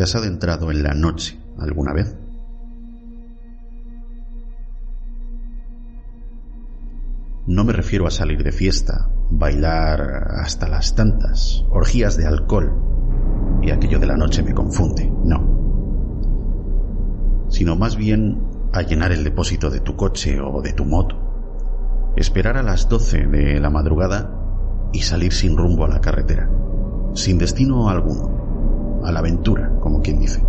¿Te has adentrado en la noche alguna vez? No me refiero a salir de fiesta, bailar hasta las tantas, orgías de alcohol, y aquello de la noche me confunde, no. Sino más bien a llenar el depósito de tu coche o de tu moto, esperar a las 12 de la madrugada y salir sin rumbo a la carretera, sin destino alguno, a la aventura, como quien dice.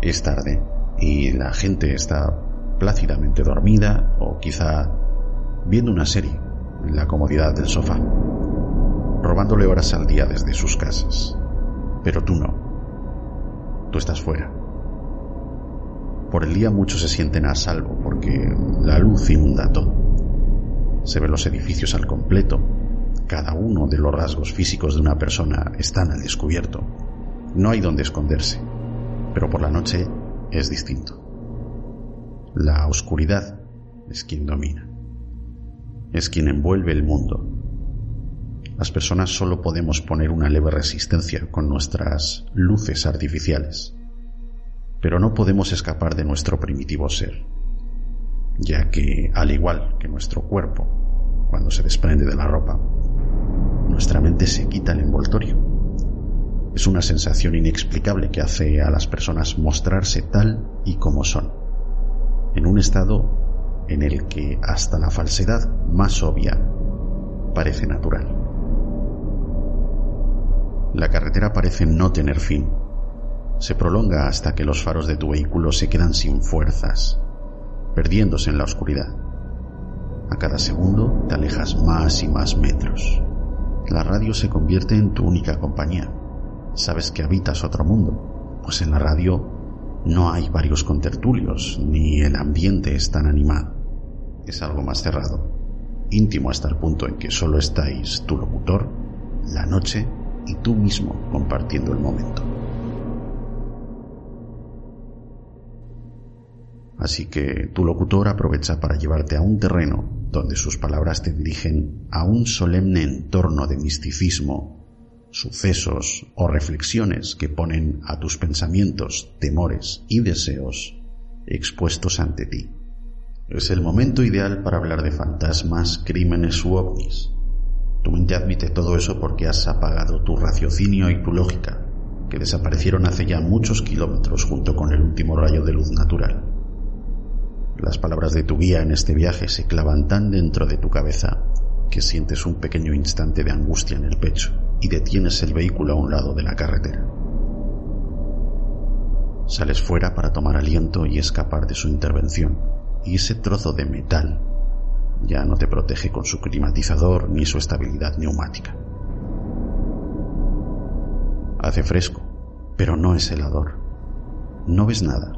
Es tarde y la gente está plácidamente dormida o quizá viendo una serie en la comodidad del sofá, robándole horas al día desde sus casas. Pero tú no. Tú estás fuera. Por el día muchos se sienten a salvo porque la luz inunda todo. Se ven los edificios al completo. Cada uno de los rasgos físicos de una persona están al descubierto. No hay donde esconderse. Pero por la noche es distinto. La oscuridad es quien domina. Es quien envuelve el mundo. Las personas solo podemos poner una leve resistencia con nuestras luces artificiales. Pero no podemos escapar de nuestro primitivo ser, ya que, al igual que nuestro cuerpo, cuando se desprende de la ropa, nuestra mente se quita el envoltorio. Es una sensación inexplicable que hace a las personas mostrarse tal y como son en un estado en el que hasta la falsedad más obvia parece natural. La carretera parece no tener fin. Se prolonga hasta que los faros de tu vehículo se quedan sin fuerzas, perdiéndose en la oscuridad. A cada segundo te alejas más y más metros. La radio se convierte en tu única compañía. Sabes que habitas otro mundo, pues en la radio no hay varios contertulios, ni el ambiente es tan animado. Es algo más cerrado, íntimo hasta el punto en que solo estáis tu locutor, la noche y tú mismo compartiendo el momento. Así que tu locutor aprovecha para llevarte a un terreno donde sus palabras te dirigen a un solemne entorno de misticismo sucesos o reflexiones que ponen a tus pensamientos, temores y deseos expuestos ante ti. Es el momento ideal para hablar de fantasmas, crímenes u ovnis. Tu mente admite todo eso porque has apagado tu raciocinio y tu lógica, que desaparecieron hace ya muchos kilómetros junto con el último rayo de luz natural. Las palabras de tu guía en este viaje se clavan tan dentro de tu cabeza que sientes un pequeño instante de angustia en el pecho y detienes el vehículo a un lado de la carretera. Sales fuera para tomar aliento y escapar de su intervención, y ese trozo de metal ya no te protege con su climatizador ni su estabilidad neumática. Hace fresco, pero no es helador. No ves nada.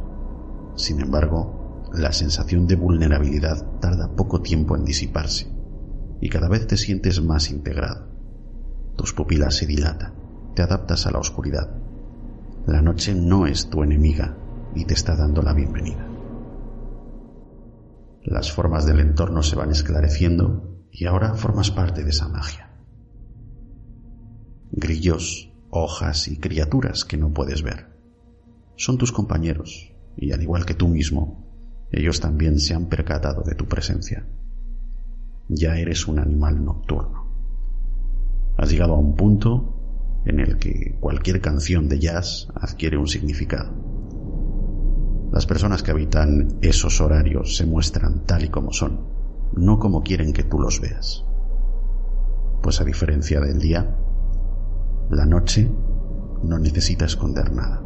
Sin embargo, la sensación de vulnerabilidad tarda poco tiempo en disiparse y cada vez te sientes más integrado. Tus pupilas se dilatan, te adaptas a la oscuridad. La noche no es tu enemiga y te está dando la bienvenida. Las formas del entorno se van esclareciendo y ahora formas parte de esa magia. Grillos, hojas y criaturas que no puedes ver. Son tus compañeros y al igual que tú mismo, ellos también se han percatado de tu presencia ya eres un animal nocturno. Has llegado a un punto en el que cualquier canción de jazz adquiere un significado. Las personas que habitan esos horarios se muestran tal y como son, no como quieren que tú los veas. Pues a diferencia del día, la noche no necesita esconder nada.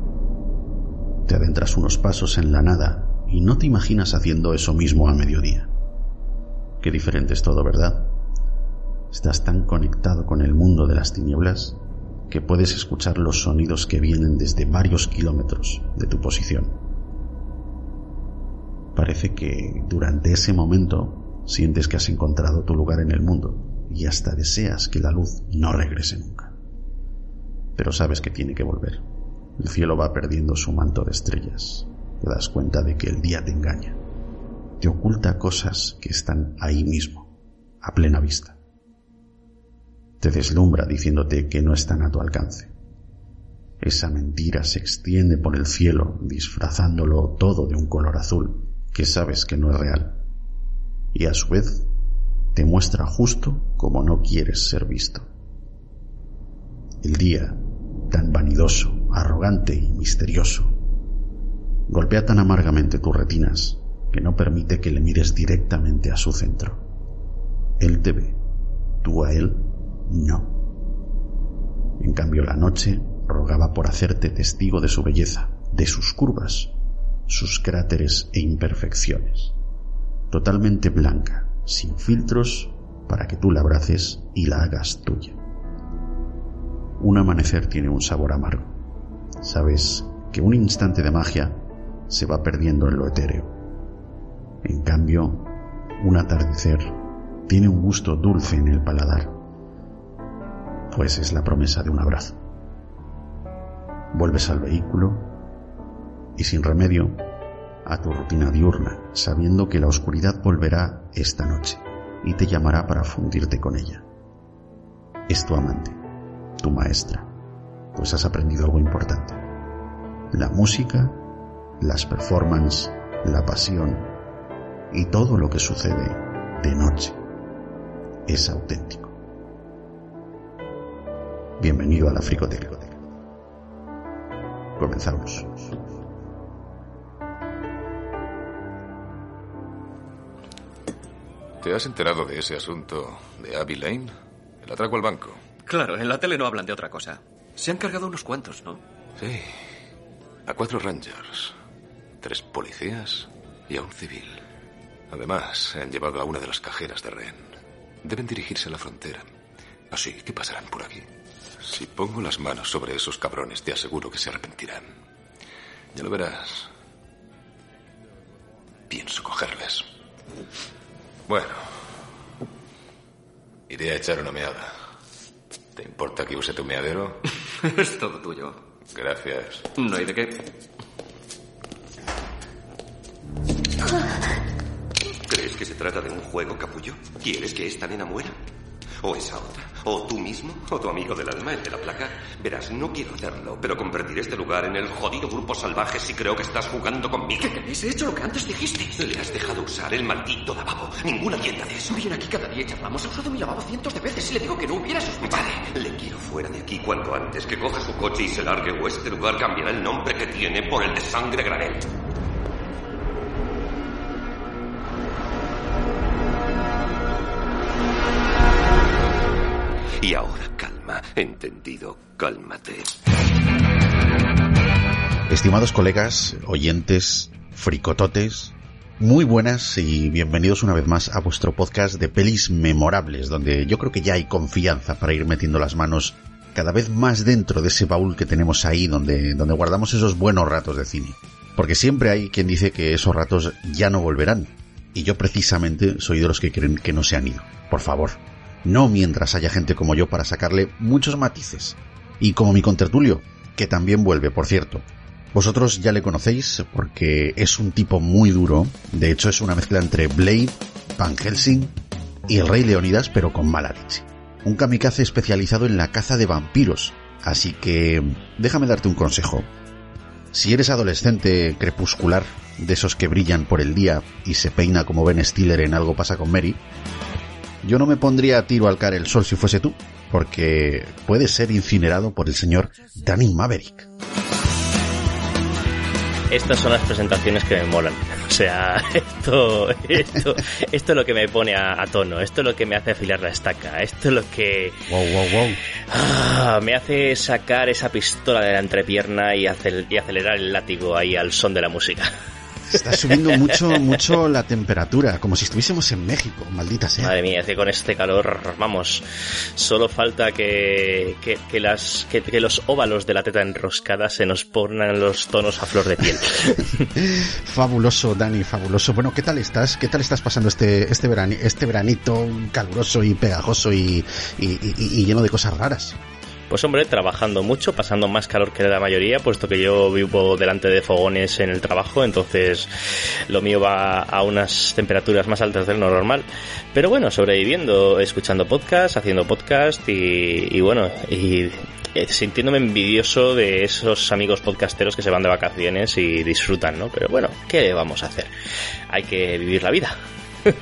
Te adentras unos pasos en la nada y no te imaginas haciendo eso mismo a mediodía. Qué diferente es todo, ¿verdad? Estás tan conectado con el mundo de las tinieblas que puedes escuchar los sonidos que vienen desde varios kilómetros de tu posición. Parece que durante ese momento sientes que has encontrado tu lugar en el mundo y hasta deseas que la luz no regrese nunca. Pero sabes que tiene que volver. El cielo va perdiendo su manto de estrellas. Te das cuenta de que el día te engaña te oculta cosas que están ahí mismo, a plena vista. Te deslumbra diciéndote que no están a tu alcance. esa mentira se extiende por el cielo disfrazándolo todo de un color azul que sabes que no es real. Y a su vez te muestra justo como no quieres ser visto. El día, tan vanidoso, arrogante y misterioso, golpea tan amargamente tus retinas que no permite que le mires directamente a su centro. Él te ve, tú a él no. En cambio la noche rogaba por hacerte testigo de su belleza, de sus curvas, sus cráteres e imperfecciones. Totalmente blanca, sin filtros, para que tú la abraces y la hagas tuya. Un amanecer tiene un sabor amargo. Sabes que un instante de magia se va perdiendo en lo etéreo. En cambio, un atardecer tiene un gusto dulce en el paladar, pues es la promesa de un abrazo. Vuelves al vehículo y sin remedio a tu rutina diurna, sabiendo que la oscuridad volverá esta noche y te llamará para fundirte con ella. Es tu amante, tu maestra, pues has aprendido algo importante. La música, las performances, la pasión y todo lo que sucede de noche es auténtico. Bienvenido a la Fricoteca. Comenzamos. ¿Te has enterado de ese asunto de Abby Lane? El atraco al banco. Claro, en la tele no hablan de otra cosa. Se han cargado unos cuantos, ¿no? Sí. A cuatro Rangers, tres policías y a un civil. Además, se han llevado a una de las cajeras de Ren. Deben dirigirse a la frontera. Así que pasarán por aquí. Si pongo las manos sobre esos cabrones, te aseguro que se arrepentirán. Ya lo verás. Pienso cogerles. Bueno. Iré a echar una meada. ¿Te importa que use tu meadero? es todo tuyo. Gracias. No hay de qué. ¿Crees que se trata de un juego, capullo? ¿Quieres que esta nena muera? ¿O esa otra? ¿O tú mismo? ¿O tu amigo del alma, el de la placa? Verás, no quiero hacerlo, pero convertir este lugar en el jodido grupo salvaje si creo que estás jugando conmigo. ¿Qué tenéis? He hecho lo que antes dijiste. Le has dejado usar el maldito lavabo. Ninguna tienda de eso. Viene aquí cada día y charlamos. He usado mi lavabo cientos de veces y le digo que no hubiera sospechado. Vale, le quiero fuera de aquí cuanto antes. Que coja su coche y se largue o este lugar cambiará el nombre que tiene por el de sangre granel. Y ahora calma, entendido, cálmate. Estimados colegas, oyentes, fricototes, muy buenas y bienvenidos una vez más a vuestro podcast de pelis memorables, donde yo creo que ya hay confianza para ir metiendo las manos cada vez más dentro de ese baúl que tenemos ahí donde, donde guardamos esos buenos ratos de cine. Porque siempre hay quien dice que esos ratos ya no volverán. Y yo precisamente soy de los que creen que no se han ido. Por favor, no mientras haya gente como yo para sacarle muchos matices. Y como mi contertulio, que también vuelve, por cierto. Vosotros ya le conocéis porque es un tipo muy duro, de hecho es una mezcla entre Blade, Van Helsing y el Rey Leonidas, pero con mala leche. Un kamikaze especializado en la caza de vampiros, así que déjame darte un consejo. Si eres adolescente crepuscular, de esos que brillan por el día y se peina como Ben Stiller en Algo pasa con Mary, yo no me pondría a tiro al caer el sol si fuese tú, porque puede ser incinerado por el señor Danny Maverick. Estas son las presentaciones que me molan. O sea, esto, esto, esto es lo que me pone a, a tono, esto es lo que me hace afilar la estaca, esto es lo que Wow, wow, wow. ah, me hace sacar esa pistola de la entrepierna y, acel- y acelerar el látigo ahí al son de la música. Está subiendo mucho, mucho la temperatura, como si estuviésemos en México, maldita sea. Madre mía, es que con este calor, vamos, solo falta que, que, que las, que, que los óvalos de la teta enroscada se nos pongan los tonos a flor de piel. Fabuloso, Dani, fabuloso. Bueno, ¿qué tal estás? ¿Qué tal estás pasando este, este, verani- este veranito caluroso y pegajoso y, y- y- y lleno de cosas raras? Pues hombre, trabajando mucho, pasando más calor que la mayoría, puesto que yo vivo delante de fogones en el trabajo, entonces lo mío va a unas temperaturas más altas de lo normal. Pero bueno, sobreviviendo, escuchando podcast, haciendo podcast y, y bueno, y eh, sintiéndome envidioso de esos amigos podcasteros que se van de vacaciones y disfrutan, ¿no? Pero bueno, ¿qué vamos a hacer? Hay que vivir la vida.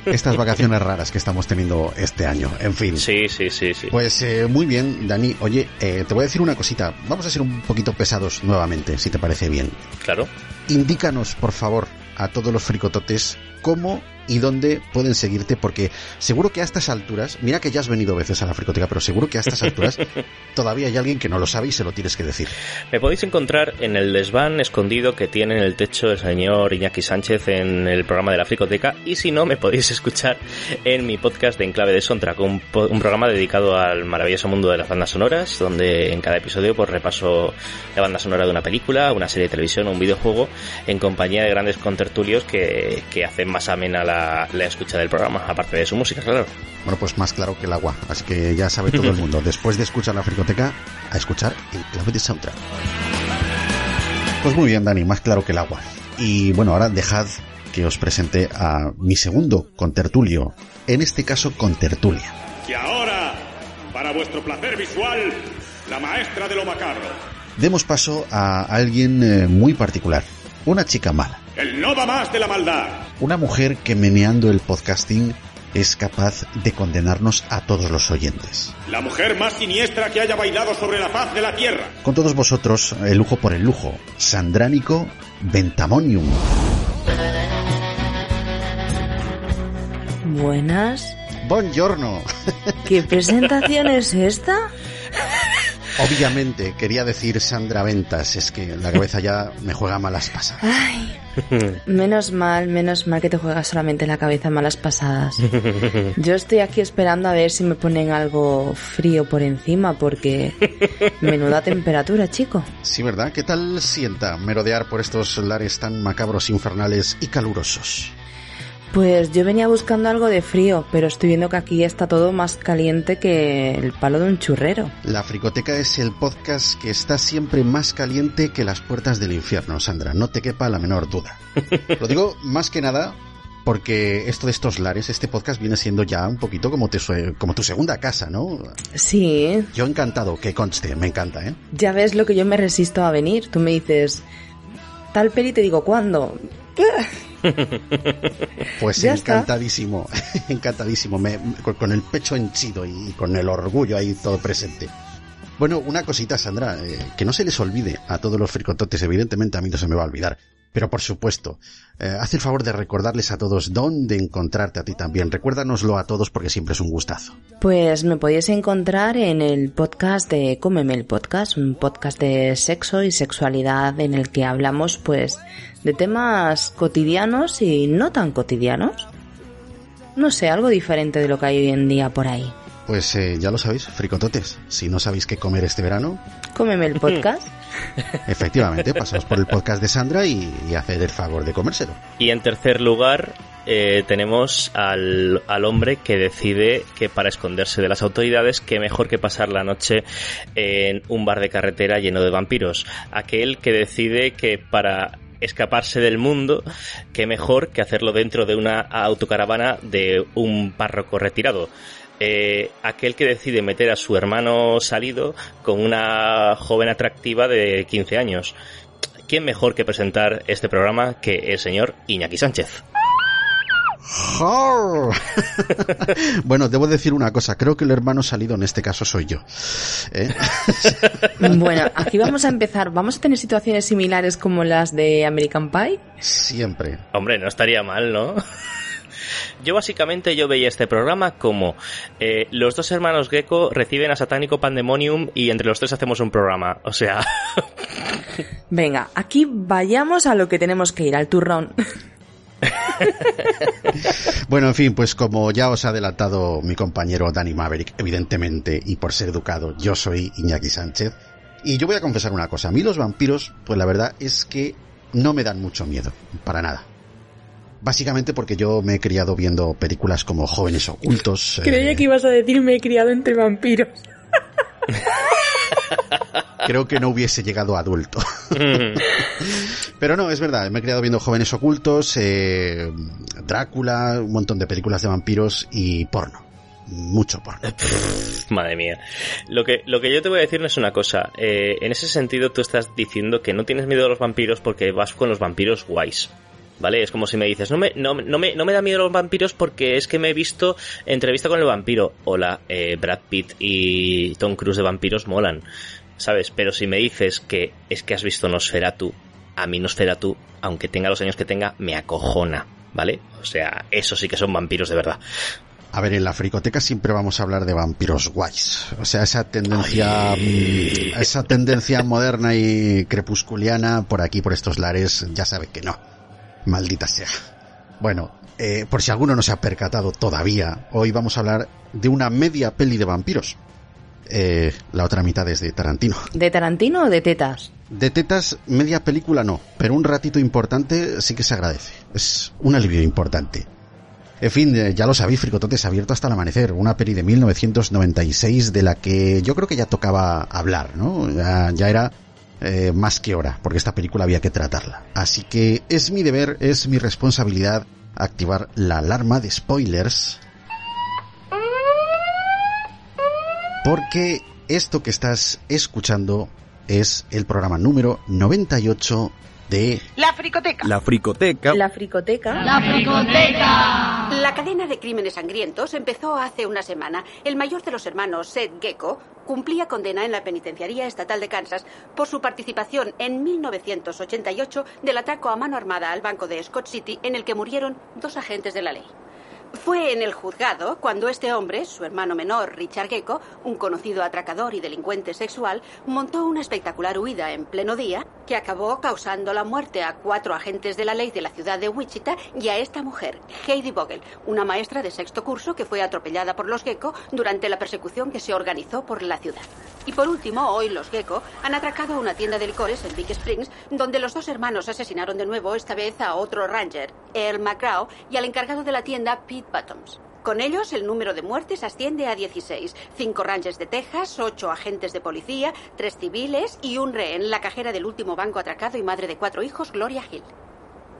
Estas vacaciones raras que estamos teniendo este año, en fin. Sí, sí, sí, sí. Pues eh, muy bien, Dani. Oye, eh, te voy a decir una cosita. Vamos a ser un poquito pesados nuevamente, si te parece bien. Claro. Indícanos, por favor, a todos los fricototes cómo y dónde pueden seguirte, porque seguro que a estas alturas, mira que ya has venido veces a la fricoteca, pero seguro que a estas alturas todavía hay alguien que no lo sabe y se lo tienes que decir. Me podéis encontrar en el desván escondido que tiene en el techo el señor Iñaki Sánchez en el programa de la fricoteca, y si no, me podéis escuchar en mi podcast de Enclave de Soundtrack, un, un programa dedicado al maravilloso mundo de las bandas sonoras, donde en cada episodio pues repaso la banda sonora de una película, una serie de televisión un videojuego, en compañía de grandes contertulios que, que hacen más amena la la, escucha del programa, aparte de su música, claro. Bueno, pues más claro que el agua, así que ya sabe todo el mundo, después de escuchar la fricoteca, a escuchar el clave de soundtrack. Pues muy bien, Dani, más claro que el agua. Y bueno, ahora dejad que os presente a mi segundo contertulio, en este caso contertulia. Y ahora, para vuestro placer visual, la maestra de lo macabro. Demos paso a alguien eh, muy particular, una chica mala. El no va más de la maldad. Una mujer que meneando el podcasting es capaz de condenarnos a todos los oyentes. La mujer más siniestra que haya bailado sobre la faz de la tierra. Con todos vosotros, el lujo por el lujo, Sandránico Ventamonium. Buenas. Buongiorno. ¿Qué presentación es esta? Obviamente, quería decir Sandra Ventas, es que la cabeza ya me juega malas pasadas. Ay, menos mal, menos mal que te juegas solamente la cabeza malas pasadas. Yo estoy aquí esperando a ver si me ponen algo frío por encima, porque menuda temperatura, chico. Sí, ¿verdad? ¿Qué tal sienta merodear por estos lares tan macabros, infernales y calurosos? Pues yo venía buscando algo de frío, pero estoy viendo que aquí está todo más caliente que el palo de un churrero. La Fricoteca es el podcast que está siempre más caliente que las puertas del infierno, Sandra, no te quepa la menor duda. Lo digo más que nada porque esto de estos lares, este podcast viene siendo ya un poquito como, te, como tu segunda casa, ¿no? Sí. Yo encantado, que conste, me encanta, ¿eh? Ya ves lo que yo me resisto a venir. Tú me dices, tal peli, te digo, ¿cuándo? Pues encantadísimo, encantadísimo, me, con el pecho henchido y con el orgullo ahí todo presente. Bueno, una cosita, Sandra, eh, que no se les olvide a todos los fricototes, evidentemente a mí no se me va a olvidar, pero por supuesto, eh, haz el favor de recordarles a todos dónde encontrarte a ti también. Recuérdanoslo a todos porque siempre es un gustazo. Pues me podéis encontrar en el podcast de Cómeme el Podcast, un podcast de sexo y sexualidad en el que hablamos pues de temas cotidianos y no tan cotidianos. No sé, algo diferente de lo que hay hoy en día por ahí. Pues eh, ya lo sabéis, fricototes. Si no sabéis qué comer este verano, cómeme el podcast. Efectivamente, pasaos por el podcast de Sandra y, y haced el favor de comérselo. Y en tercer lugar, eh, tenemos al, al, hombre que decide que para esconderse de las autoridades, que mejor que pasar la noche en un bar de carretera lleno de vampiros. Aquel que decide que para escaparse del mundo, que mejor que hacerlo dentro de una autocaravana de un párroco retirado. Eh, aquel que decide meter a su hermano salido con una joven atractiva de 15 años. ¿Quién mejor que presentar este programa que el señor Iñaki Sánchez? bueno, debo decir una cosa. Creo que el hermano salido en este caso soy yo. ¿Eh? bueno, aquí vamos a empezar. ¿Vamos a tener situaciones similares como las de American Pie? Siempre. Hombre, no estaría mal, ¿no? Yo básicamente yo veía este programa como eh, los dos hermanos Gecko reciben a Satánico Pandemonium y entre los tres hacemos un programa. O sea... Venga, aquí vayamos a lo que tenemos que ir, al turrón. bueno, en fin, pues como ya os ha adelantado mi compañero Danny Maverick, evidentemente, y por ser educado, yo soy Iñaki Sánchez. Y yo voy a confesar una cosa, a mí los vampiros, pues la verdad es que no me dan mucho miedo, para nada. Básicamente porque yo me he criado viendo películas como Jóvenes Ocultos. Creía eh... que ibas a decir me he criado entre vampiros. creo que no hubiese llegado adulto. Pero no, es verdad, me he criado viendo Jóvenes Ocultos, eh, Drácula, un montón de películas de vampiros y porno. Mucho porno. Madre mía. Lo que, lo que yo te voy a decir es una cosa. Eh, en ese sentido, tú estás diciendo que no tienes miedo a los vampiros porque vas con los vampiros guays. ¿Vale? Es como si me dices, no me, no, no me, no me da miedo los vampiros porque es que me he visto entrevista con el vampiro. Hola, eh, Brad Pitt y Tom Cruise de vampiros molan. ¿Sabes? Pero si me dices que es que has visto Nosferatu, a mí Nosferatu, aunque tenga los años que tenga, me acojona. ¿Vale? O sea, eso sí que son vampiros de verdad. A ver, en la fricoteca siempre vamos a hablar de vampiros guays. O sea, esa tendencia, esa tendencia moderna y crepusculiana por aquí, por estos lares, ya sabe que no. Maldita sea. Bueno, eh, por si alguno no se ha percatado todavía, hoy vamos a hablar de una media peli de vampiros. Eh, la otra mitad es de Tarantino. ¿De Tarantino o de tetas? De tetas, media película no, pero un ratito importante sí que se agradece. Es un alivio importante. En fin, eh, ya lo sabéis, Fricototes abierto hasta el amanecer, una peli de 1996 de la que yo creo que ya tocaba hablar, ¿no? Ya, ya era eh, más que hora, porque esta película había que tratarla. Así que es mi deber, es mi responsabilidad activar la alarma de spoilers. Porque esto que estás escuchando es el programa número 98 de La fricoteca. La fricoteca. La fricoteca. La fricoteca. La cadena de crímenes sangrientos empezó hace una semana. El mayor de los hermanos, Seth Gecko, cumplía condena en la penitenciaría estatal de Kansas por su participación en 1988 del atraco a mano armada al banco de Scott City en el que murieron dos agentes de la ley. Fue en el juzgado cuando este hombre, su hermano menor, Richard Gecko, un conocido atracador y delincuente sexual, montó una espectacular huida en pleno día que acabó causando la muerte a cuatro agentes de la ley de la ciudad de Wichita y a esta mujer, Heidi Vogel, una maestra de sexto curso que fue atropellada por los Gecko durante la persecución que se organizó por la ciudad. Y por último, hoy los Gecko han atracado una tienda de licores en Big Springs, donde los dos hermanos asesinaron de nuevo, esta vez a otro ranger, Earl McGraw, y al encargado de la tienda, Pete Bottoms. Con ellos, el número de muertes asciende a 16. Cinco rangers de Texas, ocho agentes de policía, tres civiles y un rehén, la cajera del último banco atracado y madre de cuatro hijos, Gloria Hill.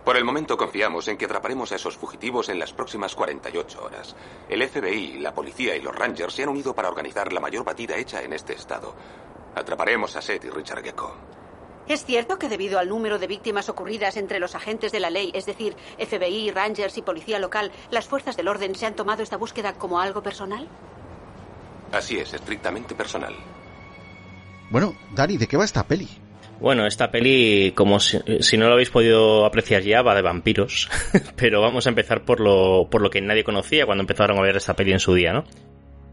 Por el momento confiamos en que atraparemos a esos fugitivos en las próximas 48 horas. El FBI, la policía y los Rangers se han unido para organizar la mayor batida hecha en este estado. Atraparemos a Seth y Richard Gecko. ¿Es cierto que debido al número de víctimas ocurridas entre los agentes de la ley, es decir, FBI, Rangers y policía local, las fuerzas del orden se han tomado esta búsqueda como algo personal? Así es, estrictamente personal. Bueno, Dani, ¿de qué va esta peli? Bueno, esta peli, como si, si, no lo habéis podido apreciar ya, va de vampiros. Pero vamos a empezar por lo, por lo que nadie conocía cuando empezaron a ver esta peli en su día, ¿no?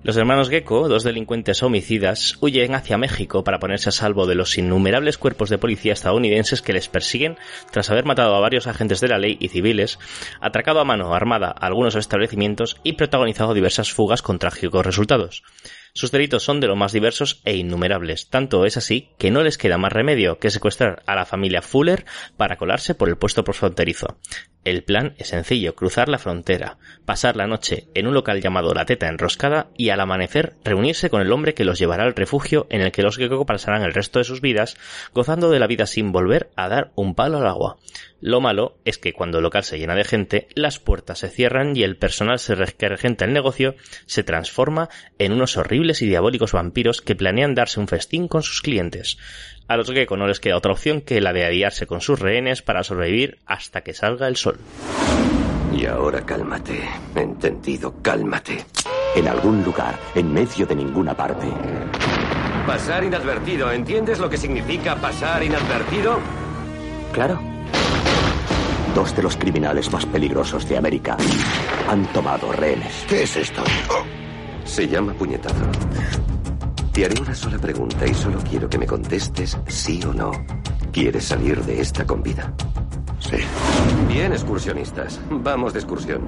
Los hermanos Gecko, dos delincuentes homicidas, huyen hacia México para ponerse a salvo de los innumerables cuerpos de policía estadounidenses que les persiguen tras haber matado a varios agentes de la ley y civiles, atracado a mano armada algunos establecimientos y protagonizado diversas fugas con trágicos resultados. Sus delitos son de lo más diversos e innumerables, tanto es así que no les queda más remedio que secuestrar a la familia Fuller para colarse por el puesto fronterizo. El plan es sencillo, cruzar la frontera, pasar la noche en un local llamado La Teta Enroscada y al amanecer reunirse con el hombre que los llevará al refugio en el que los Gecko pasarán el resto de sus vidas gozando de la vida sin volver a dar un palo al agua. Lo malo es que cuando el local se llena de gente, las puertas se cierran y el personal que regenta el negocio se transforma en unos horribles y diabólicos vampiros que planean darse un festín con sus clientes. A los Gecko no les queda otra opción que la de aliarse con sus rehenes para sobrevivir hasta que salga el sol. Y ahora cálmate, entendido, cálmate. En algún lugar, en medio de ninguna parte. Pasar inadvertido, ¿entiendes lo que significa pasar inadvertido? Claro. Dos de los criminales más peligrosos de América han tomado rehenes. ¿Qué es esto? Se llama puñetazo. Te haré una sola pregunta y solo quiero que me contestes sí o no. ¿Quieres salir de esta con vida? Sí. Bien, excursionistas. Vamos de excursión.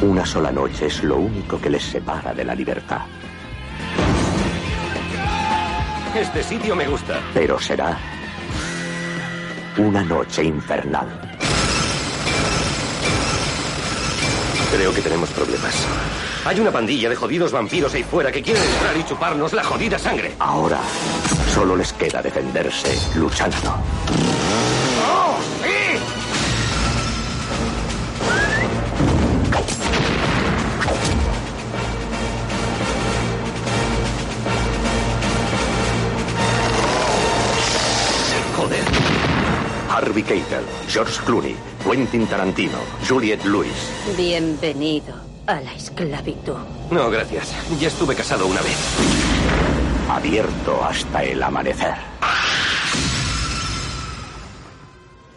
Una sola noche es lo único que les separa de la libertad. Este sitio me gusta. Pero será una noche infernal. Creo que tenemos problemas. Hay una pandilla de jodidos vampiros ahí fuera que quieren entrar y chuparnos la jodida sangre. Ahora solo les queda defenderse luchando. ¡Oh, sí! Harvey Keitel, George Clooney, Quentin Tarantino, Juliette Lewis. Bienvenido a la esclavitud. No, gracias. Ya estuve casado una vez. Abierto hasta el amanecer.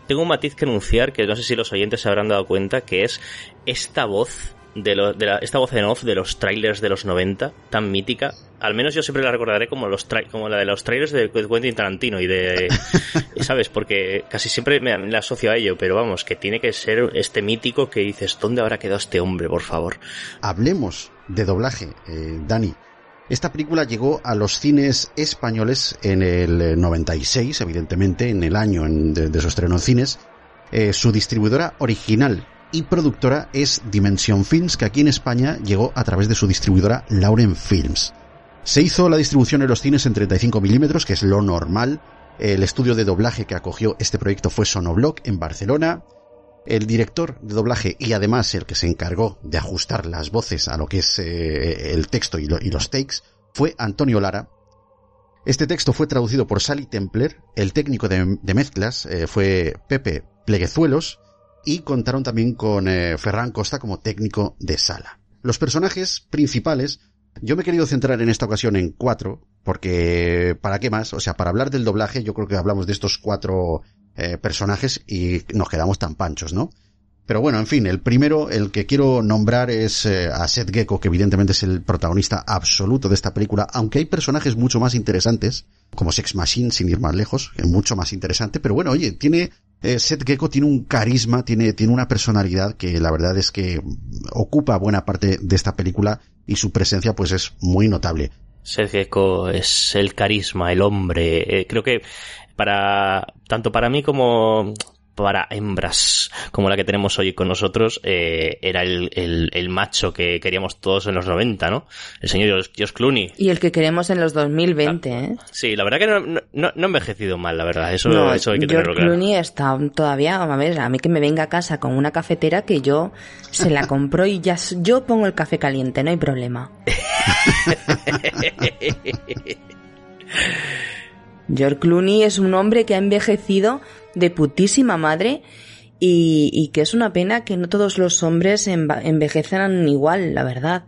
Tengo un matiz que anunciar que no sé si los oyentes se habrán dado cuenta que es esta voz de, lo- de la- esta voz en off de los trailers de los 90 tan mítica. Al menos yo siempre la recordaré como los tra- como la de los trailers de Quentin Tarantino y de sabes porque casi siempre me, asocio a ello, pero vamos que tiene que ser este mítico que dices dónde habrá quedado este hombre, por favor. Hablemos de doblaje, eh, Dani. Esta película llegó a los cines españoles en el eh, 96, evidentemente, en el año en- de, de su estreno en cines. Eh, su distribuidora original y productora es Dimension Films, que aquí en España llegó a través de su distribuidora Lauren Films. Se hizo la distribución en los cines en 35 milímetros, que es lo normal. El estudio de doblaje que acogió este proyecto fue Sonoblock en Barcelona. El director de doblaje y además el que se encargó de ajustar las voces a lo que es eh, el texto y, lo- y los takes fue Antonio Lara. Este texto fue traducido por Sally Templer, el técnico de, de mezclas eh, fue Pepe Pleguezuelos y contaron también con eh, Ferran Costa como técnico de sala. Los personajes principales, yo me he querido centrar en esta ocasión en cuatro, porque ¿para qué más? O sea, para hablar del doblaje yo creo que hablamos de estos cuatro eh, personajes y nos quedamos tan panchos, ¿no? Pero bueno, en fin, el primero, el que quiero nombrar es eh, a Seth Gecko, que evidentemente es el protagonista absoluto de esta película, aunque hay personajes mucho más interesantes, como Sex Machine, sin ir más lejos, es mucho más interesante, pero bueno, oye, tiene, eh, Seth Gecko tiene un carisma, tiene, tiene una personalidad que la verdad es que ocupa buena parte de esta película y su presencia pues es muy notable. Seth Gecko es el carisma, el hombre. Eh, creo que para tanto para mí como para hembras como la que tenemos hoy con nosotros eh, era el, el- el macho que queríamos todos en los 90, ¿no? El señor Josh, Clooney. Y el que queremos en los 2020, ¿eh? Sí, la verdad que no, no, no- ha envejecido mal, la verdad. Eso, no, eso hay que George tenerlo claro. Clooney está todavía, a ver, a mí que me venga a casa con una cafetera que yo se la compro y ya yo pongo el café caliente, no hay problema. George Clooney es un hombre que ha envejecido de putísima madre y, que es una pena que no todos los hombres envejecen igual, la verdad.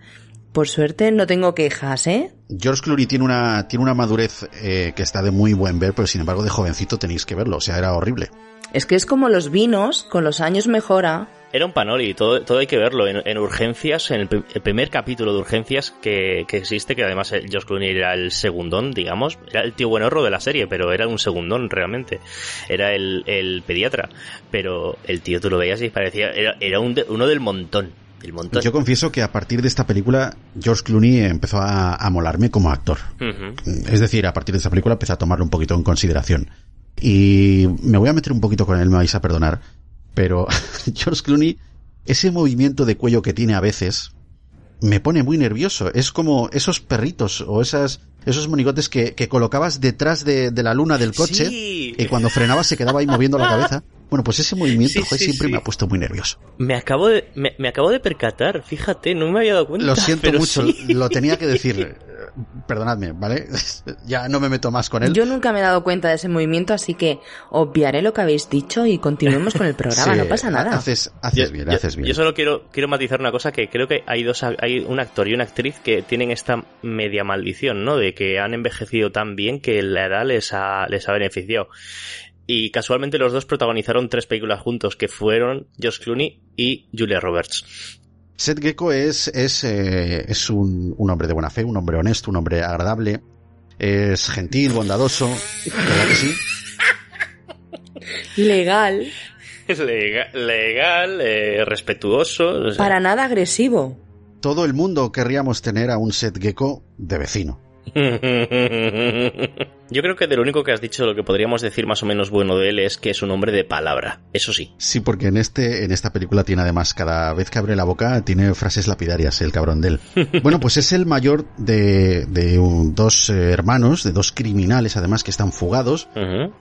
Por suerte no tengo quejas, ¿eh? George Clooney tiene una, tiene una madurez eh, que está de muy buen ver, pero sin embargo de jovencito tenéis que verlo, o sea, era horrible. Es que es como los vinos, con los años mejora. Era un panoli, todo, todo hay que verlo. En, en Urgencias, en el, el primer capítulo de Urgencias que, que existe, que además Josh Clooney era el segundón, digamos, era el tío buenorro de la serie, pero era un segundón realmente. Era el, el pediatra. Pero el tío tú lo veías y parecía, era, era un uno del montón. Yo confieso que a partir de esta película George Clooney empezó a, a molarme como actor. Ujú. Es decir, a partir de esta película empecé a tomarlo un poquito en consideración. Y me voy a meter un poquito con él, me vais a perdonar, pero George Clooney, ese movimiento de cuello que tiene a veces, me pone muy nervioso. Es como esos perritos o esas, esos monigotes que, que colocabas detrás de, de la luna del coche Sí. y cuando frenabas se quedaba ahí moviendo la cabeza. Bueno, pues ese movimiento Sí, joder, sí, siempre me ha puesto muy nervioso. Me acabo de, me, me acabo de percatar, fíjate, no me había dado cuenta. Lo siento mucho, lo tenía que decir. Perdonadme, ¿vale? ya no me meto más con él. Yo nunca me he dado cuenta de ese movimiento, así que obviaré lo que habéis dicho y continuemos con el programa, Sí, no pasa nada. Haces, haces Yo- bien, yo- haces bien. Yo solo quiero, quiero matizar una cosa que creo que hay dos, hay un actor y una actriz que tienen esta media maldición, ¿no? De que han envejecido tan bien que la edad les ha, les ha beneficiado. Y casualmente los dos protagonizaron tres películas juntos, que fueron Josh Clooney y Julia Roberts. Seth Gecko es, es, eh, es un, un hombre de buena fe, un hombre honesto, un hombre agradable, es gentil, bondadoso, ¿verdad que sí? Legal, Es lega- legal, eh, respetuoso. o sea, para nada agresivo. Todo el mundo querríamos tener a un Seth Gecko de vecino. Yo creo que de lo único que has dicho, lo que podríamos decir más o menos bueno de él es que es un hombre de palabra, eso sí. Sí, porque en este, en esta película tiene además, cada vez que abre la boca, tiene frases lapidarias, el cabrón de él. bueno, pues es el mayor de, de dos eh, hermanos, de dos criminales además que están fugados.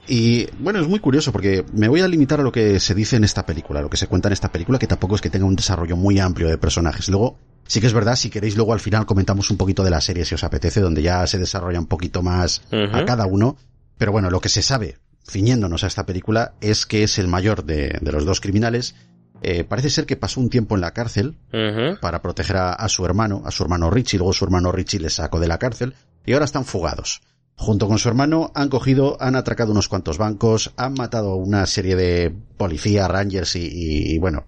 Y bueno, es muy curioso porque me voy a limitar a lo que se dice en esta película, lo que se cuenta en esta película, que tampoco es que tenga un desarrollo muy amplio de personajes. Luego, Sí que es verdad, si queréis luego al final comentamos un poquito de la serie si os apetece, donde ya se desarrolla un poquito más a cada uno. Pero bueno, lo que se sabe, ciñéndonos a esta película, es que es el mayor de, los dos criminales. Eh, parece ser que pasó un tiempo en la cárcel para proteger a, su hermano, a su hermano Richie, luego su hermano Richie le sacó de la cárcel y ahora están fugados. Junto con su hermano han cogido, han atracado unos cuantos bancos, han matado a una serie de policías, rangers y bueno,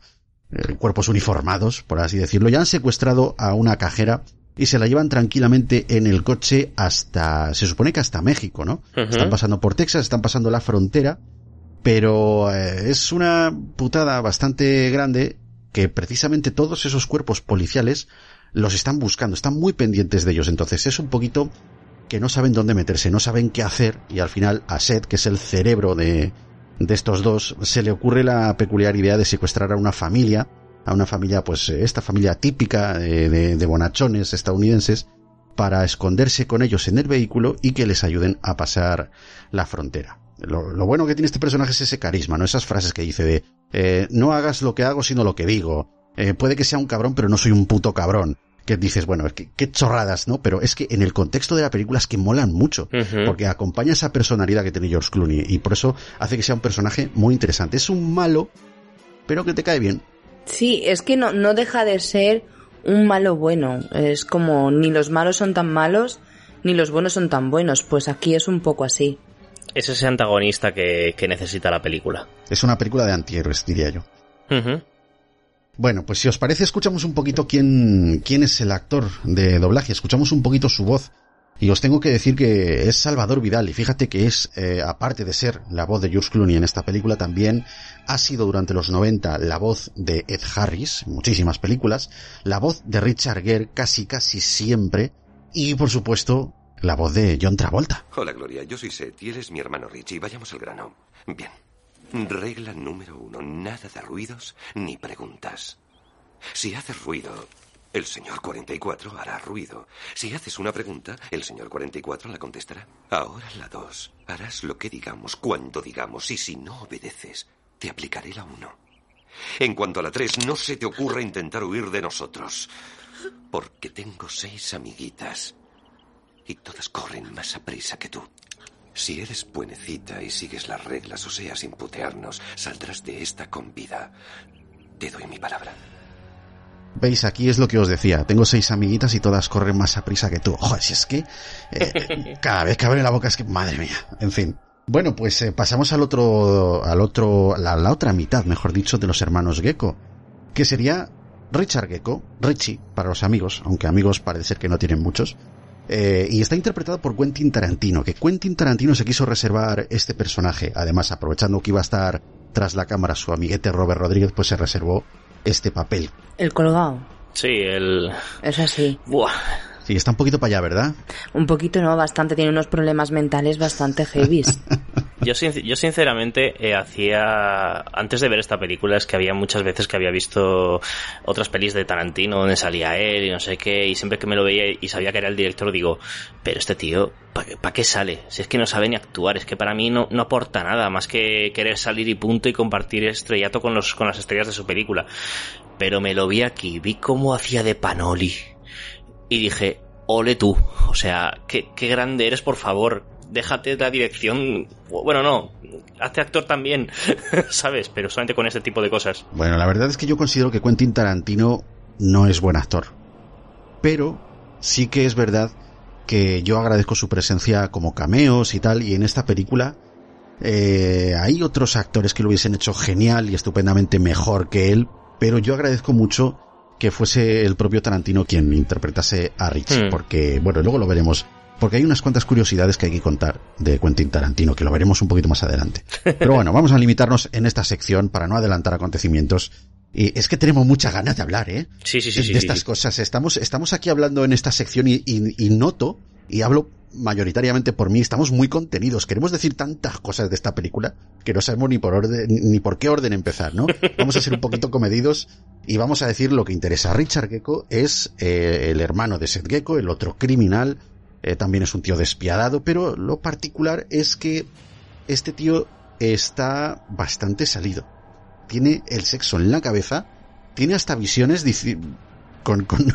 cuerpos uniformados, por así decirlo, ya han secuestrado a una cajera y se la llevan tranquilamente en el coche hasta, se supone que hasta México, ¿no? Están pasando por Texas, están pasando la frontera, pero eh, es una putada bastante grande que precisamente todos esos cuerpos policiales los están buscando, están muy pendientes de ellos, entonces es un poquito que no saben dónde meterse, no saben qué hacer y al final a Seth, que es el cerebro de, de estos dos, se le ocurre la peculiar idea de secuestrar a una familia, a una familia, pues esta familia típica de, de, bonachones estadounidenses, para esconderse con ellos en el vehículo y que les ayuden a pasar la frontera. Lo, bueno que tiene este personaje es ese carisma, ¿no? Esas frases que dice de eh, no hagas lo que hago sino lo que digo. Eh, puede que sea un cabrón, pero no soy un puto cabrón que dices, bueno, qué, qué chorradas, ¿no? Pero es que en el contexto de la película es que molan mucho, porque acompaña esa personalidad que tiene George Clooney y por eso hace que sea un personaje muy interesante. Es un malo, pero que te cae bien. Sí, es que no, no deja de ser un malo bueno. Es como ni los malos son tan malos, ni los buenos son tan buenos. Pues aquí es un poco así. Es ese antagonista que, que necesita la película. Es una película de antihéroes, diría yo. Bueno, pues si os parece, escuchamos un poquito quién, quién es el actor de doblaje, escuchamos un poquito su voz. Y os tengo que decir que es Salvador Vidal, y fíjate que es, eh, aparte de ser la voz de George Clooney en esta película, también ha sido durante los 90 la voz de Ed Harris, muchísimas películas, la voz de Richard Gere casi casi siempre, y por supuesto, la voz de John Travolta. Hola Gloria, yo soy Seth y él es mi hermano Richie. Vayamos al grano. Bien. Regla número uno, nada de ruidos ni preguntas. Si haces ruido, el señor 44 hará ruido. Si haces una pregunta, el señor 44 la contestará. Ahora la dos. Harás lo que digamos, cuando digamos, y si no obedeces, te aplicaré la uno. En cuanto a la tres, no se te ocurra intentar huir de nosotros. Porque tengo seis amiguitas. Y todas corren más a prisa que tú. Si eres buenecita y sigues las reglas, o sea, sin putearnos, saldrás de esta con vida. Te doy mi palabra. Veis, aquí es lo que os decía. Tengo seis amiguitas y todas corren más a prisa que tú. Joder, si es que eh, cada vez que abre la boca es que, madre mía. En fin. Bueno, pues eh, pasamos al otro, al otro, la, la, otra mitad, mejor dicho, de los hermanos Gecko, que sería Richard Gecko, Richie, para los amigos, aunque amigos parece ser que no tienen muchos, eh, y está interpretado por Quentin Tarantino, que Quentin Tarantino se quiso reservar este personaje. Además, aprovechando que iba a estar tras la cámara su amiguete Robert Rodríguez, pues se reservó este papel. El colgado. Sí, el... Es así. Buah. Sí, está un poquito para allá, ¿verdad? Un poquito, no, bastante. Tiene unos problemas mentales bastante heavy. Yo, yo sinceramente eh, hacía, antes de ver esta película, es que había muchas veces que había visto otras pelis de Tarantino donde salía él y no sé qué, y siempre que me lo veía y sabía que era el director, digo, pero este tío, ¿para qué sale? Si es que no sabe ni actuar, es que para mí no, no aporta nada más que querer salir y punto y compartir estrellato con, los, con las estrellas de su película. Pero me lo vi aquí, vi cómo hacía de Panoli y dije, ole tú, o sea, qué, qué grande eres, por favor, déjate la dirección. Bueno, no, hazte actor también, ¿sabes? Pero solamente con este tipo de cosas. Bueno, la verdad es que yo considero que Quentin Tarantino no es buen actor. Pero sí que es verdad que yo agradezco su presencia como cameos y tal, y en esta película eh, hay otros actores que lo hubiesen hecho genial y estupendamente mejor que él, pero yo agradezco mucho que fuese el propio Tarantino quien interpretase a Rich, hmm. porque, bueno, luego lo veremos porque hay unas cuantas curiosidades que hay que contar de Quentin Tarantino, que lo veremos un poquito más adelante. Pero bueno, vamos a limitarnos en esta sección para no adelantar acontecimientos. Y es que tenemos muchas ganas de hablar, ¿eh? Sí, sí, sí. De, estas cosas. Estamos, estamos aquí hablando en esta sección y, y, noto y hablo mayoritariamente por mí, estamos muy contenidos. Queremos decir tantas cosas de esta película que no sabemos ni por orden, ni por qué orden empezar, ¿no? Vamos a ser un poquito comedidos y vamos a decir lo que interesa. Richard Gecko es eh, el hermano de Seth Gecko, el otro criminal, eh, también es un tío despiadado, pero lo particular es que este tío está bastante salido. Tiene el sexo en la cabeza, tiene hasta visiones con, con,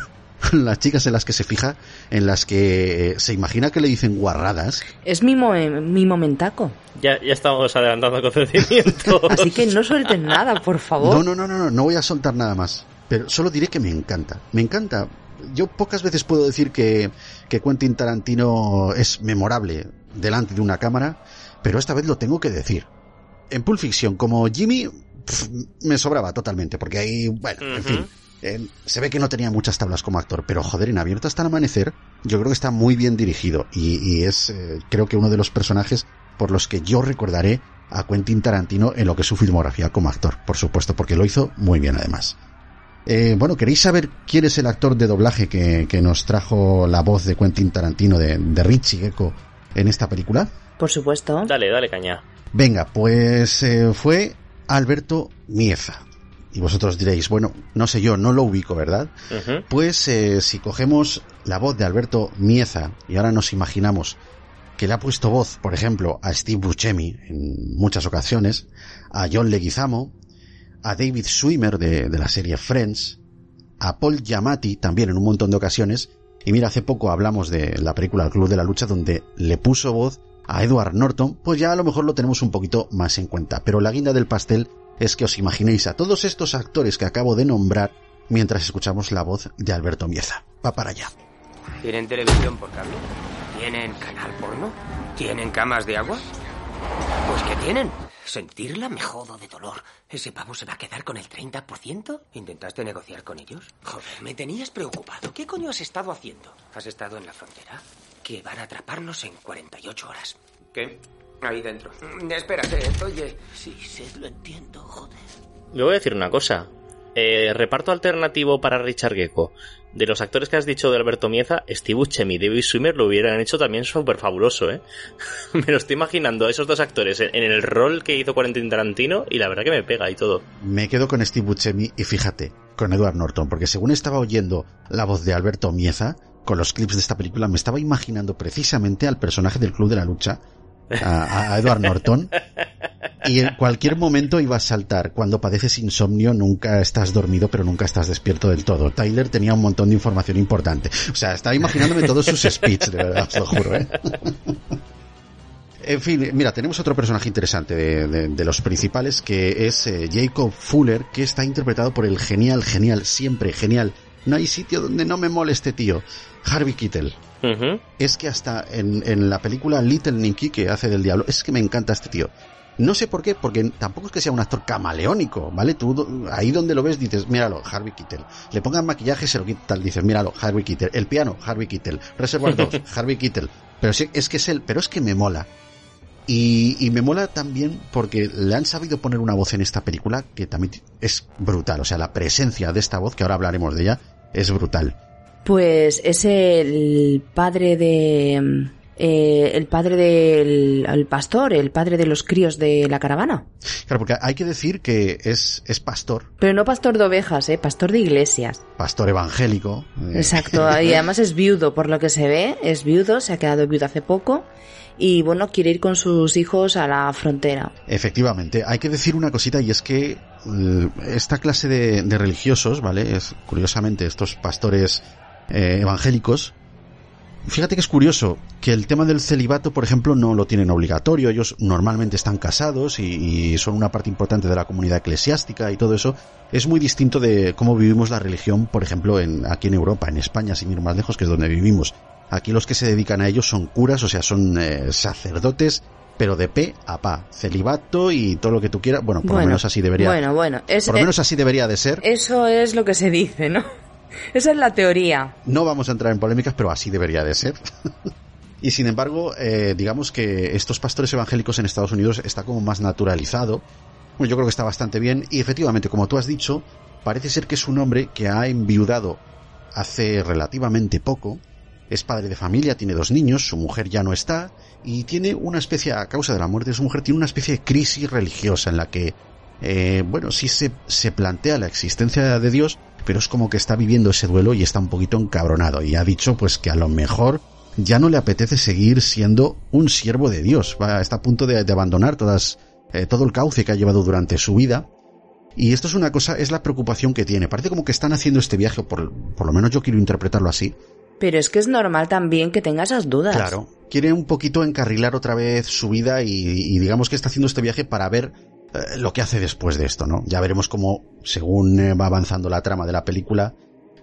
las chicas en las que se fija, en las que se imagina que le dicen guarradas. Es mi, mi momentaco. Ya, ya estamos adelantando acontecimientos. Así que no suelten nada, por favor. No, no, no, no, no, no voy a soltar nada más. Pero solo diré que me encanta. Me encanta. Yo pocas veces puedo decir que, que Quentin Tarantino es memorable delante de una cámara, pero esta vez lo tengo que decir. En Pulp Fiction, como Jimmy, me sobraba totalmente, porque ahí, bueno, en fin eh, se ve que no tenía muchas tablas como actor, pero joder, en Abierto hasta el amanecer, yo creo que está muy bien dirigido y, es, eh, creo que uno de los personajes por los que yo recordaré a Quentin Tarantino en lo que es su filmografía como actor, por supuesto, porque lo hizo muy bien además. Eh, bueno, ¿queréis saber quién es el actor de doblaje que, nos trajo la voz de Quentin Tarantino de, de Richie Gecko en esta película? Por supuesto. Dale, dale caña. Venga, pues fue Alberto Mieza y vosotros diréis, bueno, no sé yo, no lo ubico, ¿verdad? Pues eh, si cogemos la voz de Alberto Mieza y ahora nos imaginamos que le ha puesto voz, por ejemplo, a Steve Buscemi en muchas ocasiones, a John Leguizamo, a David Swimmer de, de la serie Friends, a Paul Giamatti también en un montón de ocasiones, y mira, hace poco hablamos de la película El Club de la Lucha donde le puso voz a Edward Norton, pues ya a lo mejor lo tenemos un poquito más en cuenta. Pero la guinda del pastel es que os imaginéis a todos estos actores que acabo de nombrar mientras escuchamos la voz de Alberto Mieza. Va para allá. ¿Tienen televisión por cable? ¿Tienen canal porno? ¿Tienen camas de agua? Pues ¿qué tienen? Sentirla me jodo de dolor. ¿Ese pavo se va a quedar con el 30%? ¿Intentaste negociar con ellos? Joder, me tenías preocupado. ¿Qué coño has estado haciendo? ¿Has estado en la frontera? Que van a atraparnos en 48 horas. ¿Qué? Ahí dentro. Mm, espérate, oye. Sí, sí, lo entiendo, joder. Le voy a decir una cosa. Eh, reparto alternativo para Richard Gecko. De los actores que has dicho de Alberto Mieza, Steve Buscemi y David Swimmer lo hubieran hecho también súper fabuloso, ¿eh? me lo estoy imaginando a esos dos actores en, el rol que hizo Quentin Tarantino y la verdad que me pega y todo. Me quedo con Steve Buscemi y fíjate, con Edward Norton, porque según estaba oyendo la voz de Alberto Mieza, con los clips de esta película, me estaba imaginando precisamente al personaje del Club de la Lucha a, Edward Norton y en cualquier momento iba a saltar. Cuando padeces insomnio nunca estás dormido, pero nunca estás despierto del todo. Tyler tenía un montón de información importante. O sea, estaba imaginándome todos sus speech, de verdad, os lo juro, ¿eh? En fin, mira, tenemos otro personaje interesante de, los principales que es eh, Jacob Fuller, que está interpretado por el genial, genial, siempre genial. No hay sitio donde no me mole este tío. Harvey Keitel es que hasta en, la película Little Nicky que hace del diablo, es que me encanta este tío. No sé por qué, porque tampoco es que sea un actor camaleónico, ¿vale? Tú ahí donde lo ves dices, míralo, Harvey Keitel. Le pongan maquillaje, se lo quitan, dices, míralo, Harvey Keitel. El piano, Harvey Keitel. Reservoir 2, Harvey Keitel. Pero sí, es que es él, pero es que me mola. Y, y, me mola también porque le han sabido poner una voz en esta película que también es brutal. O sea, la presencia de esta voz, que ahora hablaremos de ella, es brutal. Pues es el padre de... Eh, el padre del pastor, el padre de los críos de la caravana. Claro, porque hay que decir que es, es pastor. Pero no pastor de ovejas, ¿eh? pastor de iglesias. Pastor evangélico. Eh. Exacto, y además es viudo, por lo que se ve, es viudo, se ha quedado viudo hace poco y bueno, quiere ir con sus hijos a la frontera. Efectivamente, hay que decir una cosita y es que mm, esta clase de, de religiosos, ¿vale? Es, curiosamente, estos pastores eh, evangélicos, fíjate que es curioso que el tema del celibato, por ejemplo, no lo tienen obligatorio. Ellos normalmente están casados y, son una parte importante de la comunidad eclesiástica y todo eso. Es muy distinto de cómo vivimos la religión, por ejemplo, en, aquí en Europa, en España, sin ir más lejos, que es donde vivimos. Aquí los que se dedican a ellos son curas, o sea, son eh, sacerdotes, pero de pe a pa, celibato y todo lo que tú quieras. Bueno, por lo menos así debería. Bueno, bueno, por lo menos así debería de ser. Eso es lo que se dice, ¿no? Esa es la teoría. No vamos a entrar en polémicas, pero así debería de ser. y sin embargo, eh, digamos que estos pastores evangélicos en Estados Unidos está como más naturalizado. yo creo que está bastante bien. Y efectivamente, como tú has dicho, parece ser que es un hombre que ha enviudado hace relativamente poco es padre de familia, tiene dos niños, su mujer ya no está, y tiene una especie, a causa de la muerte de su mujer, tiene una especie de crisis religiosa en la que, eh, bueno, sí se, se plantea la existencia de Dios, pero es como que está viviendo ese duelo y está un poquito encabronado, y ha dicho pues que a lo mejor ya no le apetece seguir siendo un siervo de Dios, va, está a punto de, de abandonar todas, eh, todo el cauce que ha llevado durante su vida, y esto es una cosa, es la preocupación que tiene. Parece como que están haciendo este viaje, por, por lo menos yo quiero interpretarlo así, Pero es que es normal también que tenga esas dudas. Claro, quiere un poquito encarrilar otra vez su vida y, y digamos que está haciendo este viaje para ver eh, lo que hace después de esto, ¿no? Ya veremos cómo, según eh, va avanzando la trama de la película,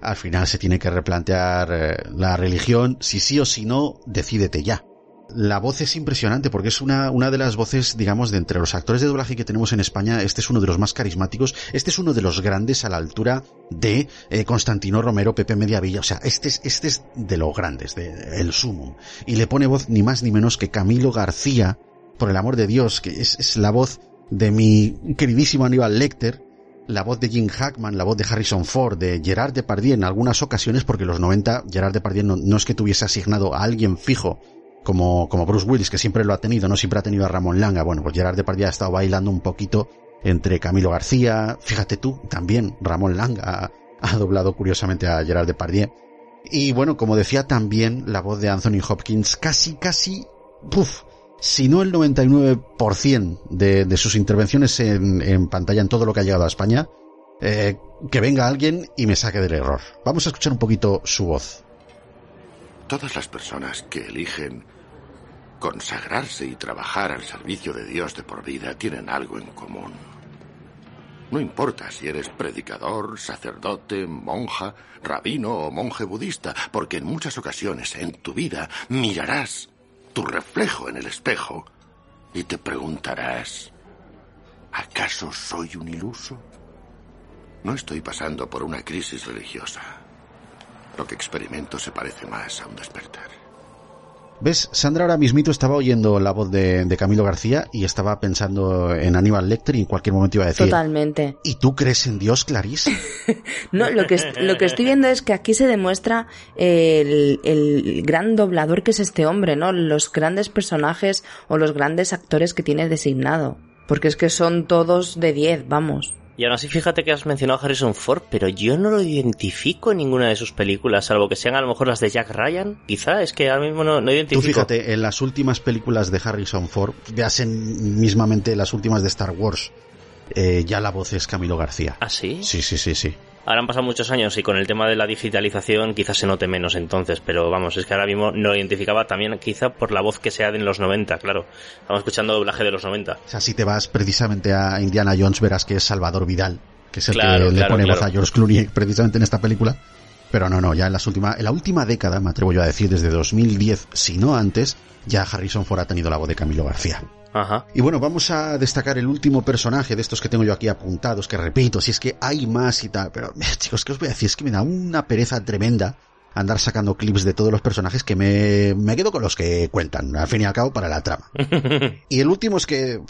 al final se tiene que replantear eh, la religión, si sí o si no, decídete ya. La voz es impresionante porque es una, una de las voces, digamos, de entre los actores de doblaje que tenemos en España, este es uno de los más carismáticos, este es uno de los grandes a la altura de Constantino Romero, Pepe Mediavilla, o sea, este es, este es de los grandes, de, el sumo. Y le pone voz ni más ni menos que Camilo García, por el amor de Dios, que es la voz de mi queridísimo Aníbal Lecter, la voz de Jim Hackman, la voz de Harrison Ford, de Gerard Depardieu en algunas ocasiones, porque en los 90 Gerard Depardieu no, no es que tuviese asignado a alguien fijo como, como Bruce Willis, que siempre lo ha tenido, no siempre ha tenido a Ramón Langa. Bueno, pues Gerard Depardieu ha estado bailando un poquito entre Camilo García, fíjate tú, también Ramón Langa ha, ha doblado curiosamente a Gerard Depardieu. Y bueno, como decía también la voz de Anthony Hopkins, casi, casi, puf, si no el 99% de, de sus intervenciones en, en, pantalla en todo lo que ha llegado a España, eh, que venga alguien y me saque del error. Vamos a escuchar un poquito su voz. Todas las personas que eligen consagrarse y trabajar al servicio de Dios de por vida tienen algo en común. No importa si eres predicador, sacerdote, monja, rabino o monje budista, porque en muchas ocasiones en tu vida mirarás tu reflejo en el espejo y te preguntarás, ¿acaso soy un iluso? No estoy pasando por una crisis religiosa. Lo que experimento se parece más a un despertar. ¿Ves? Sandra ahora mismito estaba oyendo la voz de, de, Camilo García y estaba pensando en Aníbal Lecter y en cualquier momento iba a decir... Totalmente. ¿Y tú crees en Dios, Clarice? no, lo que, lo que estoy viendo es que aquí se demuestra el, el gran doblador que es este hombre, ¿no? Los grandes personajes o los grandes actores que tiene designado. Porque es que son todos de 10, vamos. Y aún así, fíjate que has mencionado a Harrison Ford, pero yo no lo identifico en ninguna de sus películas, salvo que sean a lo mejor las de Jack Ryan. Quizá, es que ahora mismo no, no identifico. Tú fíjate, en las últimas películas de Harrison Ford, veas en, mismamente las últimas de Star Wars, eh, ya la voz es Camilo García. ¿Ah, sí? Sí, sí, sí, sí. Ahora han pasado muchos años y con el tema de la digitalización quizás se note menos entonces, pero vamos, es que ahora mismo no lo identificaba también quizá por la voz que sea de en los 90, claro. Estamos escuchando doblaje de los 90. O sea, si te vas precisamente a Indiana Jones verás que es Salvador Vidal, que es el claro, que claro, le pone claro. voz a George Clooney precisamente en esta película. Pero no, no, ya en las últimas, en la última década, me atrevo yo a decir, desde 2010, si no antes, ya Harrison Ford ha tenido la voz de Camilo García. Ajá. Y bueno, vamos a destacar el último personaje de estos que tengo yo aquí apuntados, que repito, si es que hay más y tal, pero chicos, ¿qué os voy a decir? Es que me da una pereza tremenda andar sacando clips de todos los personajes que me, me quedo con los que cuentan, al fin y al cabo, para la trama. y el último es que,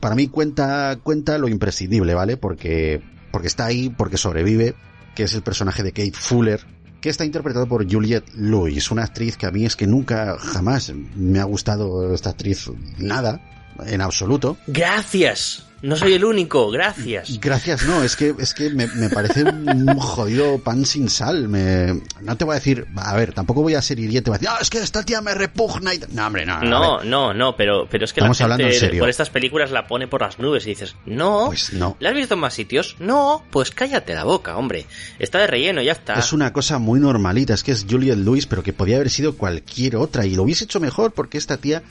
para mí cuenta, cuenta lo imprescindible, ¿vale? Porque, porque está ahí, porque sobrevive, que es el personaje de Kate Fuller, que está interpretado por Juliette Lewis, una actriz que a mí es que nunca, jamás me ha gustado esta actriz nada, en absoluto. Gracias. No soy el único, gracias. Gracias, no, es que, es que me, me parece un jodido pan sin sal. Me, no te voy a decir, a ver, tampoco voy a ser idiota, voy a decir, ah, es que esta tía me repugna y... No, hombre, no. No, no, no, pero, pero es que Estamos la gente hablando en serio. por estas películas la pone por las nubes y dices, no, Pues no. ¿la has visto en más sitios? No, pues cállate la boca, hombre. Está de relleno, ya está. Es una cosa muy normalita, es que es Juliette Lewis, pero que podía haber sido cualquier otra y lo hubiese hecho mejor porque esta tía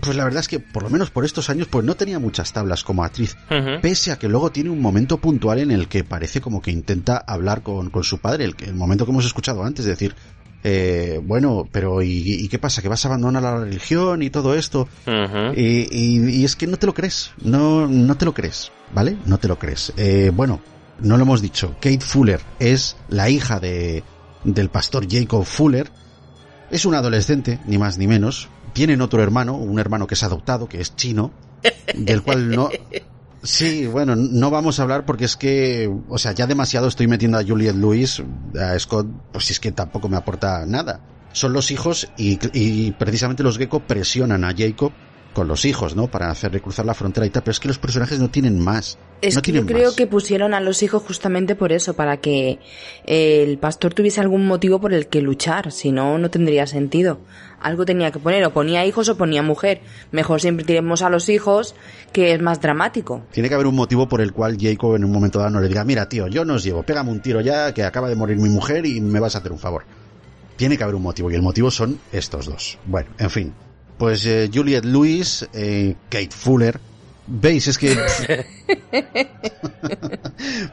pues la verdad es que por lo menos por estos años pues no tenía muchas tablas como actriz, pese a que luego tiene un momento puntual en el que parece como que intenta hablar con, con su padre, el, momento que hemos escuchado antes, de decir, eh, bueno, pero ¿y, ¿y qué pasa? ¿Que vas a abandonar la religión y todo esto? Ujú. Y, y- y es que no te lo crees, no, no te lo crees, ¿vale? No te lo crees. Eh, bueno, no lo hemos dicho, Kate Fuller es la hija de, del pastor Jacob Fuller, es un adolescente, ni más ni menos, tienen otro hermano, un hermano que es adoptado, que es chino, del cual no... Sí, bueno, no vamos a hablar porque es que, o sea, ya demasiado estoy metiendo a Juliette Lewis, a Scott, pues si es que tampoco me aporta nada. son los hijos y, y precisamente los Gecko presionan a Jacob con los hijos, ¿no? Para hacerle cruzar la frontera y tal, pero es que los personajes no tienen más. Es no que yo creo más. que pusieron a los hijos justamente por eso, para que el pastor tuviese algún motivo por el que luchar, si no, no tendría sentido. Algo tenía que poner, o ponía hijos o ponía mujer. Mejor siempre tiremos a los hijos, que es más dramático. Tiene que haber un motivo por el cual Jacob en un momento dado no le diga, mira tío, yo no os llevo, pégame un tiro ya, que acaba de morir mi mujer y me vas a hacer un favor. Tiene que haber un motivo, y el motivo son estos dos. Bueno, en fin. Pues eh, Juliette Lewis, eh, Kate Fuller, veis, es que...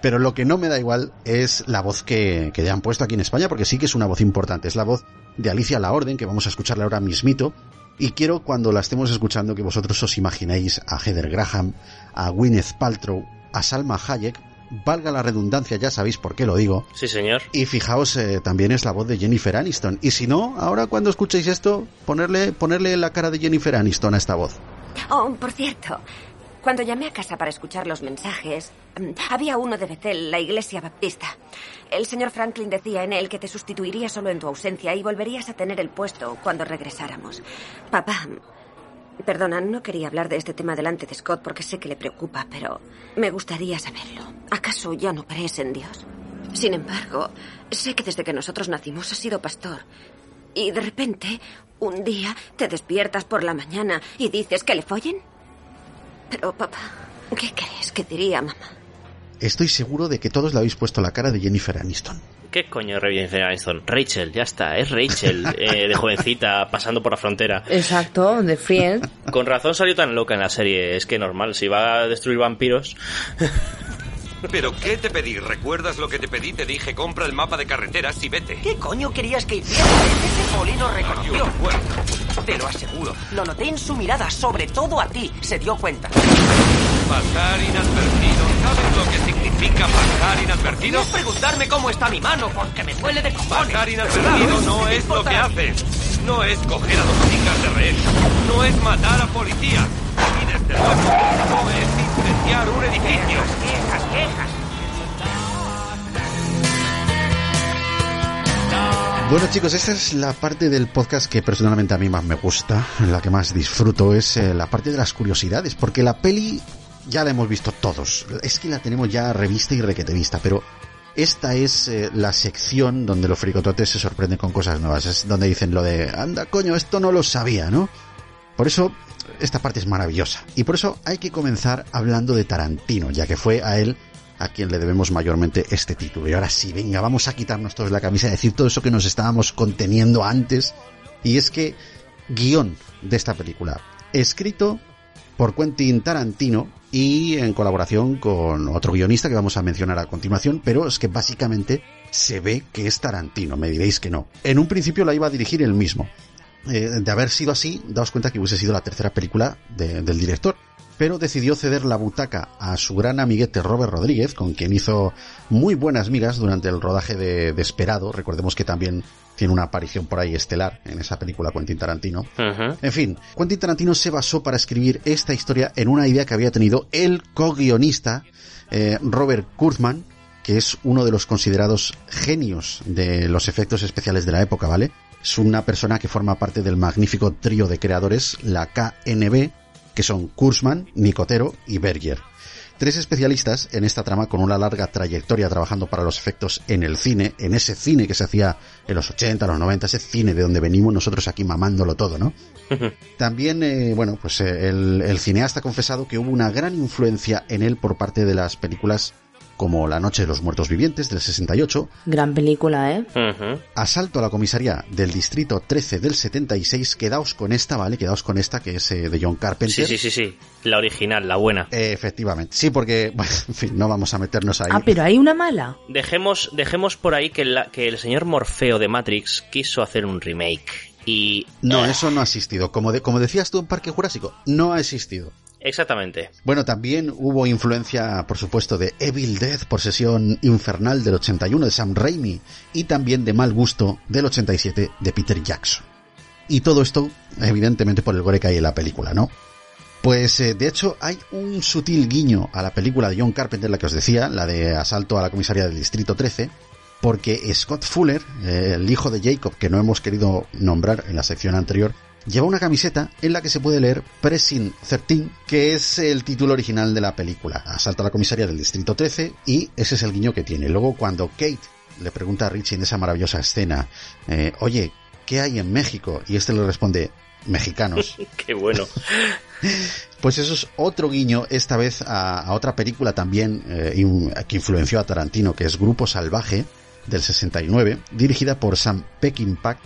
Pero lo que no me da igual es la voz que, que ya han puesto aquí en España, porque sí que es una voz importante. Es la voz de Alicia La Orden, que vamos a escucharla ahora mismito. Y quiero cuando la estemos escuchando que vosotros os imaginéis a Heather Graham, a Gwyneth Paltrow, a Salma Hayek, valga la redundancia, ya sabéis por qué lo digo. Sí, señor. Y fijaos, eh, también es la voz de Jennifer Aniston. Y si no, ahora cuando escuchéis esto, ponerle, ponerle la cara de Jennifer Aniston a esta voz. Oh, por cierto, cuando llamé a casa para escuchar los mensajes, mm, había uno de Bethel, la iglesia baptista. El señor Franklin decía en él que te sustituiría solo en tu ausencia y volverías a tener el puesto cuando regresáramos. Papá, perdona, no quería hablar de este tema delante de Scott porque sé que le preocupa, pero me gustaría saberlo. ¿Acaso ya no crees en Dios? Sin embargo, sé que desde que nosotros nacimos has sido pastor. Y de repente, un día, te despiertas por la mañana y dices que le follen. Pero, papá, ¿qué crees que diría mamá? Estoy seguro de que todos le habéis puesto la cara de Jennifer Aniston. ¿Qué coño de Jennifer Aniston? Rachel, ya está, es Rachel, eh, de jovencita, pasando por la frontera. Exacto, de Friends. Con razón salió tan loca en la serie, es que normal, si va a destruir vampiros... ¿Pero qué te pedí? ¿Recuerdas lo que te pedí? Te dije, compra el mapa de carreteras y vete. ¿Qué coño querías que hiciera? Ese molino reconoció. Te lo aseguro. Lo noté en su mirada, sobre todo a ti. Se dio cuenta. Pasar inadvertido. ¿Sabes lo que significa pasar inadvertido? ¿Quieres preguntarme cómo está mi mano? Porque me huele de cojones. Pasar inadvertido no es lo que haces. No es coger a dos chicas de rehén. No es matar a policías. Y desde luego no es incendiar un edificio. Quejas, quejas. Bueno chicos, esta es la parte del podcast que personalmente a mí más me gusta, la que más disfruto, es eh, la parte de las curiosidades, porque la peli ya la hemos visto todos, es que la tenemos ya revista y requete vista, pero esta es eh, la sección donde los fricototes se sorprenden con cosas nuevas, es donde dicen lo de, anda coño, esto no lo sabía, ¿no? Por eso, esta parte es maravillosa, y por eso hay que comenzar hablando de Tarantino, ya que fue a él a quien le debemos mayormente este título. Y ahora sí, venga, vamos a quitarnos todos la camisa y decir todo eso que nos estábamos conteniendo antes. Y es que, guion de esta película, escrito por Quentin Tarantino y en colaboración con otro guionista que vamos a mencionar a continuación, pero es que básicamente se ve que es Tarantino, me diréis que no. En un principio la iba a dirigir él mismo. Eh, de haber sido así, daos cuenta que hubiese sido la tercera película de, del director pero decidió ceder la butaca a su gran amiguete Robert Rodríguez, con quien hizo muy buenas migas durante el rodaje de Desperado. Recordemos que también tiene una aparición por ahí estelar en esa película Quentin Tarantino. Uh -huh. En fin, Quentin Tarantino se basó para escribir esta historia en una idea que había tenido el co-guionista eh, Robert Kurtzman, que es uno de los considerados genios de los efectos especiales de la época, ¿vale? Es una persona que forma parte del magnífico trío de creadores, la KNB, que son Kurzman, Nicotero y Berger. Tres especialistas en esta trama con una larga trayectoria trabajando para los efectos en el cine, en ese cine que se hacía en los 80, los 90, ese cine de donde venimos nosotros aquí mamándolo todo, ¿no? También, eh, bueno, pues eh, el, el cineasta ha confesado que hubo una gran influencia en él por parte de las películas como La Noche de los Muertos Vivientes del 68. Gran película, ¿eh? Uh -huh. Asalto a la comisaría del Distrito 13 del 76. Quedaos con esta, ¿vale? Quedaos con esta que es eh, de John Carpenter. Sí, sí, sí, sí. La original, la buena. Eh, efectivamente. Sí, porque, bueno, en fin, no vamos a meternos ahí. Ah, pero hay una mala. Dejemos, dejemos por ahí que, la, que el señor Morfeo de Matrix quiso hacer un remake. Y. No, eso no ha existido. Como, de, como decías tú en Parque Jurásico, no ha existido. Exactamente. Bueno, también hubo influencia, por supuesto, de Evil Dead, Posesión Infernal del 81 de Sam Raimi y también de Mal Gusto del 87 de Peter Jackson. Y todo esto, evidentemente, por el gore que hay en la película, ¿no? Pues eh, de hecho hay un sutil guiño a la película de John Carpenter, la que os decía, la de Asalto a la comisaría del Distrito 13, porque Scott Fuller, eh, el hijo de Jacob, que no hemos querido nombrar en la sección anterior, lleva una camiseta en la que se puede leer Pressing 13, que es el título original de la película. Asalta a la comisaría del Distrito 13 y ese es el guiño que tiene. Luego cuando Kate le pregunta a Richie en esa maravillosa escena, eh, oye, ¿qué hay en México? Y este le responde, mexicanos. Qué bueno. Pues eso es otro guiño, esta vez a, otra película también eh, que influenció a Tarantino, que es Grupo Salvaje, del 69, dirigida por Sam Peckinpah,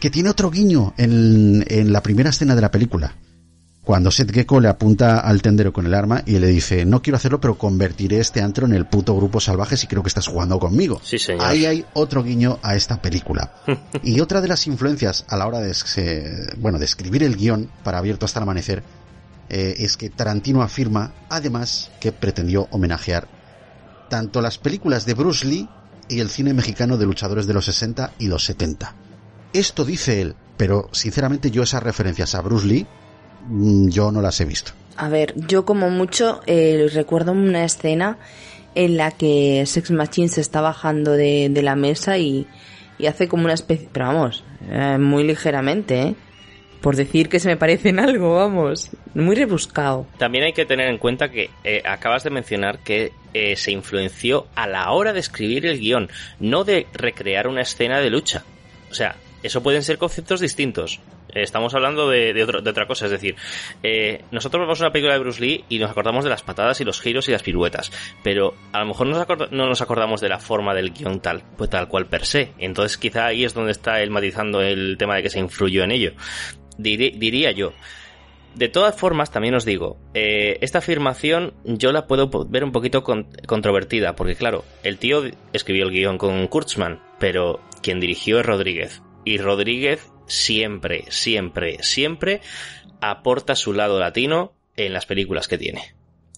que tiene otro guiño en, en la primera escena de la película. Cuando Seth Gecko le apunta al tendero con el arma y le dice, no quiero hacerlo, pero convertiré este antro en el puto grupo salvaje si creo que estás jugando conmigo. Sí, señor. Ahí hay otro guiño a esta película. y otra de las influencias a la hora de, bueno, de escribir el guion para Abierto hasta el amanecer eh, es que Tarantino afirma, además, que pretendió homenajear tanto las películas de Bruce Lee y el cine mexicano de luchadores de los 60 y los 70. Esto dice él, pero sinceramente yo esas referencias a Bruce Lee Mm, yo no las he visto. A ver, yo como mucho eh, recuerdo una escena en la que Sex Machine se está bajando de, la mesa y, hace como una especie, pero vamos, eh, muy ligeramente, ¿eh? Por decir que se me parece en algo, vamos, muy rebuscado. También hay que tener en cuenta que acabas de mencionar que se influenció a la hora de escribir el guion, no de recrear una escena de lucha. O sea, eso pueden ser conceptos distintos. Estamos hablando de, otra cosa, es decir, eh, nosotros vemos una película de Bruce Lee y nos acordamos de las patadas y los giros y las piruetas, pero a lo mejor no nos acordamos de la forma del guion tal, pues tal cual per se. Entonces quizá ahí es donde está él matizando el tema de que se influyó en ello. diría yo. De todas formas, también os digo, eh, esta afirmación yo la puedo ver un poquito controvertida, porque claro, el tío escribió el guion con Kurtzman, pero quien dirigió es Rodríguez. Y Rodríguez siempre, siempre, siempre aporta su lado latino en las películas que tiene.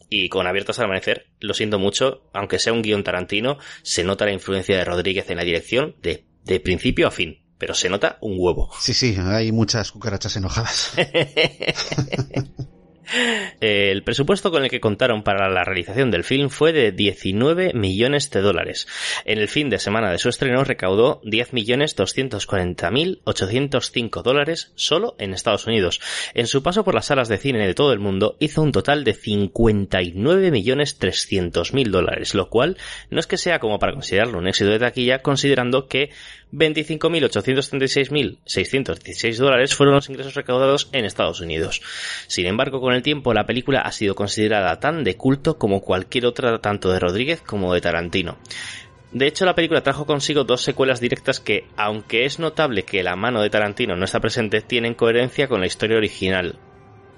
Y con Abiertos al Amanecer, lo siento mucho, aunque sea un guion tarantino, se nota la influencia de Rodríguez en la dirección de, de principio a fin. Pero se nota un huevo. Sí, sí, hay muchas cucarachas enojadas. El presupuesto con el que contaron para la realización del film fue de 19 millones de dólares. En el fin de semana de su estreno recaudó 10 millones 240 mil 805 dólares solo en Estados Unidos. En su paso por las salas de cine de todo el mundo hizo un total de 59 millones 300 mil dólares, lo cual no es que sea como para considerarlo un éxito de taquilla, considerando que 25.836.616 dólares fueron los ingresos recaudados en Estados Unidos. Sin embargo, con el tiempo la película ha sido considerada tan de culto como cualquier otra tanto de Rodríguez como de Tarantino. De hecho, la película trajo consigo dos secuelas directas que, aunque es notable que la mano de Tarantino no está presente, tienen coherencia con la historia original,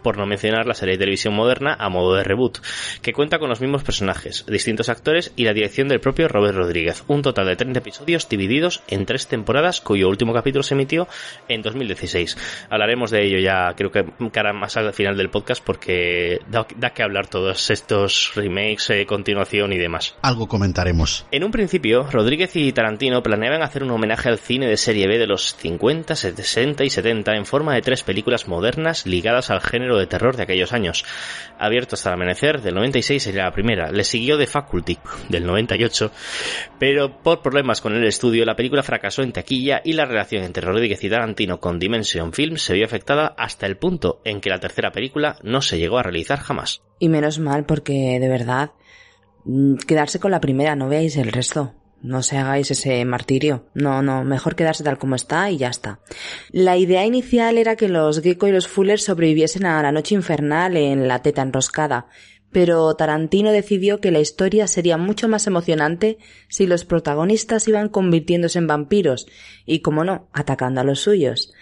por no mencionar la serie de televisión moderna a modo de reboot, que cuenta con los mismos personajes, distintos actores y la dirección del propio Robert Rodríguez. Un total de 30 episodios divididos en tres temporadas, cuyo último capítulo se emitió en 2016. Hablaremos de ello ya, creo que cara más al final del podcast, porque da, que hablar todos estos remakes, eh, continuación y demás. Algo comentaremos. En un principio, Rodríguez y Tarantino planeaban hacer un homenaje al cine de serie B de los 50, 60 y 70 en forma de tres películas modernas ligadas al género de terror de aquellos años. Abierto hasta el amanecer, del 96 sería la primera. Le siguió The Faculty, del 98, pero por problemas con el estudio, la película fracasó en taquilla y la relación entre Rodríguez y Tarantino con Dimension Films se vio afectada hasta el punto en que la tercera película no se llegó a realizar jamás. Y menos mal, porque de verdad, mm, quedarse con la primera, no veáis el resto. No se hagáis ese martirio. No, no, mejor quedarse tal como está y ya está. La idea inicial era que los Gecko y los Fuller sobreviviesen a la noche infernal en la teta enroscada, pero Tarantino decidió que la historia sería mucho más emocionante si los protagonistas iban convirtiéndose en vampiros y, como no, atacando a los suyos.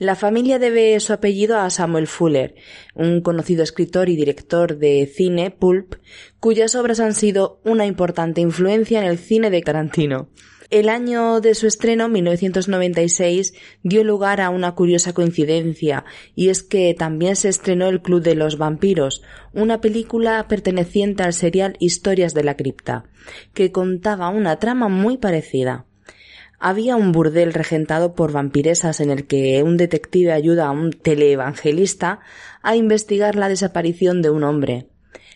La familia debe su apellido a Samuel Fuller, un conocido escritor y director de cine pulp, cuyas obras han sido una importante influencia en el cine de Tarantino. El año de su estreno, 1996, dio lugar a una curiosa coincidencia, y es que también se estrenó El Club de los Vampiros, una película perteneciente al serial Historias de la Cripta, que contaba una trama muy parecida había un burdel regentado por vampiresas en el que un detective ayuda a un teleevangelista a investigar la desaparición de un hombre.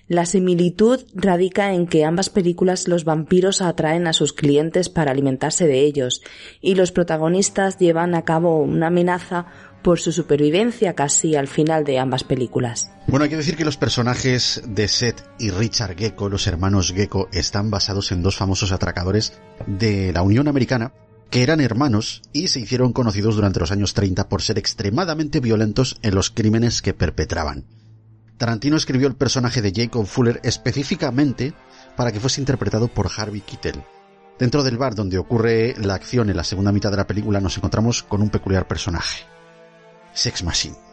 La similitud radica en que ambas películas los vampiros atraen a sus clientes para alimentarse de ellos y los protagonistas llevan a cabo una amenaza por su supervivencia casi al final de ambas películas. Bueno, hay que decir que los personajes de Seth y Richard Gecko, los hermanos Gecko, están basados en dos famosos atracadores de la Unión Americana que eran hermanos y se hicieron conocidos durante los años 30 por ser extremadamente violentos en los crímenes que perpetraban. Tarantino escribió el personaje de Jacob Fuller específicamente para que fuese interpretado por Harvey Keitel. Dentro del bar donde ocurre la acción en la segunda mitad de la película nos encontramos con un peculiar personaje. Sex Machine.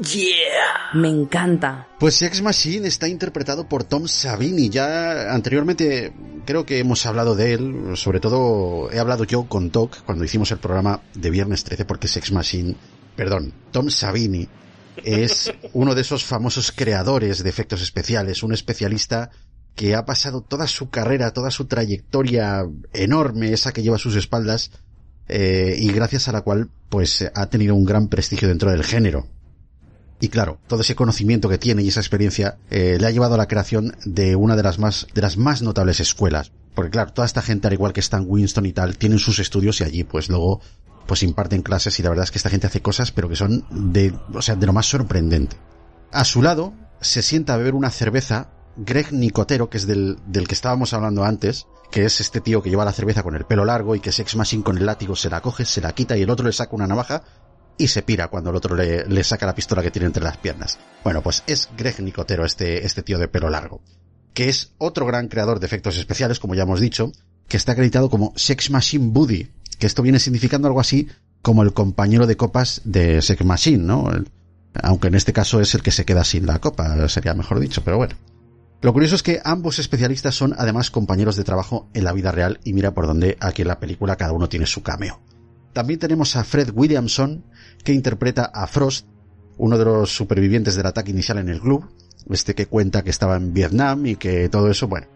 Yeah. Me encanta. Pues Sex Machine está interpretado por Tom Savini. Ya anteriormente creo que hemos hablado de él, sobre todo he hablado yo con Doc cuando hicimos el programa de Viernes 13 porque Sex Machine, perdón, Tom Savini es uno de esos famosos creadores de efectos especiales, un especialista que ha pasado toda su carrera, toda su trayectoria enorme, esa que lleva a sus espaldas, eh, y gracias a la cual pues ha tenido un gran prestigio dentro del género. Y claro, todo ese conocimiento que tiene y esa experiencia eh, le ha llevado a la creación de una de las más de las más notables escuelas. Porque claro, toda esta gente, al igual que Stan Winston y tal, tienen sus estudios y allí pues luego pues imparten clases y la verdad es que esta gente hace cosas pero que son de, o sea, de lo más sorprendente. A su lado se sienta a beber una cerveza Greg Nicotero, que es del, del que estábamos hablando antes, que es este tío que lleva la cerveza con el pelo largo y que Sex Machine con el látigo se la coge, se la quita y el otro le saca una navaja y se pira cuando el otro le, le saca la pistola que tiene entre las piernas. Bueno, pues es Greg Nicotero, este, este tío de pelo largo, que es otro gran creador de efectos especiales, como ya hemos dicho, que está acreditado como Sex Machine Buddy, que esto viene significando algo así como el compañero de copas de Sex Machine, ¿no? Aunque en este caso es el que se queda sin la copa, sería mejor dicho, pero bueno. Lo curioso es que ambos especialistas son además compañeros de trabajo en la vida real y mira por dónde aquí en la película cada uno tiene su cameo. También tenemos a Fred Williamson, que interpreta a Frost, uno de los supervivientes del ataque inicial en el club, este que cuenta que estaba en Vietnam y que todo eso, bueno,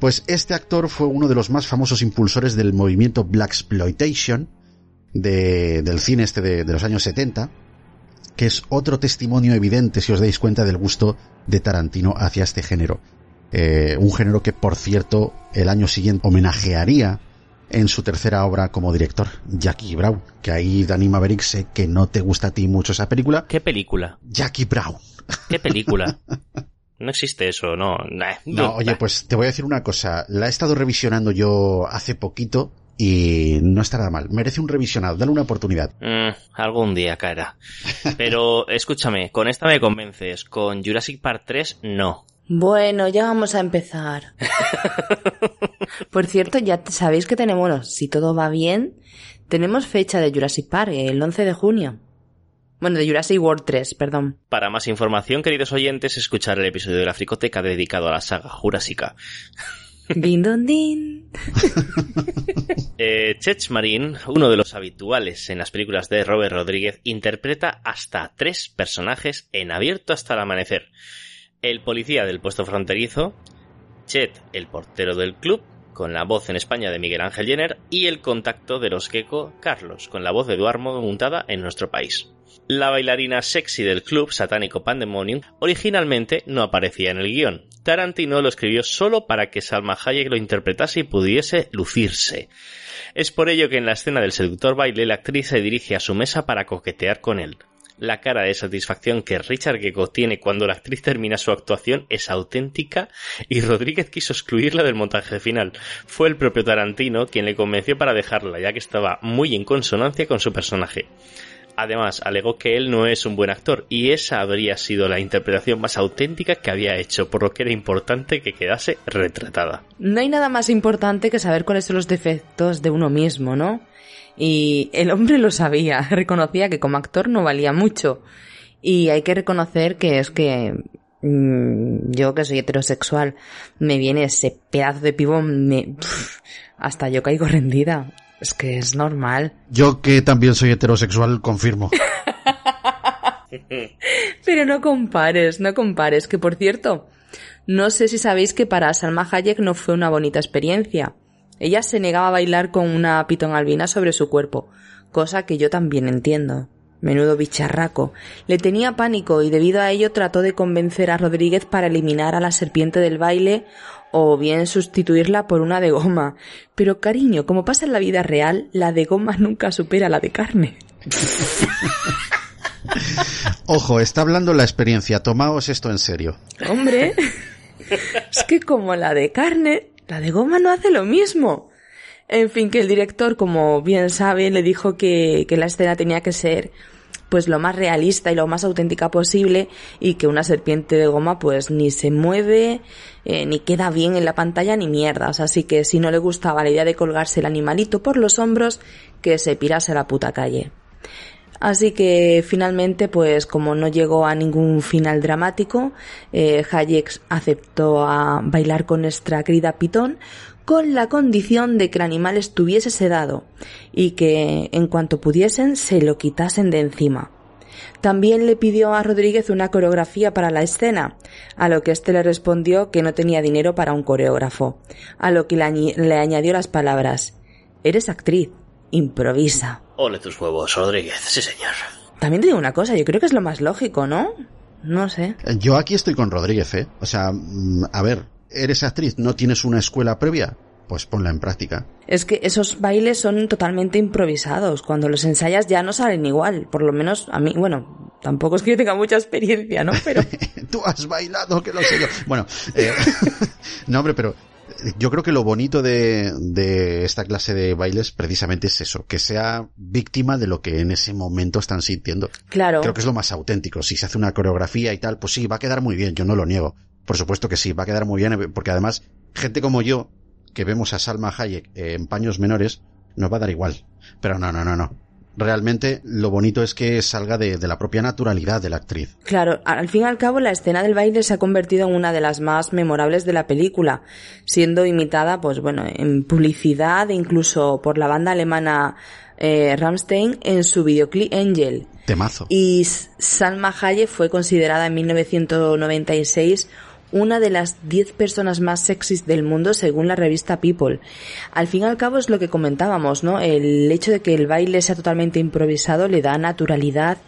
pues este actor fue uno de los más famosos impulsores del movimiento Black Exploitation del cine este de, los años 70, que es otro testimonio evidente, si os dais cuenta, del gusto de Tarantino hacia este género. Eh, un género que, por cierto, el año siguiente homenajearía en su tercera obra como director, Jackie Brown, que ahí Danny Maverick sé que no te gusta a ti mucho esa película. ¿Qué película? Jackie Brown. ¿Qué película? No existe eso, no. No, oye, pues te voy a decir una cosa. La he estado revisionando yo hace poquito y no está nada mal. Merece un revisionado, dale una oportunidad. Mm, algún día caerá. Pero escúchame, con esta me convences. Con Jurassic Park 3, no. Bueno, ya vamos a empezar. Por cierto, ya sabéis que tenemos, bueno, si todo va bien, tenemos fecha de Jurassic Park, el 11 de junio. Bueno, de Jurassic World 3, perdón. Para más información, queridos oyentes, escuchar el episodio de la Fricoteca dedicado a la saga Jurásica. Din don din. eh, Chech Marín, uno de los habituales en las películas de Robert Rodríguez, interpreta hasta tres personajes en abierto hasta el amanecer. El policía del puesto fronterizo, Chet, el portero del club, con la voz en España de Miguel Ángel Jenner, y el contacto de los Gecko, Carlos, con la voz de Eduardo montada en nuestro país. La bailarina sexy del club satánico Pandemonium originalmente no aparecía en el guion. Tarantino lo escribió solo para que Salma Hayek lo interpretase y pudiese lucirse. Es por ello que en la escena del seductor baile la actriz se dirige a su mesa para coquetear con él. La cara de satisfacción que Richard Gecko tiene cuando la actriz termina su actuación es auténtica y Rodríguez quiso excluirla del montaje final. Fue el propio Tarantino quien le convenció para dejarla ya que estaba muy en consonancia con su personaje. Además, alegó que él no es un buen actor y esa habría sido la interpretación más auténtica que había hecho, por lo que era importante que quedase retratada. No hay nada más importante que saber cuáles son los defectos de uno mismo, ¿no? Y el hombre lo sabía, reconocía que como actor no valía mucho. Y hay que reconocer que es que mm, yo que soy heterosexual, me viene ese pedazo de pibón, me, hasta yo caigo rendida. Es que es normal. Yo que también soy heterosexual, confirmo. Pero no compares, no compares. Que por cierto, no sé si sabéis que para Salma Hayek no fue una bonita experiencia. Ella se negaba a bailar con una pitón albina sobre su cuerpo, cosa que yo también entiendo. Menudo bicharraco. Le tenía pánico y debido a ello trató de convencer a Rodríguez para eliminar a la serpiente del baile o bien sustituirla por una de goma. Pero cariño, como pasa en la vida real, la de goma nunca supera la de carne. Ojo, está hablando la experiencia, tomaos esto en serio. Hombre, es que como la de carne, la de goma no hace lo mismo. En fin, que el director, como bien sabe, le dijo que, que la escena tenía que ser pues lo más realista y lo más auténtica posible y que una serpiente de goma pues ni se mueve, eh, ni queda bien en la pantalla ni mierdas. Así que si no le gustaba la idea de colgarse el animalito por los hombros, que se pirase a la puta calle. Así que finalmente, pues como no llegó a ningún final dramático, eh, Hayek aceptó a bailar con nuestra querida Pitón con la condición de que el animal estuviese sedado y que en cuanto pudiesen se lo quitasen de encima. También le pidió a Rodríguez una coreografía para la escena, a lo que éste le respondió que no tenía dinero para un coreógrafo, a lo que le, le añadió las palabras Eres actriz, improvisa. Ole tus huevos, Rodríguez, sí señor. También te digo una cosa, yo creo que es lo más lógico, ¿no? No sé. Yo aquí estoy con Rodríguez, ¿eh? O sea, mm, a ver, eres actriz, no tienes una escuela previa, pues ponla en práctica. Es que esos bailes son totalmente improvisados. Cuando los ensayas ya no salen igual. Por lo menos a mí, bueno, tampoco es que yo tenga mucha experiencia, ¿no? Pero. Tú has bailado, que lo sé yo. Bueno, eh, no, hombre, pero yo creo que lo bonito de, de esta clase de bailes precisamente es eso, que sea víctima de lo que en ese momento están sintiendo. Claro. Creo que es lo más auténtico. Si se hace una coreografía y tal, pues sí, va a quedar muy bien, yo no lo niego. Por supuesto que sí, va a quedar muy bien, porque además, gente como yo, que vemos a Salma Hayek en paños menores, nos va a dar igual. Pero no, no, no, no. Realmente lo bonito es que salga de, de, la propia naturalidad de la actriz. Claro, al fin y al cabo la escena del baile se ha convertido en una de las más memorables de la película, siendo imitada, pues bueno, en publicidad e incluso por la banda alemana eh, Rammstein en su videoclip Angel. Temazo. Y Salma Hayek fue considerada en 1996 una de las 10 personas más sexys del mundo según la revista People. Al fin y al cabo es lo que comentábamos, ¿no? El hecho de que el baile sea totalmente improvisado le da naturalidad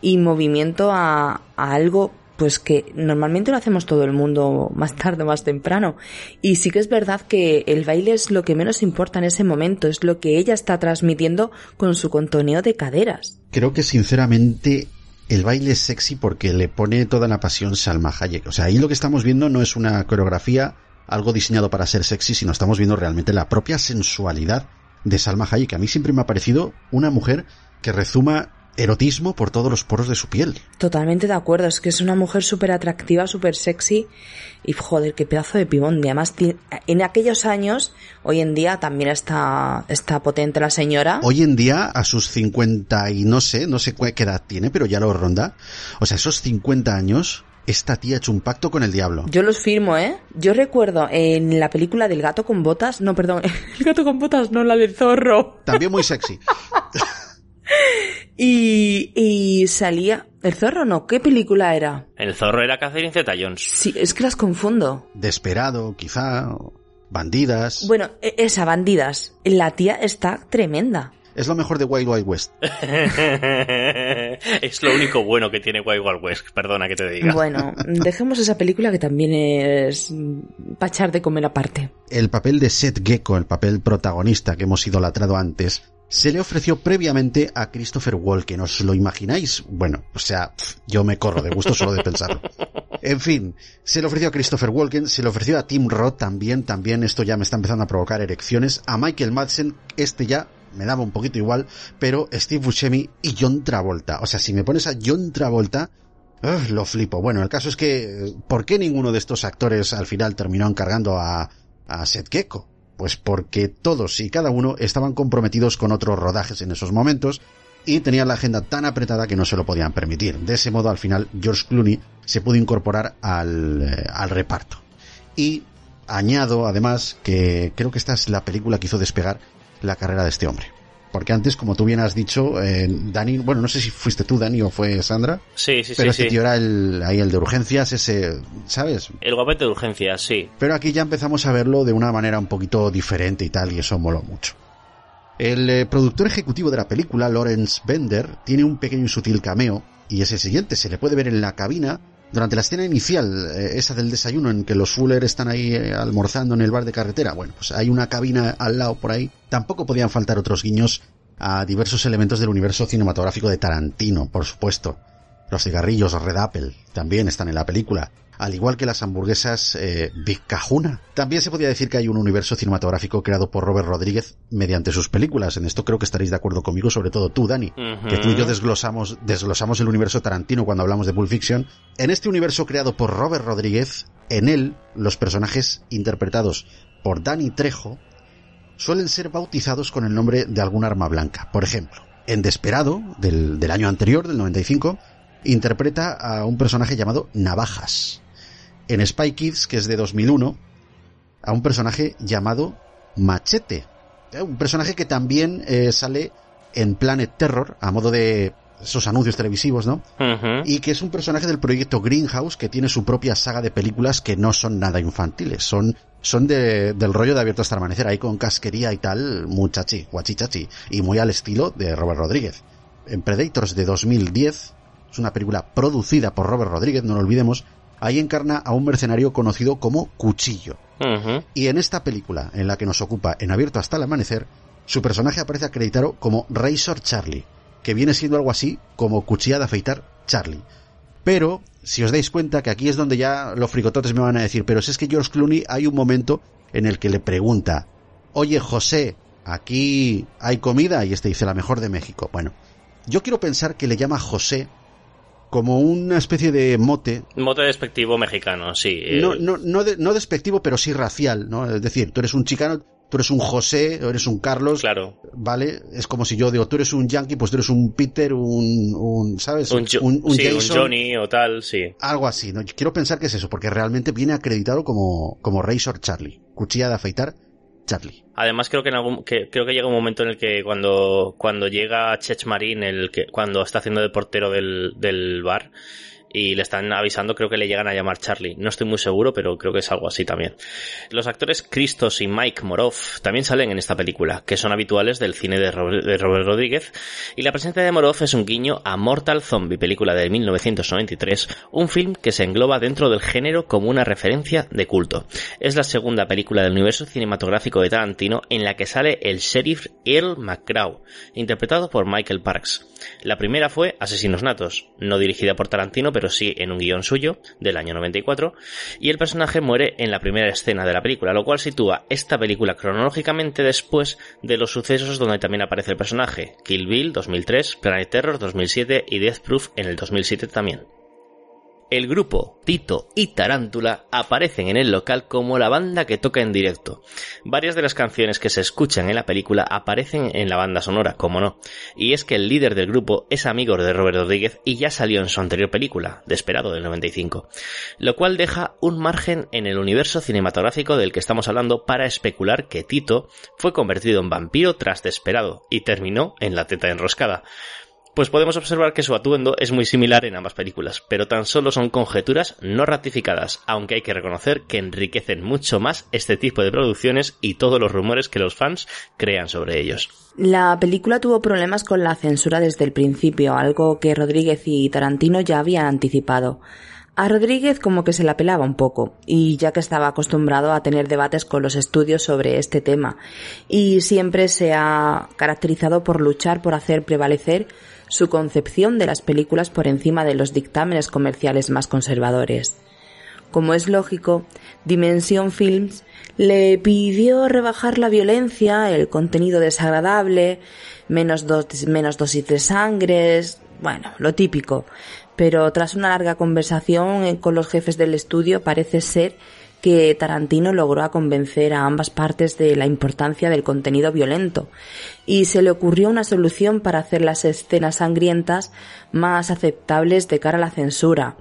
y movimiento a, algo pues que normalmente lo hacemos todo el mundo más tarde o más temprano. Y sí que es verdad que el baile es lo que menos importa en ese momento, es lo que ella está transmitiendo con su contoneo de caderas. Creo que sinceramente el baile es sexy porque le pone toda la pasión Salma Hayek. O sea, ahí lo que estamos viendo no es una coreografía, algo diseñado para ser sexy, sino estamos viendo realmente la propia sensualidad de Salma Hayek. A mí siempre me ha parecido una mujer que rezuma erotismo por todos los poros de su piel. Totalmente de acuerdo, es que es una mujer súper atractiva, súper sexy y joder, qué pedazo de pibón. Y además, en aquellos años, hoy en día también está, está potente la señora. Hoy en día, a sus 50 y no sé, no sé qué edad tiene, pero ya lo ronda. O sea, esos 50 años, esta tía ha hecho un pacto con el diablo. Yo los firmo, ¿eh? Yo recuerdo en la película del gato con botas, no, perdón, el gato con botas, no, la del zorro. También muy sexy. Y, y salía. ¿El zorro no? ¿Qué película era? El zorro era Catherine Zeta Jones. Sí, es que las confundo. Desperado, quizá. Bandidas. Bueno, e, esa, bandidas. La tía está tremenda. Es lo mejor de Wild Wild West. es lo único bueno que tiene Wild Wild West, perdona que te diga. Bueno, dejemos esa película que también es pachar de comer aparte. El papel de Seth Gecko, el papel protagonista que hemos idolatrado antes, se le ofreció previamente a Christopher Walken. ¿Os lo imagináis? Bueno, o sea, yo me corro de gusto solo de pensarlo. En fin, se le ofreció a Christopher Walken, se le ofreció a Tim Roth también, también esto ya me está empezando a provocar erecciones, a Michael Madsen, este ya me daba un poquito igual, pero Steve Buscemi y John Travolta. O sea, si me pones a John Travolta, lo flipo. Bueno, el caso es que, ¿por qué ninguno de estos actores al final terminó encargando a, a Seth Gecko? Pues porque todos y cada uno estaban comprometidos con otros rodajes en esos momentos y tenían la agenda tan apretada que no se lo podían permitir. De ese modo, al final, George Clooney se pudo incorporar al, eh, al reparto. Y añado, además, que creo que esta es la película que hizo despegar la carrera de este hombre. Porque antes, como tú bien has dicho, eh, Dani, bueno, no sé si fuiste tú, Dani, o fue Sandra. Sí, sí, pero sí. este sí. tío era el, ahí el de urgencias, ese, ¿sabes? El guapete de urgencias, sí. Pero aquí ya empezamos a verlo de una manera un poquito diferente y tal, y eso moló mucho. El eh, productor ejecutivo de la película, Lawrence Bender, tiene un pequeño y sutil cameo, y es el siguiente, se le puede ver en la cabina durante la escena inicial, eh, esa del desayuno en que los Fuller están ahí eh, almorzando en el bar de carretera, bueno, pues hay una cabina al lado por ahí. Tampoco podían faltar otros guiños a diversos elementos del universo cinematográfico de Tarantino, por supuesto. Los cigarrillos Red Apple también están en la película al igual que las hamburguesas eh, Big Cajuna. También se podría decir que hay un universo cinematográfico creado por Robert Rodríguez mediante sus películas. En esto creo que estaréis de acuerdo conmigo, sobre todo tú, Dani, que tú y yo desglosamos, desglosamos el universo Tarantino cuando hablamos de Pulp Fiction. En este universo creado por Robert Rodríguez, en él, los personajes interpretados por Danny Trejo suelen ser bautizados con el nombre de algún arma blanca. Por ejemplo, en Desperado, del, del año anterior, del 95, interpreta a un personaje llamado Navajas en Spy Kids, que es de 2001, a un personaje llamado Machete. Eh, un personaje que también eh, sale en Planet Terror, a modo de esos anuncios televisivos, ¿no? Y que es un personaje del proyecto Greenhouse que tiene su propia saga de películas que no son nada infantiles, son, son de, del rollo de abierto hasta amanecer, ahí con casquería y tal, muchachi, guachichachi, y muy al estilo de Robert Rodríguez. En Predators de 2010, es una película producida por Robert Rodríguez, no lo olvidemos, ahí encarna a un mercenario conocido como Cuchillo. Y en esta película, en la que nos ocupa en Abierto hasta el Amanecer, su personaje aparece acreditado como Razor Charlie, que viene siendo algo así como cuchilla de afeitar Charlie. Pero, si os dais cuenta que aquí es donde ya los fricototes me van a decir, pero si es que George Clooney hay un momento en el que le pregunta, oye José, aquí hay comida y este dice la mejor de México. Bueno, yo quiero pensar que le llama José como una especie de mote. Mote despectivo mexicano, sí. No, no, no, no, despectivo, pero sí racial, ¿no? Es decir, tú eres un chicano, tú eres un José, o eres un Carlos. Claro. ¿Vale? Es como si yo digo, tú eres un Yankee, pues tú eres un Peter, un, un ¿sabes? Un, un, un, sí, un Johnny o tal, sí. Algo así, ¿no? Quiero pensar que es eso, porque realmente viene acreditado como, como Razor Charlie. Cuchilla de afeitar Además creo que, en algún, que creo que llega un momento en el que cuando, cuando llega Chech Marín, el que, cuando está haciendo de portero del, del bar, y le están avisando, creo que le llegan a llamar Charlie. No estoy muy seguro, pero creo que es algo así también. Los actores Christos y Mike Morov también salen en esta película, que son habituales del cine de Robert, Rodríguez, y la presencia de Morov es un guiño a Mortal Zombie, película de 1993, un film que se engloba dentro del género como una referencia de culto. Es la segunda película del universo cinematográfico de Tarantino en la que sale el sheriff Earl McGraw, interpretado por Michael Parks. La primera fue Asesinos Natos, no dirigida por Tarantino, pero sí en un guion suyo, del año 94, y el personaje muere en la primera escena de la película, lo cual sitúa esta película cronológicamente después de los sucesos donde también aparece el personaje, Kill Bill 2003, Planet Terror 2007 y Death Proof en el 2007 también. El grupo Tito y Tarántula aparecen en el local como la banda que toca en directo. Varias de las canciones que se escuchan en la película aparecen en la banda sonora, como no. Y es que el líder del grupo es amigo de Robert Rodríguez y ya salió en su anterior película, Desperado del 95. Lo cual deja un margen en el universo cinematográfico del que estamos hablando para especular que Tito fue convertido en vampiro tras Desperado y terminó en la teta enroscada pues podemos observar que su atuendo es muy similar en ambas películas, pero tan solo son conjeturas no ratificadas, aunque hay que reconocer que enriquecen mucho más este tipo de producciones y todos los rumores que los fans crean sobre ellos. La película tuvo problemas con la censura desde el principio, algo que Rodríguez y Tarantino ya habían anticipado. A Rodríguez como que se la pelaba un poco, y ya que estaba acostumbrado a tener debates con los estudios sobre este tema, y siempre se ha caracterizado por luchar por hacer prevalecer su concepción de las películas por encima de los dictámenes comerciales más conservadores. Como es lógico, Dimension Films le pidió rebajar la violencia, el contenido desagradable, menos, menos dosis de sangres, bueno, lo típico. Pero tras una larga conversación eh, con los jefes del estudio parece ser que Tarantino logró convencer a ambas partes de la importancia del contenido violento y se le ocurrió una solución para hacer las escenas sangrientas más aceptables de cara a la censura.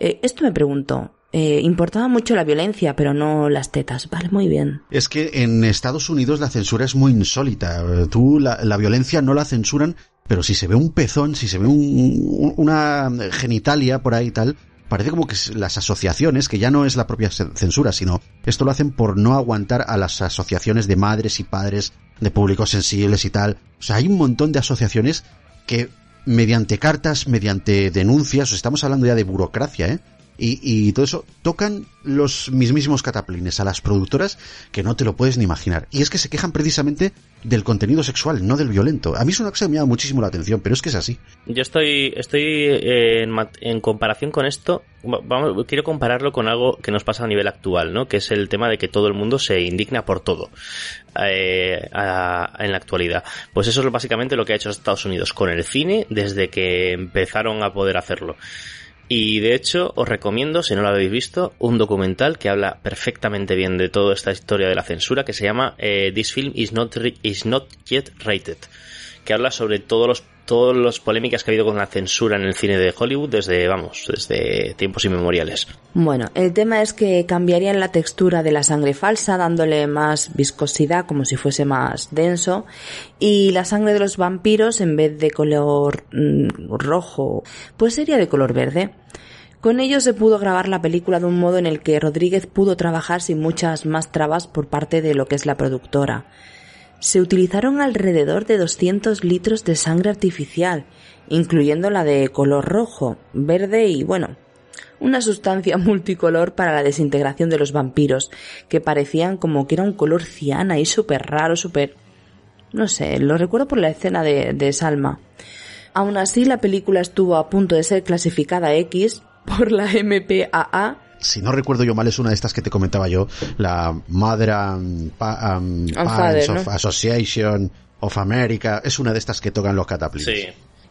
Eh, esto me pregunto, eh, importaba mucho la violencia, pero no las tetas. Vale, muy bien. Es que en Estados Unidos la censura es muy insólita. Tú la, la violencia no la censuran, pero si se ve un pezón, si se ve un, una genitalia por ahí y tal, parece como que las asociaciones, que ya no es la propia censura, sino esto lo hacen por no aguantar a las asociaciones de madres y padres de públicos sensibles y tal. O sea, hay un montón de asociaciones que mediante cartas, mediante denuncias, estamos hablando ya de burocracia, ¿eh? Y, y, todo eso tocan los mismísimos cataplines a las productoras que no te lo puedes ni imaginar. Y es que se quejan precisamente del contenido sexual, no del violento. A mí es una cosa que me llama muchísimo la atención, pero es que es así. Yo estoy, estoy eh, en, en, comparación con esto, vamos, quiero compararlo con algo que nos pasa a nivel actual, ¿no? Que es el tema de que todo el mundo se indigna por todo eh, en la actualidad. Pues eso es básicamente lo que ha hecho Estados Unidos con el cine desde que empezaron a poder hacerlo. Y de hecho, os recomiendo, si no lo habéis visto, un documental que habla perfectamente bien de toda esta historia de la censura que se llama eh, This Film is not, is not Yet Rated, que habla sobre todos los todas las polémicas que ha habido con la censura en el cine de Hollywood desde, vamos, desde tiempos inmemoriales. Bueno, el tema es que cambiarían la textura de la sangre falsa dándole más viscosidad como si fuese más denso y la sangre de los vampiros en vez de color mmm, rojo pues sería de color verde. Con ello se pudo grabar la película de un modo en el que Rodríguez pudo trabajar sin muchas más trabas por parte de lo que es la productora se utilizaron alrededor de 200 litros de sangre artificial, incluyendo la de color rojo, verde y, bueno, una sustancia multicolor para la desintegración de los vampiros, que parecían como que era un color ciana y súper raro, súper... no sé, lo recuerdo por la escena de, de Salma. Aún así, la película estuvo a punto de ser clasificada X por la MPAA si no recuerdo yo mal, es una de estas que te comentaba yo, la Mother um, pa, um, Father, of ¿no? Association of America, es una de estas que tocan los cataplines. Sí.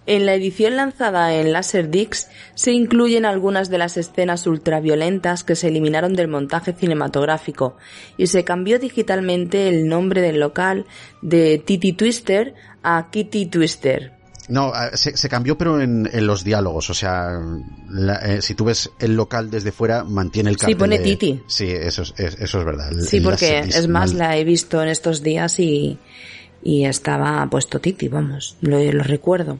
En la edición lanzada en Laserdix se incluyen algunas de las escenas ultraviolentas que se eliminaron del montaje cinematográfico y se cambió digitalmente el nombre del local de Titi Twister a Kitty Twister. No, se, se, cambió pero en, en, los diálogos, o sea, la, eh, si tú ves el local desde fuera, mantiene el cartel Sí, pone de, Titi. Sí, eso es, eso es verdad. Sí, porque es más, la he visto en estos días y, y estaba puesto Titi, vamos, lo, lo recuerdo.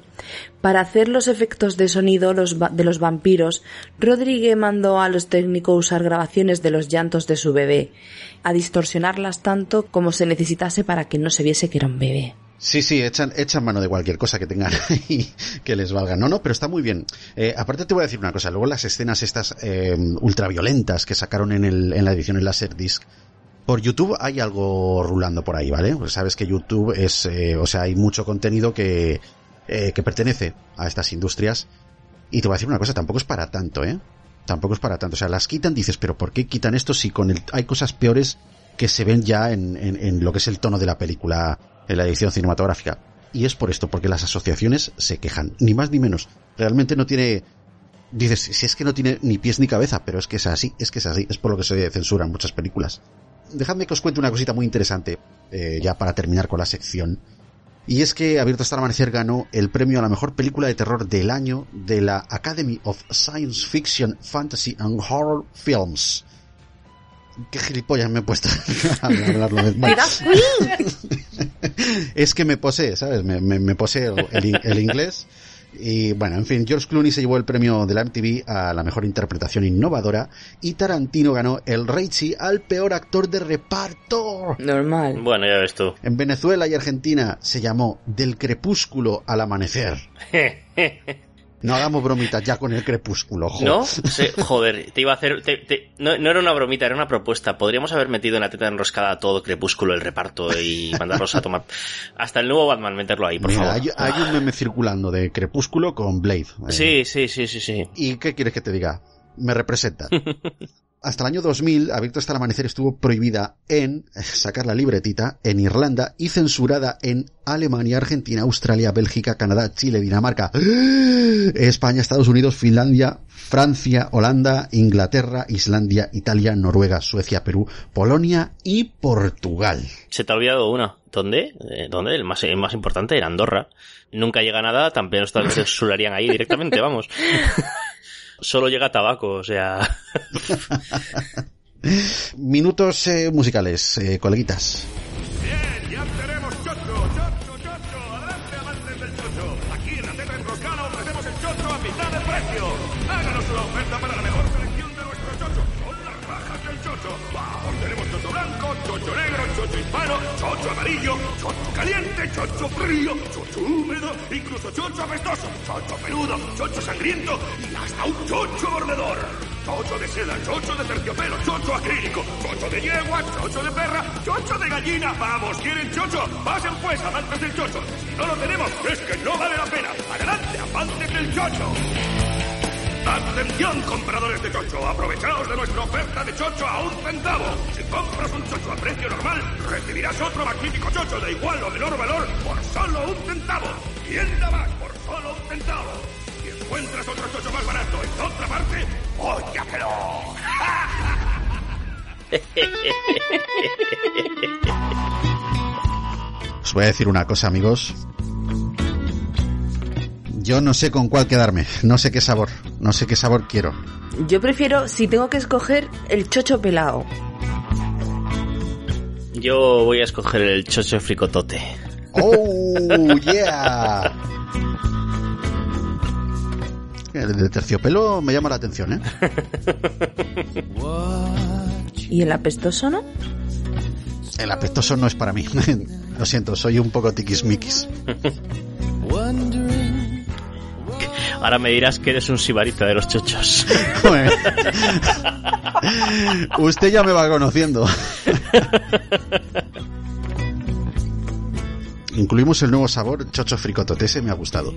Para hacer los efectos de sonido los, de los vampiros, Rodríguez mandó a los técnicos usar grabaciones de los llantos de su bebé, a distorsionarlas tanto como se necesitase para que no se viese que era un bebé. Sí, sí, echan, mano de cualquier cosa que tengan ahí que les valga. No, no, pero está muy bien. Eh, aparte te voy a decir una cosa. Luego las escenas estas eh, ultraviolentas que sacaron en, el, en la edición en Laserdisc, por YouTube hay algo rulando por ahí, ¿vale? Pues sabes que YouTube es, eh, o sea, hay mucho contenido que, eh, que pertenece a estas industrias. Y te voy a decir una cosa, tampoco es para tanto, ¿eh? Tampoco es para tanto. O sea, las quitan, dices, pero ¿por qué quitan esto si con el, hay cosas peores que se ven ya en lo que es el tono de la película en la edición cinematográfica. Y es por esto, porque las asociaciones se quejan, ni más ni menos. Realmente no tiene... Dices, si es que no tiene ni pies ni cabeza, pero es que es así, es que es así, es por lo que se censuran muchas películas. Dejadme que os cuente una cosita muy interesante, eh, ya para terminar con la sección. Y es que Abierto hasta el amanecer ganó el premio a la mejor película de terror del año de la Academy of Science Fiction, Fantasy and Horror Films. ¿Qué gilipollas me he puesto a hablarlo? Bueno. es que me posee, ¿sabes? Me, me, me posee el, el, el, inglés. Y bueno, en fin, George Clooney se llevó el premio de la MTV a la mejor interpretación innovadora y Tarantino ganó el Reichi al peor actor de reparto. Normal. Bueno, ya ves tú. En Venezuela y Argentina se llamó Del crepúsculo al amanecer. No hagamos bromitas ya con el crepúsculo, joder. ¿No? Sí, joder, te iba a hacer... Te, te, no, no, era una bromita, era una propuesta. Podríamos haber metido en la teta enroscada todo crepúsculo el reparto y mandarlos a tomar... Hasta el nuevo Batman, meterlo ahí, por Mira, favor. Hay, hay, un meme circulando de crepúsculo con Blade. Sí, sí, sí, sí, sí. ¿Y qué quieres que te diga? Me representa. Hasta el año 2000, Abierto hasta el amanecer estuvo prohibida en, sacar la libretita, en Irlanda y censurada en Alemania, Argentina, Australia, Bélgica, Canadá, Chile, Dinamarca, España, Estados Unidos, Finlandia, Francia, Holanda, Inglaterra, Islandia, Italia, Noruega, Suecia, Perú, Polonia y Portugal. Se te ha olvidado una. ¿Dónde? ¿Dónde? El más, el más importante era Andorra. Nunca llega nada, también nos censurarían ahí directamente, vamos. solo llega tabaco, o sea. Minutos eh, musicales, eh, coleguitas. Amarillo, chocho caliente, chocho frío, chocho húmedo, incluso chocho apestoso, chocho peludo, chocho sangriento y hasta un chocho mordedor. Chocho de seda, chocho de terciopelo, chocho acrílico, chocho de yegua, chocho de perra, chocho de gallina. Vamos, ¿quieren chocho? Pasen pues, amantes del chocho. Si no lo tenemos, es que no vale la pena. Adelante, amantes del chocho. Atención, compradores de chocho, aprovechaos de nuestra oferta de chocho a un centavo. Si compras un chocho a precio normal, recibirás otro magnífico chocho de igual o menor valor por solo un centavo. ¿Quién da más por solo un centavo? Si encuentras otro chocho más barato en otra parte, ¡óyatelo! Os voy a decir una cosa, amigos. Yo no sé con cuál quedarme, no sé qué sabor, no sé qué sabor quiero. Yo prefiero, si tengo que escoger, el chocho pelado. Yo voy a escoger el chocho fricotote. ¡Oh, yeah! El de terciopelo me llama la atención, ¿eh? ¿Y el apestoso no? El apestoso no es para mí. Lo siento, soy un poco tiquismiquis. Ahora me dirás que eres un sibarita de los chochos. Usted ya me va conociendo. Incluimos el nuevo sabor chocho fricotote, ese me ha gustado.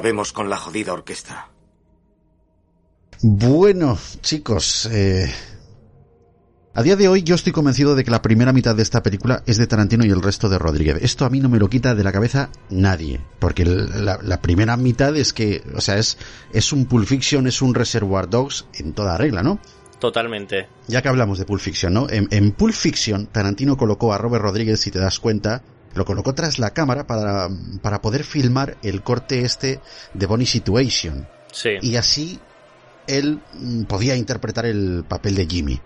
Acabemos con la jodida orquesta. Bueno, chicos, eh, a día de hoy yo estoy convencido de que la primera mitad de esta película es de Tarantino y el resto de Rodríguez. Esto a mí no me lo quita de la cabeza nadie, porque la primera mitad es que, o sea, es, es un Pulp Fiction, es un Reservoir Dogs en toda regla, ¿no? Totalmente. Ya que hablamos de Pulp Fiction, ¿no? En, en Pulp Fiction, Tarantino colocó a Robert Rodríguez, si te das cuenta, lo colocó tras la cámara para, para poder filmar el corte este de Bonnie Situation. Sí. Y así él mm, podía interpretar el papel de Jimmy.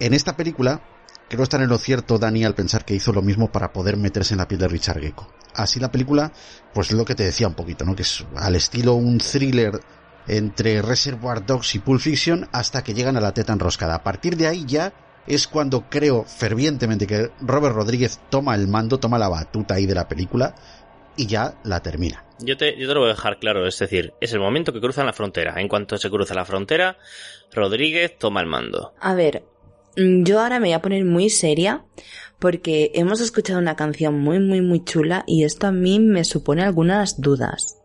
En esta película, creo estar en lo cierto Dani al pensar que hizo lo mismo para poder meterse en la piel de Richard Gecko. Así la película, pues lo que te decía un poquito, ¿no? Que es al estilo un thriller entre Reservoir Dogs y Pulp Fiction hasta que llegan a la teta enroscada. A partir de ahí ya es cuando creo fervientemente que Robert Rodríguez toma el mando, toma la batuta ahí de la película y ya la termina. Yo te, yo te lo voy a dejar claro, es decir, es el momento que cruzan la frontera. En cuanto se cruza la frontera, Rodríguez toma el mando. A ver, mm, yo ahora me voy a poner muy seria porque hemos escuchado una canción muy, muy, muy chula y esto a mí me supone algunas dudas.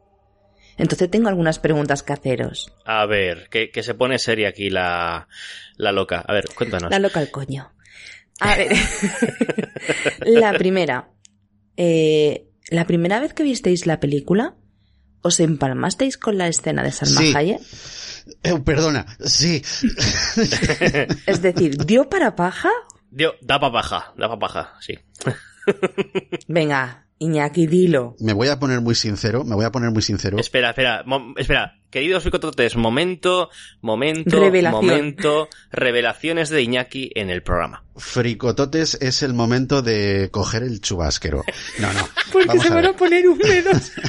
Entonces tengo algunas preguntas que haceros. A ver, que, que se pone seria aquí la, la loca. A ver, cuéntanos. La loca al coño. A ver, la primera. Eh, la primera vez que visteis la película, ¿os empalmasteis con la escena de Salma Sí. Hayek? Eh, perdona, sí. Es decir, ¿dio para paja? Dio, da papaja, da papaja, sí. Venga, Iñaki, dilo. Me voy a poner muy sincero, me voy a poner muy sincero. Espera, espera, espera. Queridos fricototes, momento, momento, Revelación. momento, revelaciones de Iñaki en el programa. Fricototes es el momento de coger el chubasquero. No, no. Porque vamos se a van a poner húmedos.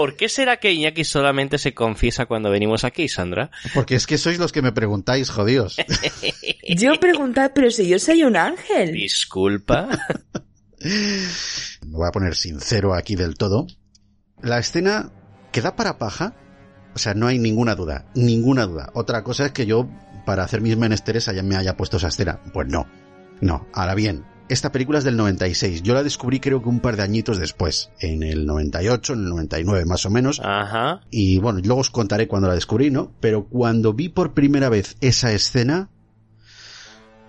¿Por qué será que Iñaki solamente se confiesa cuando venimos aquí, Sandra? Porque es que sois los que me preguntáis, jodidos. Yo preguntaba, pero si yo soy un ángel. Disculpa. Me voy a poner sincero aquí del todo. La escena que da para paja, o sea, no hay ninguna duda, ninguna duda. Otra cosa es que yo, para hacer mis menesteres, haya- me haya puesto esa escena. Pues no, no. Ahora bien, esta película es del 96. Yo la descubrí creo que un par de añitos después, en el 98, en el 99 más o menos. Ajá. Y bueno, luego os contaré cuando la descubrí, ¿no? Pero cuando vi por primera vez esa escena,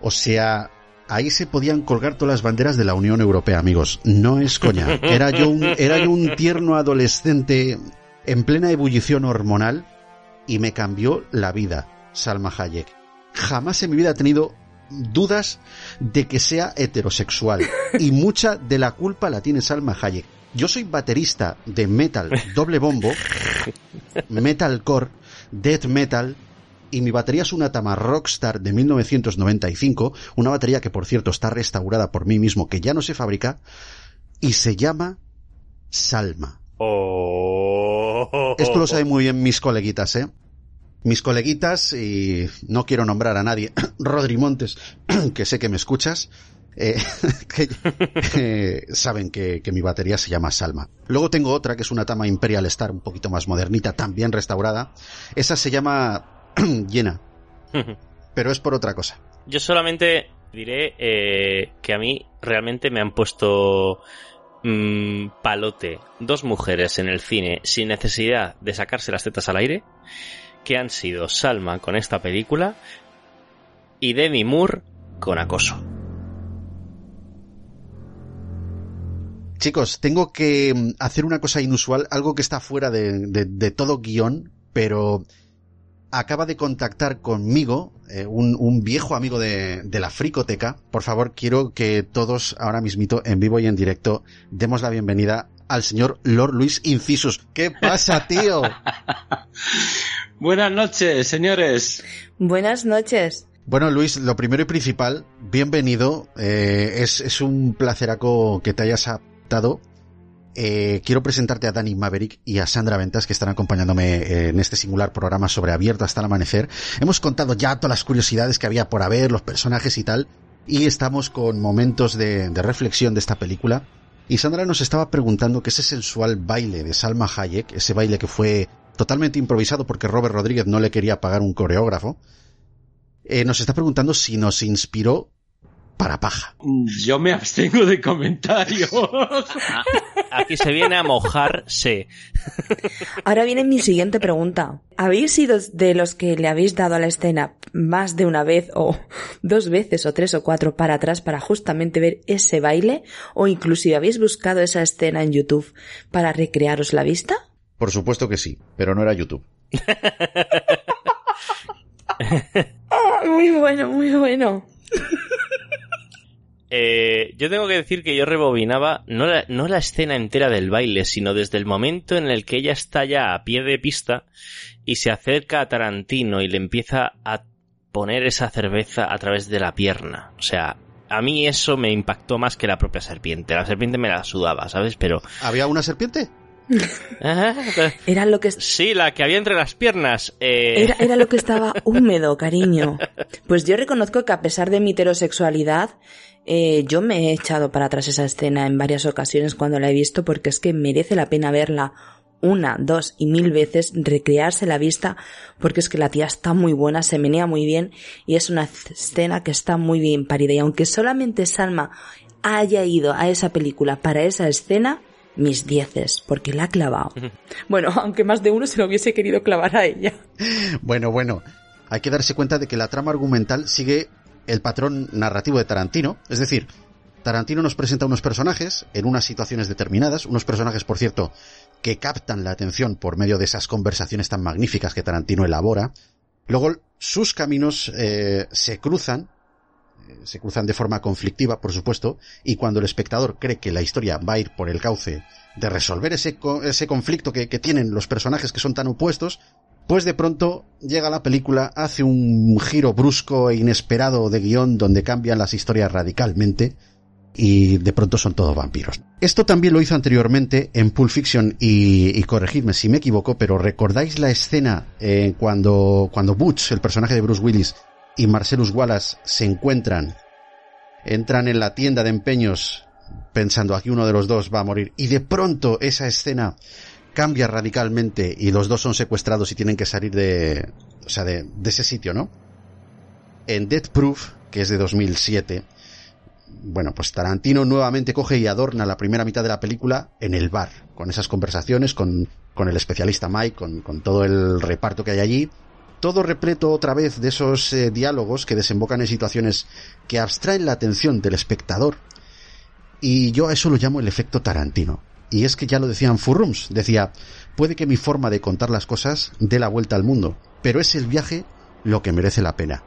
o sea, ahí se podían colgar todas las banderas de la Unión Europea, amigos. No es coña. Era yo un, era yo un tierno adolescente en plena ebullición hormonal y me cambió la vida, Salma Hayek. Jamás en mi vida he tenido dudas de que sea heterosexual y mucha de la culpa la tiene Salma Hayek. Yo soy baterista de metal doble bombo, metalcore, death metal y mi batería es una Tama Rockstar de 1995, una batería que por cierto está restaurada por mí mismo, que ya no se fabrica, y se llama Salma. Oh. Esto lo saben muy bien mis coleguitas, ¿eh? Mis coleguitas, y no quiero nombrar a nadie, Rodri Montes, que sé que me escuchas, eh, que, eh, saben que, que mi batería se llama Salma. Luego tengo otra, que es una Tama Imperial Star, un poquito más modernita, también restaurada. Esa se llama Llena, pero es por otra cosa. Yo solamente diré eh, que a mí realmente me han puesto mm, palote dos mujeres en el cine sin necesidad de sacarse las tetas al aire, que han sido Salma con esta película y Demi Moore con acoso. Chicos, tengo que mm, hacer una cosa inusual, algo que está fuera de, de- todo guion, pero acaba de contactar conmigo eh, un, un viejo amigo de, de la fricoteca. Por favor, quiero que todos ahora mismito, en vivo y en directo, demos la bienvenida al señor Lord Luis Incisus. ¿Qué pasa, tío? Buenas noches, señores. Buenas noches. Bueno, Luis, lo primero y principal, bienvenido. Eh, es, es un placeraco que te hayas adaptado. Eh, quiero presentarte a Dani Maverick y a Sandra Ventas que están acompañándome eh, en este singular programa sobre Abierto hasta el amanecer. Hemos contado ya todas las curiosidades que había por haber, los personajes y tal, y estamos con momentos de, de reflexión de esta película. Y Sandra nos estaba preguntando que ese sensual baile de Salma Hayek, ese baile que fue totalmente improvisado porque Robert Rodríguez no le quería pagar un coreógrafo, eh, nos está preguntando si nos inspiró para paja. Yo me abstengo de comentarios. Aquí se viene a mojarse. Ahora viene mi siguiente pregunta. ¿Habéis sido de los que le habéis dado a la escena más de una vez o dos veces o tres o cuatro para atrás para justamente ver ese baile? ¿O inclusive habéis buscado esa escena en YouTube para recrearos la vista? Por supuesto que sí, pero no era YouTube. Ah, muy bueno, muy bueno. Eh, yo tengo que decir que yo rebobinaba no la, no la escena entera del baile, sino desde el momento en el que ella está ya a pie de pista y se acerca a Tarantino y le empieza a poner esa cerveza a través de la pierna. O sea, a mí eso me impactó más que la propia serpiente. La serpiente me la sudaba, ¿sabes? Pero... ¿Había una serpiente? Era lo que... Sí, la que había entre las piernas. eh, Era, era lo que estaba húmedo, cariño. Pues yo reconozco que a pesar de mi heterosexualidad, eh, yo me he echado para atrás esa escena en varias ocasiones cuando la he visto porque es que merece la pena verla una, dos y mil veces, recrearse la vista, porque es que la tía está muy buena, se menea muy bien y es una escena que está muy bien parida. Y aunque solamente Salma haya ido a esa película para esa escena, mis dieces, porque la ha clavado. Bueno, aunque más de uno se lo hubiese querido clavar a ella. Bueno, bueno, hay que darse cuenta de que la trama argumental sigue el patrón narrativo de Tarantino, es decir, Tarantino nos presenta unos personajes en unas situaciones determinadas, unos personajes, por cierto, que captan la atención por medio de esas conversaciones tan magníficas que Tarantino elabora. Luego, sus caminos eh, se cruzan, eh, se cruzan de forma conflictiva, por supuesto, y cuando el espectador cree que la historia va a ir por el cauce de resolver ese, ese conflicto que tienen los personajes que son tan opuestos, pues de pronto llega la película, hace un giro brusco e inesperado de guion donde cambian las historias radicalmente y de pronto son todos vampiros. Esto también lo hizo anteriormente en Pulp Fiction y, y corregidme si me equivoco, pero ¿recordáis la escena eh, cuando, cuando Butch, el personaje de Bruce Willis, y Marcellus Wallace se encuentran, entran en la tienda de empeños pensando aquí uno de los dos va a morir y de pronto esa escena cambia radicalmente y los dos son secuestrados y tienen que salir de, o sea, de, de ese sitio, ¿no? En Death Proof, que es de 2007, bueno, pues Tarantino nuevamente coge y adorna la primera mitad de la película en el bar, con esas conversaciones, con, con el especialista Mike, con, con todo el reparto que hay allí, todo repleto otra vez de esos eh, diálogos que desembocan en situaciones que abstraen la atención del espectador. Y yo a eso lo llamo el efecto Tarantino. Y es que ya lo decían Furrums, decía, puede que mi forma de contar las cosas dé la vuelta al mundo, pero es el viaje lo que merece la pena.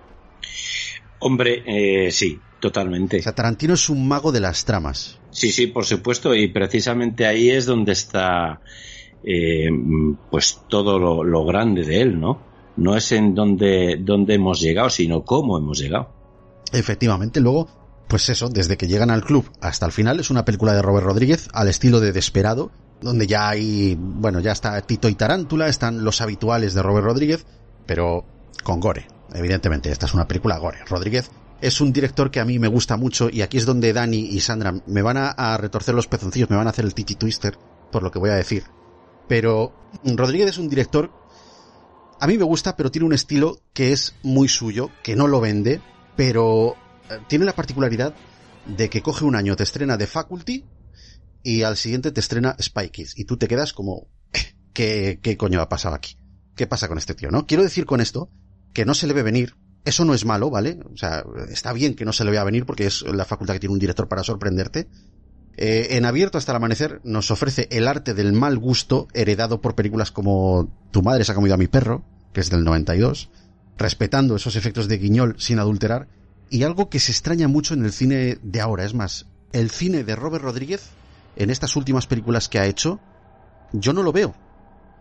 Hombre, eh, sí, totalmente. O sea, Tarantino es un mago de las tramas. Sí, sí, por supuesto, y precisamente ahí es donde está eh, pues todo lo, lo grande de él, ¿no? No es en donde, donde hemos llegado, sino cómo hemos llegado. Efectivamente, luego, pues eso, desde que llegan al club hasta el final, es una película de Robert Rodríguez al estilo de Desperado, donde ya hay, bueno, ya está Tito y Tarántula, están los habituales de Robert Rodríguez, pero con gore. Evidentemente, esta es una película gore. Rodríguez es un director que a mí me gusta mucho y aquí es donde Dani y Sandra me van a, a retorcer los pezoncillos, me van a hacer el titi twister por lo que voy a decir. Pero Rodríguez es un director a mí me gusta, pero tiene un estilo que es muy suyo, que no lo vende, pero tiene la particularidad de que coge un año, te estrena The Faculty y al siguiente te estrena Spy Kids y tú te quedas como ¿qué, qué coño ha pasado aquí? ¿Qué pasa con este tío, no? Quiero decir con esto que no se le ve venir. Eso no es malo, ¿vale? O sea, está bien que no se le vea venir porque es la facultad que tiene un director para sorprenderte. Eh, en Abierto hasta el amanecer nos ofrece el arte del mal gusto heredado por películas como Tu madre se ha comido a mi perro, que es del 92, respetando esos efectos de guiñol sin adulterar, y algo que se extraña mucho en el cine de ahora. Es más, el cine de Robert Rodríguez, en estas últimas películas que ha hecho, yo no lo veo.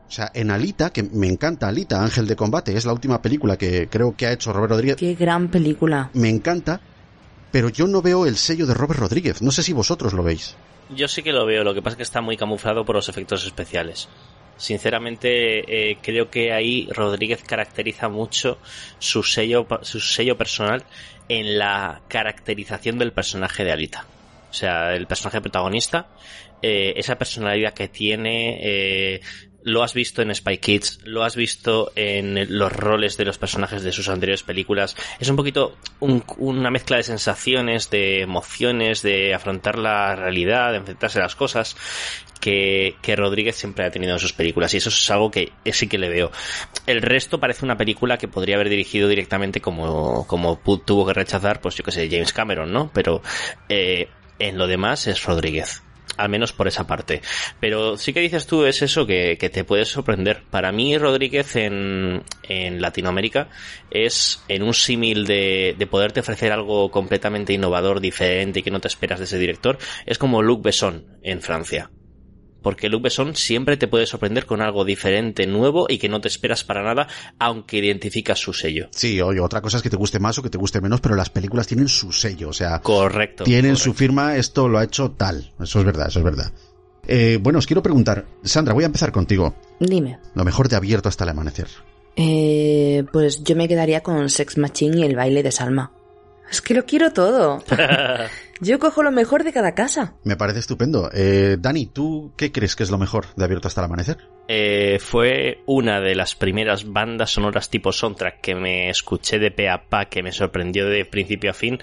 O sea, en Alita, que me encanta Alita, Ángel de Combate, es la última película que creo que ha hecho Robert Rodríguez. Qué gran película. Me encanta, pero yo no veo el sello de Robert Rodríguez. No sé si vosotros lo veis. Yo sí que lo veo, lo que pasa es que está muy camuflado por los efectos especiales. Sinceramente, eh, creo que ahí Rodríguez caracteriza mucho su sello, su sello personal en la caracterización del personaje de Alita. O sea, el personaje protagonista, eh, esa personalidad que tiene, eh, lo has visto en Spy Kids, lo has visto en los roles de los personajes de sus anteriores películas. Es un poquito un- una mezcla de sensaciones, de emociones, de afrontar la realidad, de enfrentarse a las cosas que, que Rodríguez siempre ha tenido en sus películas y eso es algo que sí que le veo. El resto parece una película que podría haber dirigido directamente como, como tuvo que rechazar, pues yo que sé, James Cameron, ¿no? Pero eh, en lo demás es Rodríguez. Al menos por esa parte. Pero sí que dices tú, es eso que, te puede sorprender. Para mí, Rodríguez en, en Latinoamérica es en un símil de poderte ofrecer algo completamente innovador, diferente y que no te esperas de ese director. Es como Luc Besson en Francia. Porque Luc Besson siempre te puede sorprender con algo diferente, nuevo y que no te esperas para nada, aunque identificas su sello. Sí, oye, otra cosa es que te guste más o que te guste menos, pero las películas tienen su sello, o sea, Correcto. tienen su firma, esto lo ha hecho tal. Eso es verdad, eso es verdad. Eh, bueno, os quiero preguntar, Sandra, voy a empezar contigo. Dime. Lo mejor de abierto hasta el amanecer. Eh, pues yo me quedaría con Sex Machine y el baile de Salma. Es que lo quiero todo. Yo cojo lo mejor de cada casa. Me parece estupendo. Eh, Dani, ¿tú qué crees que es lo mejor de abierto hasta el amanecer? Eh, fue una de las primeras bandas sonoras tipo soundtrack que me escuché de pe a pa, que me sorprendió de principio a fin,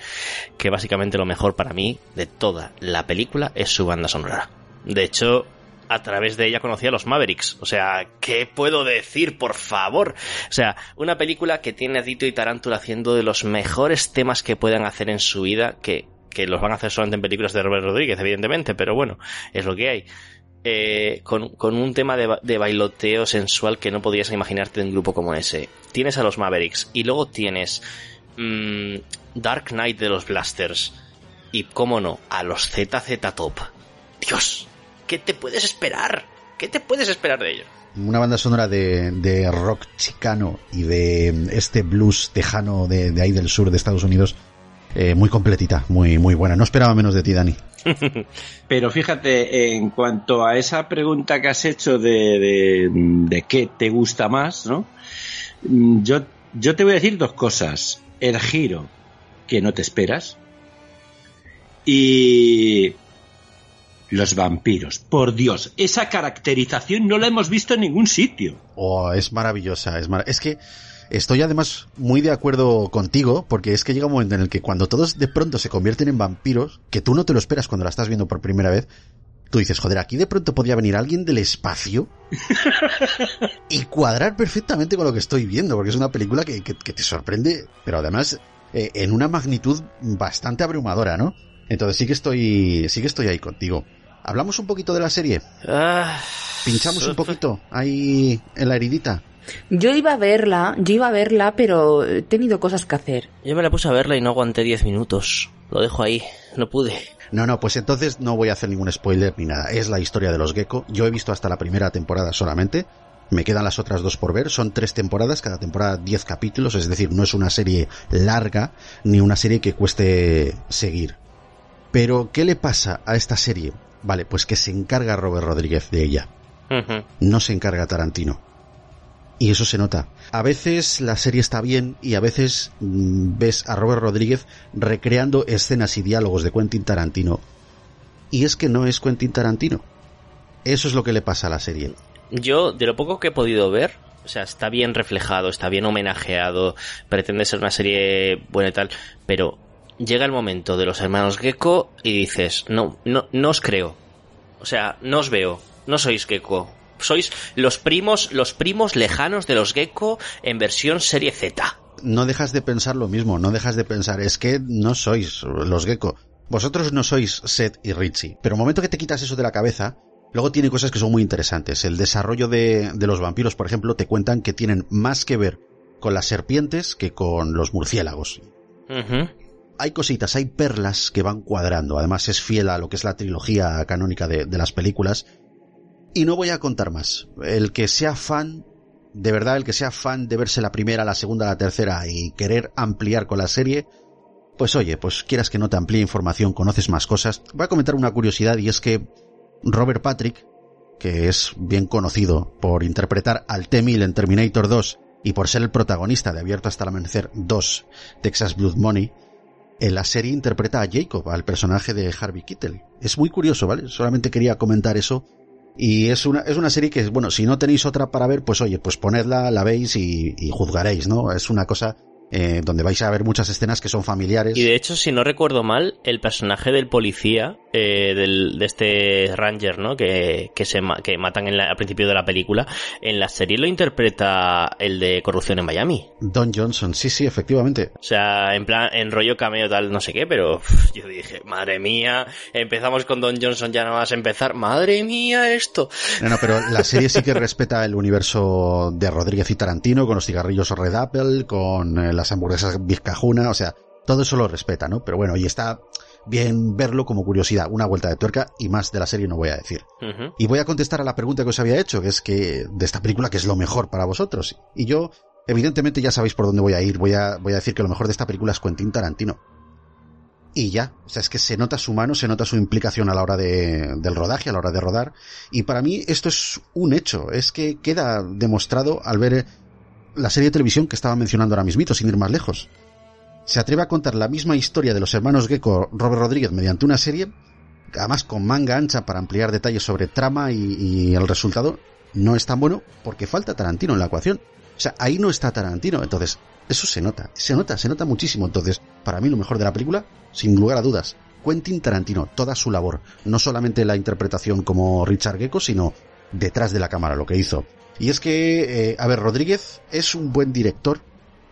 que básicamente lo mejor para mí de toda la película es su banda sonora. De hecho, a través de ella conocí a los Mavericks. O sea, ¿qué puedo decir, por favor? O sea, una película que tiene a Dito y Tarántula haciendo de los mejores temas que puedan hacer en su vida, que, que los van a hacer solamente en películas de Robert Rodríguez, evidentemente, pero bueno, es lo que hay. Eh, con, con un tema de, de bailoteo sensual que no podrías imaginarte en un grupo como ese. Tienes a los Mavericks y luego tienes mm, Dark Knight de los Blasters y, cómo no, a los ZZ Top. Dios, ¿qué te puedes esperar? ¿Qué te puedes esperar de ellos? Una banda sonora de, de rock chicano y de este blues tejano de, de ahí del sur de Estados Unidos. eh, muy completita, muy, muy buena. No esperaba menos de ti, Dani. Pero fíjate, en cuanto a esa pregunta que has hecho de, de, de qué te gusta más, ¿no? Mm, Yo, yo te voy a decir dos cosas. El giro que no te esperas y los vampiros. Por Dios, esa caracterización no la hemos visto en ningún sitio. Oh, es maravillosa. Es, mar- es que estoy además muy de acuerdo contigo, porque es que llega un momento en el que cuando todos de pronto se convierten en vampiros, que tú no te lo esperas cuando la estás viendo por primera vez, tú dices, joder, aquí de pronto podría venir alguien del espacio y cuadrar perfectamente con lo que estoy viendo, porque es una película que, que- que te sorprende, pero además eh, en una magnitud bastante abrumadora, ¿no? Entonces sí que estoy, sí que estoy ahí contigo. Hablamos un poquito de la serie. Ah, Pinchamos un poquito ahí en la heridita. Yo iba a verla, yo iba a verla, pero he tenido cosas que hacer. Yo me la puse a verla y no aguanté 10 minutos. Lo dejo ahí, no pude. No, no, pues entonces no voy a hacer ningún spoiler ni nada. Es la historia de los Gecko. Yo he visto hasta la primera temporada solamente. Me quedan las otras dos por ver. Son tres temporadas, cada temporada 10 capítulos. Es decir, no es una serie larga ni una serie que cueste seguir. Pero, ¿qué le pasa a esta serie? Vale, pues que se encarga Robert Rodríguez de ella. No se encarga Tarantino. Y eso se nota. A veces la serie está bien y a veces mm, ves a Robert Rodríguez recreando escenas y diálogos de Quentin Tarantino. Y es que no es Quentin Tarantino. Eso es lo que le pasa a la serie. Yo, de lo poco que he podido ver, o sea, está bien reflejado, está bien homenajeado, pretende ser una serie buena y tal, pero llega el momento de los hermanos Gecko y dices, no, no, no os creo. O sea, no os veo, no sois Gecko. Sois los primos, los primos lejanos de los Gecko en versión serie Z. No dejas de pensar lo mismo, no dejas de pensar, es que no sois los Gecko. Vosotros no sois Seth y Richie. Pero el momento que te quitas eso de la cabeza, luego tiene cosas que son muy interesantes. El desarrollo de, de los vampiros, por ejemplo, te cuentan que tienen más que ver con las serpientes que con los murciélagos. Ujú. Hay cositas, hay perlas que van cuadrando. Además es fiel a lo que es la trilogía canónica de, las películas. Y no voy a contar más. El que sea fan, de verdad, el que sea fan de verse la primera, la segunda, la tercera y querer ampliar con la serie, pues oye, pues quieras que no te amplíe información, conoces más cosas. Voy a comentar una curiosidad y es que Robert Patrick, que es bien conocido por interpretar al T-1000 en Terminator 2 y por ser el protagonista de Abierto hasta el Amanecer 2, Texas Blood Money, en la serie interpreta a Jacob, al personaje de Harvey Keitel. Es muy curioso, ¿vale? Solamente quería comentar eso. Y es una, es una serie que, bueno, si no tenéis otra para ver, pues oye, pues ponedla, la veis y juzgaréis, ¿no? Es una cosa eh, donde vais a ver muchas escenas que son familiares. Y de hecho, si no recuerdo mal, el personaje del policía, eh, del, de este Ranger, ¿no? Que, que se que matan en la- al principio de la película, en la serie lo interpreta el de Corrupción en Miami. Don Johnson, sí, sí, efectivamente. O sea, en plan, en rollo cameo tal, no sé qué, pero yo dije, madre mía, empezamos con Don Johnson ya no vas a empezar, madre mía esto. No, no, pero la serie sí que respeta el universo de Rodríguez y Tarantino, con los cigarrillos Red Apple, con eh, las hamburguesas Vizcajuna, o sea, todo eso lo respeta, ¿no? Pero bueno, y está bien verlo como curiosidad, una vuelta de tuerca y más de la serie no voy a decir. Y voy a contestar a la pregunta que os había hecho, que es que de esta película, que es lo mejor para vosotros? Y yo, evidentemente ya sabéis por dónde voy a ir, voy a, voy a decir que lo mejor de esta película es Quentin Tarantino. Y ya, o sea, es que se nota su mano, se nota su implicación a la hora de, del rodaje, a la hora de rodar. Y para mí esto es un hecho, es que queda demostrado al ver la serie de televisión que estaba mencionando ahora mismito, sin ir más lejos. Se atreve a contar la misma historia de los hermanos Gecko Robert Rodríguez mediante una serie, además con manga ancha para ampliar detalles sobre trama y, y el resultado, no es tan bueno porque falta Tarantino en la ecuación. O sea, ahí no está Tarantino, entonces eso se nota, se nota, se nota muchísimo. Entonces, para mí lo mejor de la película, sin lugar a dudas, Quentin Tarantino, toda su labor, no solamente la interpretación como Richard Gecko, sino detrás de la cámara, lo que hizo. Y es que, eh, a ver, Rodríguez es un buen director,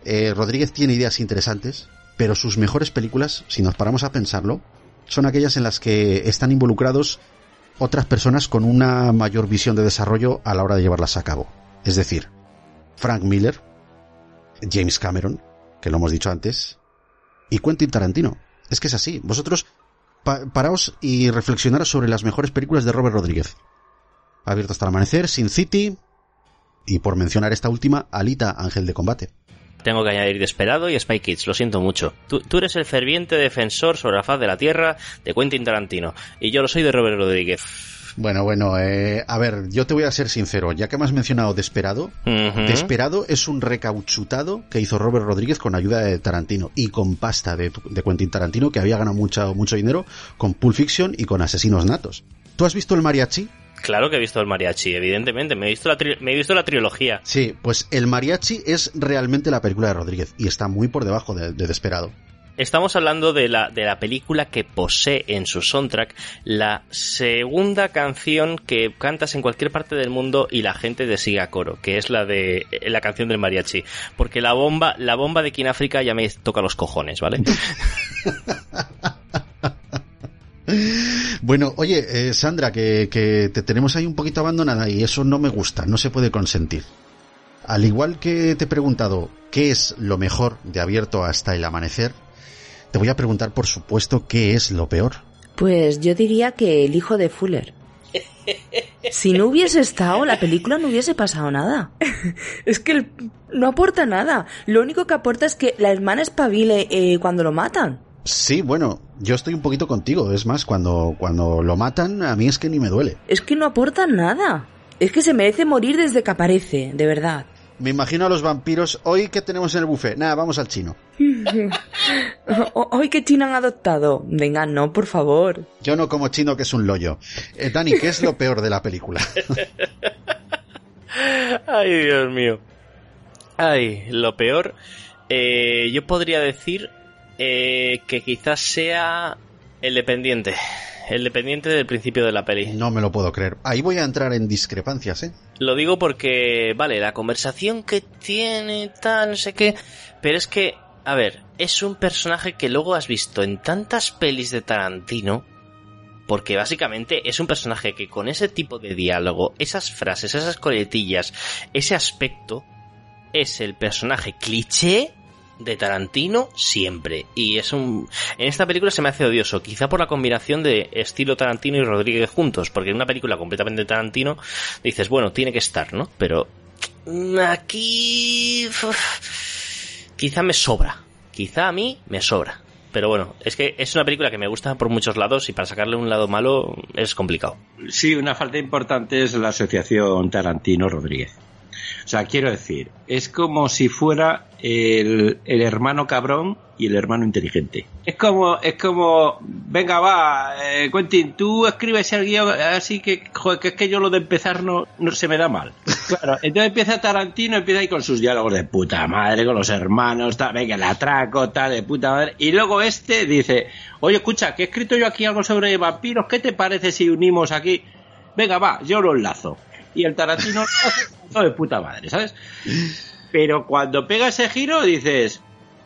eh, Rodríguez tiene ideas interesantes, pero sus mejores películas, si nos paramos a pensarlo, son aquellas en las que están involucrados otras personas con una mayor visión de desarrollo a la hora de llevarlas a cabo. Es decir, Frank Miller, James Cameron, que lo hemos dicho antes, y Quentin Tarantino. Es que es así. Vosotros pa- paraos y reflexionaros sobre las mejores películas de Robert Rodríguez. Abierto hasta el amanecer, Sin City y por mencionar esta última, Alita, Ángel de Combate. Tengo que añadir Desperado y Spy Kids, lo siento mucho. Tú, tú eres el ferviente defensor sobre la faz de la tierra de Quentin Tarantino, y yo lo soy de Robert Rodríguez. Bueno, bueno, eh, a ver, yo te voy a ser sincero, ya que me has mencionado Desperado. Desperado es un recauchutado que hizo Robert Rodríguez con ayuda de Tarantino y con pasta de, de Quentin Tarantino, que había ganado mucho, mucho dinero con Pulp Fiction y con Asesinos Natos. ¿Tú has visto el mariachi? Claro que he visto el mariachi, evidentemente. Me he visto la, tri- me he visto la trilogía. Sí, pues el mariachi es realmente la película de Rodríguez y está muy por debajo de, de Desperado. Estamos hablando de la, de la película que posee en su soundtrack la segunda canción que cantas en cualquier parte del mundo y la gente te sigue a coro, que es la de eh, la canción del mariachi. Porque la bomba, la bomba de King África ya me toca los cojones, ¿vale? Bueno, oye, eh, Sandra, que, que te tenemos ahí un poquito abandonada y eso no me gusta, no se puede consentir. Al igual que te he preguntado qué es lo mejor de abierto hasta el amanecer, te voy a preguntar, por supuesto, qué es lo peor. Pues yo diría que el hijo de Fuller. Si no hubiese estado, la película no hubiese pasado nada. Es que el- no aporta nada. Lo único que aporta es que la hermana espabile eh, cuando lo matan. Sí, bueno, yo estoy un poquito contigo. Es más, cuando, cuando lo matan, a mí es que ni me duele. Es que no aporta nada. Es que se merece morir desde que aparece, de verdad. Me imagino a los vampiros. Hoy, ¿qué tenemos en el buffet? Nada, vamos al chino. Hoy que China han adoptado. Venga, no, por favor. Yo no como chino, que es un loyo. Eh, Dani, ¿qué es lo peor de la película? Ay, Dios mío. Ay, lo peor. eh, yo podría decir eh, que quizás sea el dependiente. El dependiente del principio de la peli. No me lo puedo creer. Ahí voy a entrar en discrepancias, ¿eh? Lo digo porque, vale, la conversación que tiene, tal, no sé qué. Pero es que, a ver, es un personaje que luego has visto en tantas pelis de Tarantino. Porque básicamente es un personaje que con ese tipo de diálogo, esas frases, esas coletillas, ese aspecto, es el personaje cliché de Tarantino siempre. Y es un. En esta película se me hace odioso, quizá por la combinación de estilo Tarantino y Rodríguez juntos, porque en una película completamente Tarantino dices, bueno, tiene que estar, ¿no? Pero. Aquí. Quizá me sobra. Quizá a mí me sobra. Pero bueno, es que es una película que me gusta por muchos lados y para sacarle un lado malo es complicado. Sí, una falta importante es la asociación Tarantino-Rodríguez. O sea, quiero decir, es como si fuera el, el hermano cabrón y el hermano inteligente. Es como, es como, venga, va, eh, Quentin, tú escribes el guion así que, joder, que es que yo lo de empezar no, no se me da mal. Claro, entonces empieza Tarantino, empieza ahí con sus diálogos de puta madre, con los hermanos, tal, venga, el atraco, tal, de puta madre. Y luego este dice, oye, escucha, que he escrito yo aquí algo sobre vampiros, ¿qué te parece si unimos aquí? Venga, va, yo lo enlazo. Y el Tarantino lo hace de puta madre, ¿sabes? Pero cuando pega ese giro dices,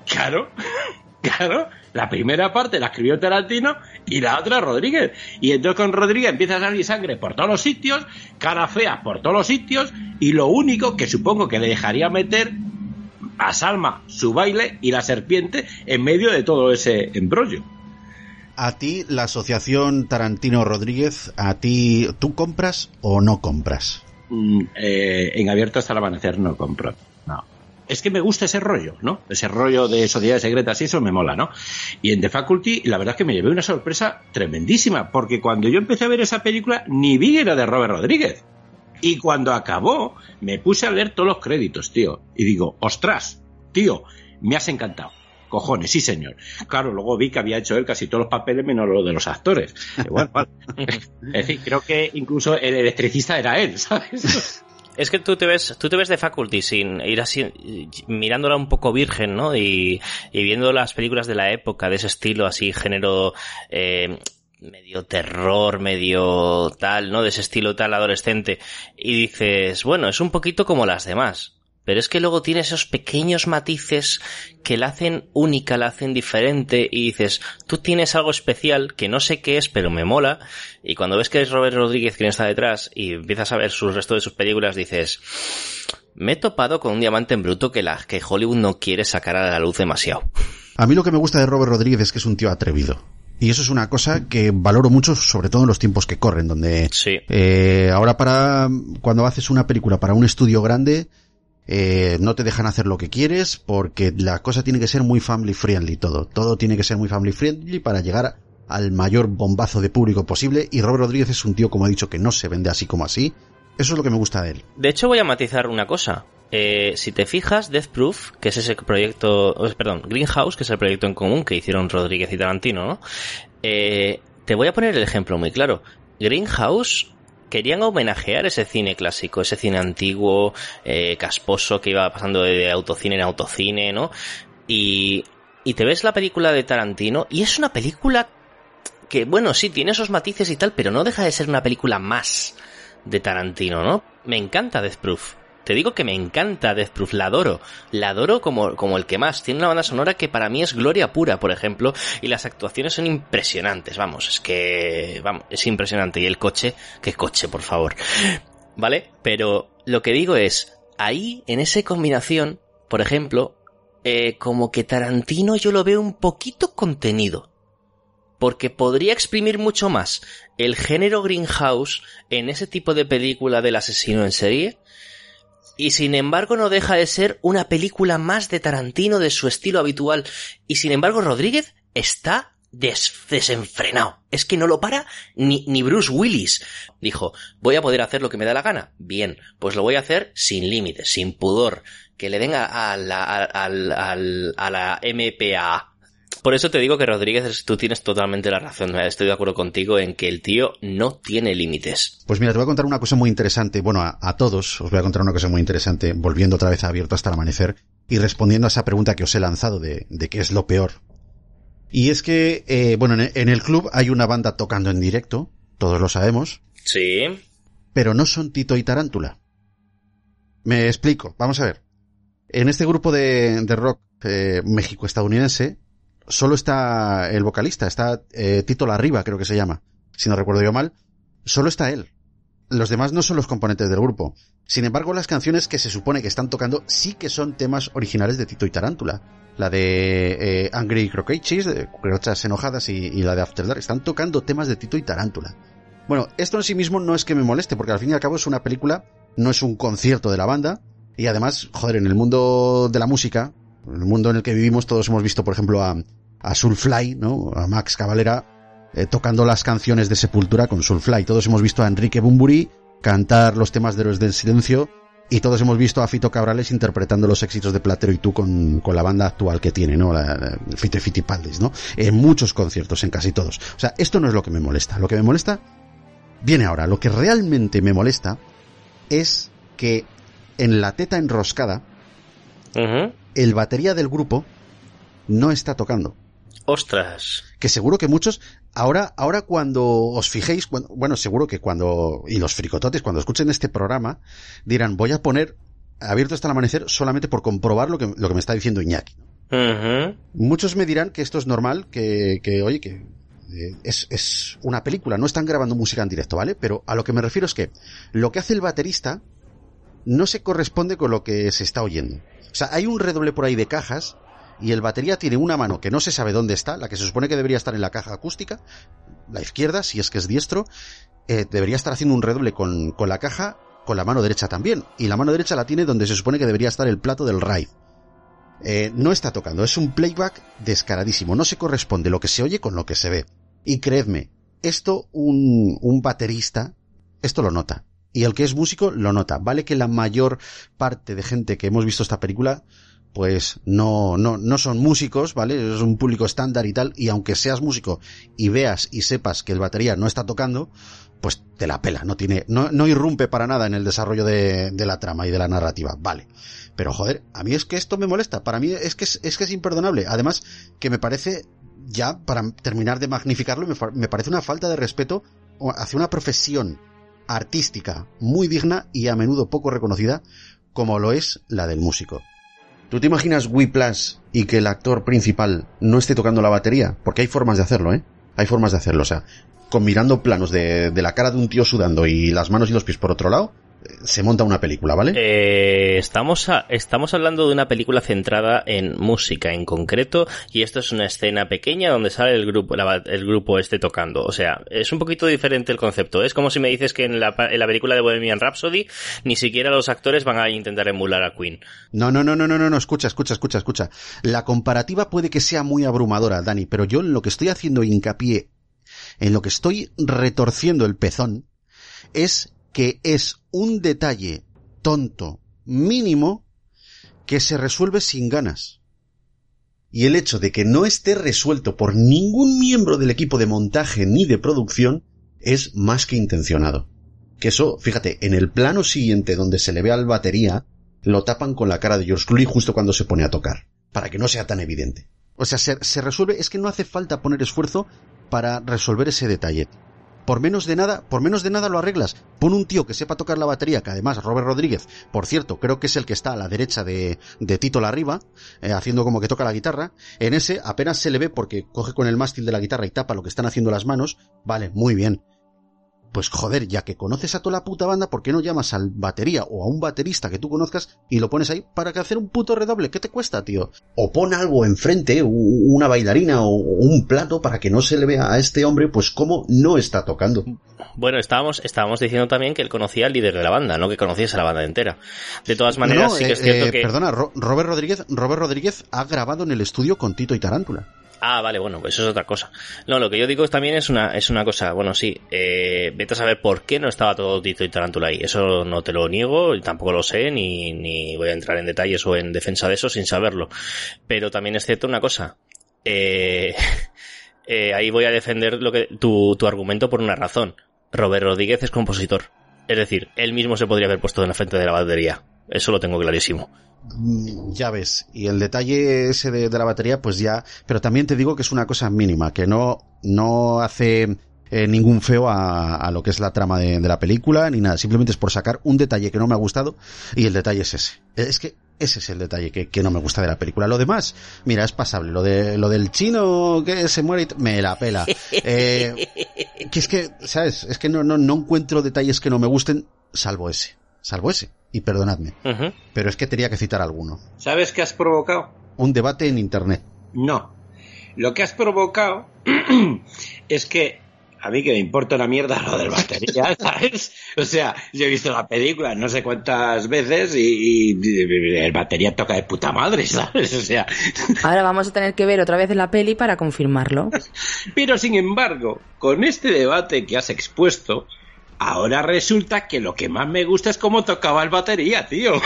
claro, claro, la primera parte la escribió Tarantino y la otra Rodríguez. Y entonces con Rodríguez empieza a salir sangre por todos los sitios, cara fea por todos los sitios, y lo único que supongo que le dejaría meter a Salma su baile y la serpiente en medio de todo ese embrollo. A ti, la asociación Tarantino Rodríguez, ¿a ti tú compras o no compras? Mm, eh, en abierto hasta el amanecer no compro. No. Es que me gusta ese rollo, ¿no? Ese rollo de sociedades secretas y eso me mola, ¿no? Y en The Faculty, la verdad es que me llevé una sorpresa tremendísima, porque cuando yo empecé a ver esa película, ni vi que era de Robert Rodríguez. Y cuando acabó, me puse a leer todos los créditos, tío. Y digo, ostras, tío, me has encantado. Cojones, sí señor. Claro, luego vi que había hecho él casi todos los papeles menos los de los actores. Igual, vale. Es decir, creo que incluso el electricista era él, ¿sabes? Es que tú te ves, tú te ves de Faculty sin ir así, mirándola un poco virgen, ¿no? Y, y viendo las películas de la época, de ese estilo así, género, eh, medio terror, medio tal, ¿no? De ese estilo tal adolescente. Y dices, bueno, es un poquito como las demás. Pero es que luego tiene esos pequeños matices que la hacen única, la hacen diferente y dices, tú tienes algo especial que no sé qué es, pero me mola. Y cuando ves que es Robert Rodríguez quien está detrás y empiezas a ver su resto de sus películas, dices, me he topado con un diamante en bruto que, la, que Hollywood no quiere sacar a la luz demasiado. A mí lo que me gusta de Robert Rodríguez es que es un tío atrevido. Y eso es una cosa que valoro mucho, sobre todo en los tiempos que corren, donde Sí. eh, ahora para cuando haces una película para un estudio grande, eh, no te dejan hacer lo que quieres porque la cosa tiene que ser muy family friendly todo. Todo tiene que ser muy family friendly para llegar al mayor bombazo de público posible y Robert Rodríguez es un tío, como he dicho, que no se vende así como así. Eso es lo que me gusta de él. De hecho, voy a matizar una cosa. Eh, si te fijas, Death Proof, que es ese proyecto, perdón, Greenhouse, que es el proyecto en común que hicieron Rodríguez y Tarantino, ¿no? Eh, te voy a poner el ejemplo muy claro. Greenhouse querían homenajear ese cine clásico, ese cine antiguo, eh, casposo, que iba pasando de autocine en autocine, ¿no? Y, y te ves la película de Tarantino y es una película que, bueno, sí, tiene esos matices y tal, pero no deja de ser una película más de Tarantino, ¿no? Me encanta Death Proof. Te digo que me encanta Death Proof, la adoro. La adoro como, como el que más. Tiene una banda sonora que para mí es gloria pura, por ejemplo, y las actuaciones son impresionantes, vamos, es que, vamos, es impresionante. Y el coche, qué coche, por favor. ¿Vale? Pero lo que digo es, ahí, en esa combinación, por ejemplo, eh, como que Tarantino yo lo veo un poquito contenido porque podría exprimir mucho más el género Greenhouse en ese tipo de película del asesino en serie y sin embargo no deja de ser una película más de Tarantino de su estilo habitual y sin embargo Rodríguez está des- desenfrenado. Es que no lo para ni, ni Bruce Willis. Dijo, voy a poder hacer lo que me da la gana. Bien, pues lo voy a hacer sin límites, sin pudor. Que le den a, a la, a la MPA. Por eso te digo que Rodríguez, tú tienes totalmente la razón. Estoy de acuerdo contigo en que el tío no tiene límites. Pues mira, te voy a contar una cosa muy interesante. Bueno, a, a todos os voy a contar una cosa muy interesante, volviendo otra vez a abierto hasta el amanecer y respondiendo a esa pregunta que os he lanzado de, de qué es lo peor. Y es que, eh, bueno, en el, en el club hay una banda tocando en directo, todos lo sabemos, Sí. pero no son Tito y Tarántula. Me explico, vamos a ver. En este grupo de, de rock eh, México-estadounidense, solo está el vocalista, está eh, Tito Larriba, creo que se llama, si no recuerdo yo mal, solo está él. Los demás no son los componentes del grupo. Sin embargo, las canciones que se supone que están tocando sí que son temas originales de Tito y Tarántula. La de eh, Angry Croquet Cheese, de Cucarachas Enojadas y, y la de After Dark. Están tocando temas de Tito y Tarántula. Bueno, esto en sí mismo no es que me moleste, porque al fin y al cabo es una película, no es un concierto de la banda, y además, joder, en el mundo de la música, en el mundo en el que vivimos, todos hemos visto, por ejemplo, a, a Soulfly, ¿no? A Max Cavalera eh, tocando las canciones de Sepultura con Soulfly. Todos hemos visto a Enrique Bumburi cantar los temas de Héroes del Silencio Y todos hemos visto a Fito Cabrales interpretando los éxitos de Platero y tú con, con la banda actual que tiene, ¿no? La, la Fito y Fitipaldis, ¿no? En muchos conciertos, en casi todos. O sea, esto no es lo que me molesta. Lo que me molesta viene ahora. Lo que realmente me molesta es que en la teta enroscada el batería del grupo no está tocando. Ostras. Que seguro que muchos, ahora, ahora cuando os fijéis, cuando- bueno, seguro que cuando, y los fricototes, cuando escuchen este programa, dirán, voy a poner abierto hasta el amanecer solamente por comprobar lo que, lo que me está diciendo Iñaki. Muchos me dirán que esto es normal, que, que oye, que eh, es, es una película, no están grabando música en directo, ¿vale? Pero a lo que me refiero es que lo que hace el baterista no se corresponde con lo que se está oyendo. O sea, hay un redoble por ahí de cajas y el batería tiene una mano que no se sabe dónde está, la que se supone que debería estar en la caja acústica, la izquierda, si es que es diestro, eh, debería estar haciendo un redoble con, con la caja, con la mano derecha también. Y la mano derecha la tiene donde se supone que debería estar el plato del raid. Eh, no está tocando, es un playback descaradísimo, no se corresponde lo que se oye con lo que se ve. Y creedme, esto un, un baterista, esto lo nota. Y el que es músico lo nota. Vale que la mayor parte de gente que hemos visto esta película, pues no, no, no son músicos, ¿vale? Es un público estándar y tal, y aunque seas músico y veas y sepas que el batería no está tocando, pues te la pela, no tiene, no, no irrumpe para nada en el desarrollo de, de la trama y de la narrativa, vale. Pero joder, a mí es que esto me molesta, para mí es que es, es que es imperdonable. Además, que me parece, ya para terminar de magnificarlo, me, me parece una falta de respeto hacia una profesión artística muy digna y a menudo poco reconocida, como lo es la del músico. ¿Tú te imaginas Whiplash y que el actor principal no esté tocando la batería? Porque hay formas de hacerlo, ¿eh? Hay formas de hacerlo, o sea, con mirando planos de, de la cara de un tío sudando y las manos y los pies por otro lado, se monta una película, ¿vale? Eh, estamos, a- estamos hablando de una película centrada en música en concreto y esto es una escena pequeña donde sale el grupo, la el grupo este tocando. O sea, es un poquito diferente el concepto. Es como si me dices que en la, en la película de Bohemian Rhapsody ni siquiera los actores van a intentar emular a Queen. No, no, no, no, no, no, no, escucha, escucha, escucha, escucha. La comparativa puede que sea muy abrumadora, Dani, pero yo en lo que estoy haciendo hincapié, en lo que estoy retorciendo el pezón, es que es un detalle tonto, mínimo, que se resuelve sin ganas. Y el hecho de que no esté resuelto por ningún miembro del equipo de montaje ni de producción es más que intencionado. Que eso, fíjate, en el plano siguiente donde se le ve al batería, lo tapan con la cara de George Clooney justo cuando se pone a tocar, para que no sea tan evidente. O sea, se, se resuelve, es que no hace falta poner esfuerzo para resolver ese detalle. Por menos de nada, por menos de nada lo arreglas. Pon un tío que sepa tocar la batería, que además Robert Rodríguez, por cierto, creo que es el que está a la derecha de, de Tito la arriba, eh, haciendo como que toca la guitarra. En ese apenas se le ve porque coge con el mástil de la guitarra y tapa lo que están haciendo las manos. Vale, muy bien. Pues joder, ya que conoces a toda la puta banda, ¿por qué no llamas al batería o a un baterista que tú conozcas y lo pones ahí para que hacer un puto redoble? ¿Qué te cuesta, tío? O pon algo enfrente, una bailarina o un plato para que no se le vea a este hombre, pues cómo no está tocando. Bueno, estábamos, estábamos diciendo también que él conocía al líder de la banda, no que conociese a la banda entera. De todas maneras, No, sí que es eh, cierto eh, que... Perdona, Ro- Robert Rodríguez, Robert Rodríguez ha grabado en el estudio con Tito y Tarántula. Ah, vale, bueno, pues eso es otra cosa. No, lo que yo digo también es una, es una cosa, bueno, sí, eh, vete a saber por qué no estaba todo Tito y Tarántula ahí. Eso no te lo niego, y tampoco lo sé, ni, ni voy a entrar en detalles o en defensa de eso sin saberlo. Pero también es cierto una cosa. Eh, eh, ahí voy a defender lo que, tu, tu argumento por una razón. Robert Rodríguez es compositor. Es decir, él mismo se podría haber puesto en la frente de la batería. Eso lo tengo clarísimo. Mm, Ya ves, y el detalle ese de, la batería, pues ya, pero también te digo que es una cosa mínima, que no, no hace eh, ningún feo a, lo que es la trama de, la película, ni nada, simplemente es por sacar un detalle que no me ha gustado, y el detalle es ese. Es que ese es el detalle que, que no me gusta de la película. Lo demás, mira, es pasable. Lo de, lo del chino que se muere y me la pela. Eh, que es que, ¿sabes? Es que no, no, no encuentro detalles que no me gusten, salvo ese. Salvo ese. Y perdonadme. Pero es que tenía que citar alguno. ¿Sabes qué has provocado? Un debate en internet. No. Lo que has provocado es que a mí que me importa una mierda lo del batería, ¿sabes? O sea, yo he visto la película no sé cuántas veces y, y el batería toca de puta madre, ¿sabes? O sea, Ahora vamos a tener que ver otra vez la peli para confirmarlo. pero sin embargo, con este debate que has expuesto, Ahora resulta que lo que más me gusta es cómo tocaba el batería, tío.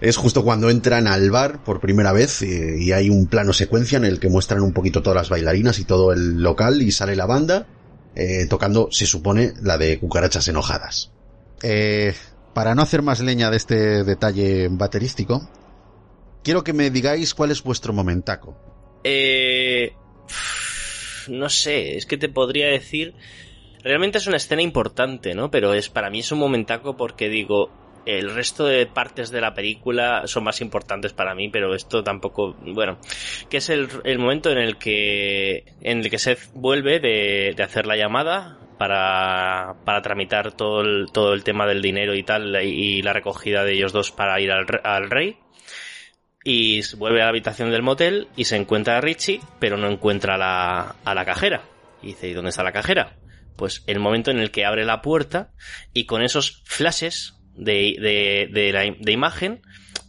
Es justo cuando entran al bar por primera vez eh, y hay un plano secuencia en el que muestran un poquito todas las bailarinas y todo el local y sale la banda eh, tocando, se supone, la de cucarachas enojadas. Eh, para no hacer más leña de este detalle baterístico, quiero que me digáis cuál es vuestro momentaco. Eh, no sé, es que te podría decir. Realmente es una escena importante, ¿no? Pero es para mí es un momentaco porque digo, el resto de partes de la película son más importantes para mí, pero esto tampoco, bueno, que es el, el momento en el que en el que Seth vuelve de, hacer la llamada para, para tramitar todo el, todo el tema del dinero y tal y, la recogida de ellos dos para ir al, al rey y vuelve a la habitación del motel y se encuentra a Richie, pero no encuentra a la, a la cajera. Y dice, ¿y dónde está la cajera? Pues el momento en el que abre la puerta y con esos flashes de, de, de, la, de imagen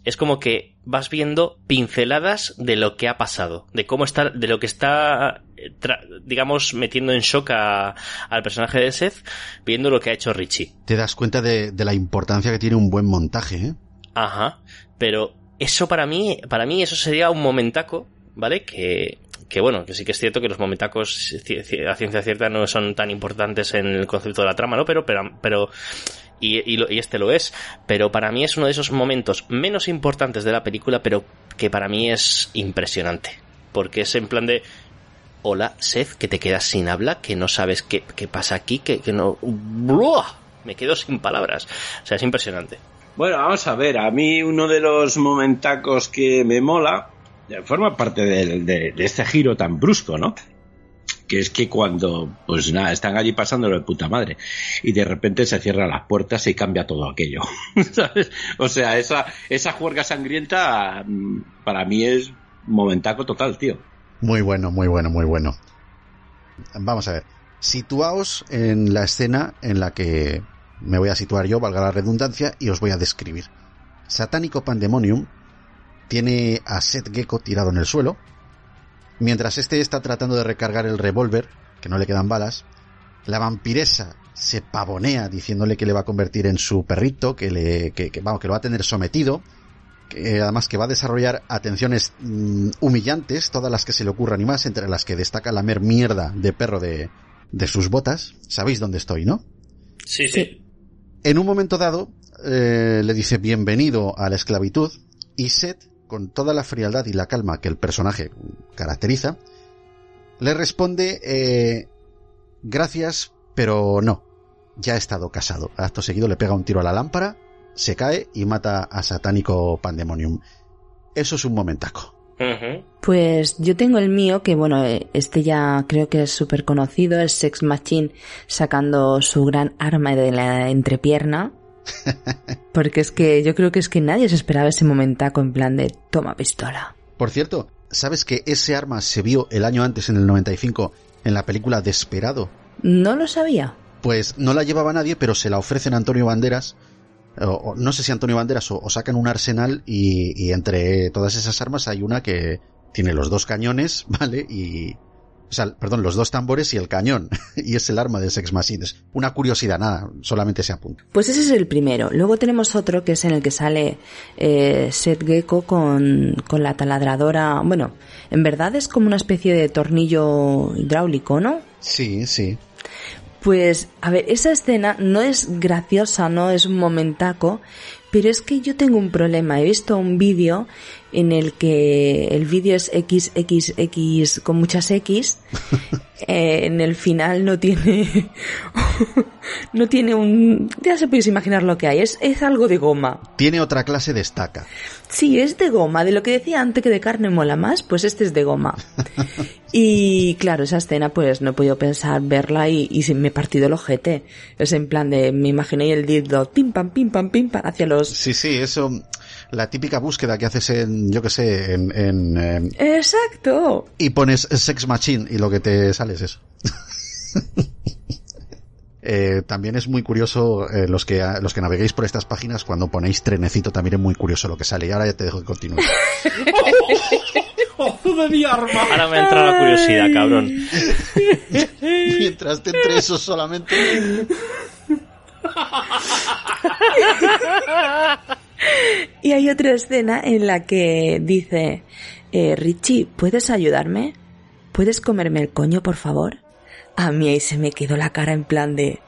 es como que vas viendo pinceladas de lo que ha pasado, de cómo está, de lo que está, digamos, metiendo en shock a, al personaje de Seth, viendo lo que ha hecho Richie. Te das cuenta de, de la importancia que tiene un buen montaje, ¿eh? Ajá, pero eso para mí, para mí eso sería un momentaco, ¿vale? Que, que bueno, que sí que es cierto que los momentacos a ciencia cierta no son tan importantes en el concepto de la trama, ¿no? Pero, pero, pero y, y, y, este lo es, pero para mí es uno de esos momentos menos importantes de la película, pero que para mí es impresionante, porque es en plan de, hola, Seth, que te quedas sin habla, que no sabes qué, qué pasa aquí, que, que no... ¡Buah! Me quedo sin palabras, o sea, es impresionante. Bueno, vamos a ver, a mí uno de los momentacos que me mola forma parte de este giro tan brusco, ¿no? que es que cuando, pues nada, están allí pasándolo de puta madre y de repente se cierran las puertas y cambia todo aquello, ¿sabes? O sea, esa, esa juerga sangrienta mm, para mí es momentaco total, tío. Muy bueno, muy bueno, muy bueno. Vamos a ver, situaos en la escena en la que me voy a situar yo, valga la redundancia, y os voy a describir. Satánico Pandemonium tiene a Seth Gecko tirado en el suelo, Mientras este está tratando de recargar el revólver, que no le quedan balas, la vampiresa se pavonea diciéndole que le va a convertir en su perrito, que le, que, que, vamos, que lo va a tener sometido, que además que va a desarrollar atenciones mmm, humillantes, todas las que se le ocurran y más, entre las que destaca lamer mierda de perro de, de sus botas. Sabéis dónde estoy, ¿no? Sí, sí. En un momento dado, eh, le dice bienvenido a la esclavitud y Seth con toda la frialdad y la calma que el personaje caracteriza, le responde eh, gracias, pero no. Ya he estado casado. Acto seguido le pega un tiro a la lámpara, se cae y mata a Satánico Pandemonium. Eso es un momentaco. Uh -huh. Pues yo tengo el mío, que bueno, este ya creo que es súper conocido, el Sex Machine sacando su gran arma de la entrepierna. Porque es que yo creo que es que nadie se esperaba ese momentaco en plan de toma pistola. Por cierto, ¿sabes que ese arma se vio el año antes, en el 95, en la película Desperado? No lo sabía. Pues no la llevaba nadie, pero se la ofrecen a Antonio Banderas. O, no sé si Antonio Banderas o, o sacan un arsenal y, y, entre todas esas armas hay una que tiene los dos cañones, ¿vale? Y... O sea, perdón, los dos tambores y el cañón. y es el arma de Sex Machines. Una curiosidad, nada, solamente se apunta. Pues ese es el primero. Luego tenemos otro que es en el que sale eh, Seth Gecko con, con la taladradora. Bueno, en verdad es como una especie de tornillo hidráulico, ¿no? Sí, sí. Pues, a ver, esa escena no es graciosa, no es un momentaco, pero es que yo tengo un problema. He visto un vídeo en el que el vídeo es XXX con muchas X. eh, en el final no tiene. no tiene un. Ya se podéis imaginar lo que hay. Es, es algo de goma. Tiene otra clase de estaca. Sí, es de goma. De lo que decía antes que de carne mola más, pues este es de goma. y claro, esa escena, pues no he podido pensar verla y, y me he partido el ojete. Es en plan de. Me imaginé el dildo pim pam, pim pam, pim pam hacia los. Sí, sí, eso la típica búsqueda que haces en, yo que sé, en... en eh, Exacto. Y pones Sex Machine y lo que te sale es eso. eh, también es muy curioso eh, los que los que naveguéis por estas páginas cuando ponéis trenecito también es muy curioso lo que sale y ahora ya te dejo que continúe de mi arma! Ahora me entra la curiosidad, cabrón. Mientras te entre eso solamente. Y hay otra escena en la que dice, eh, Richie, ¿puedes ayudarme? ¿Puedes comerme el coño, por favor? A mí ahí se me quedó la cara en plan de,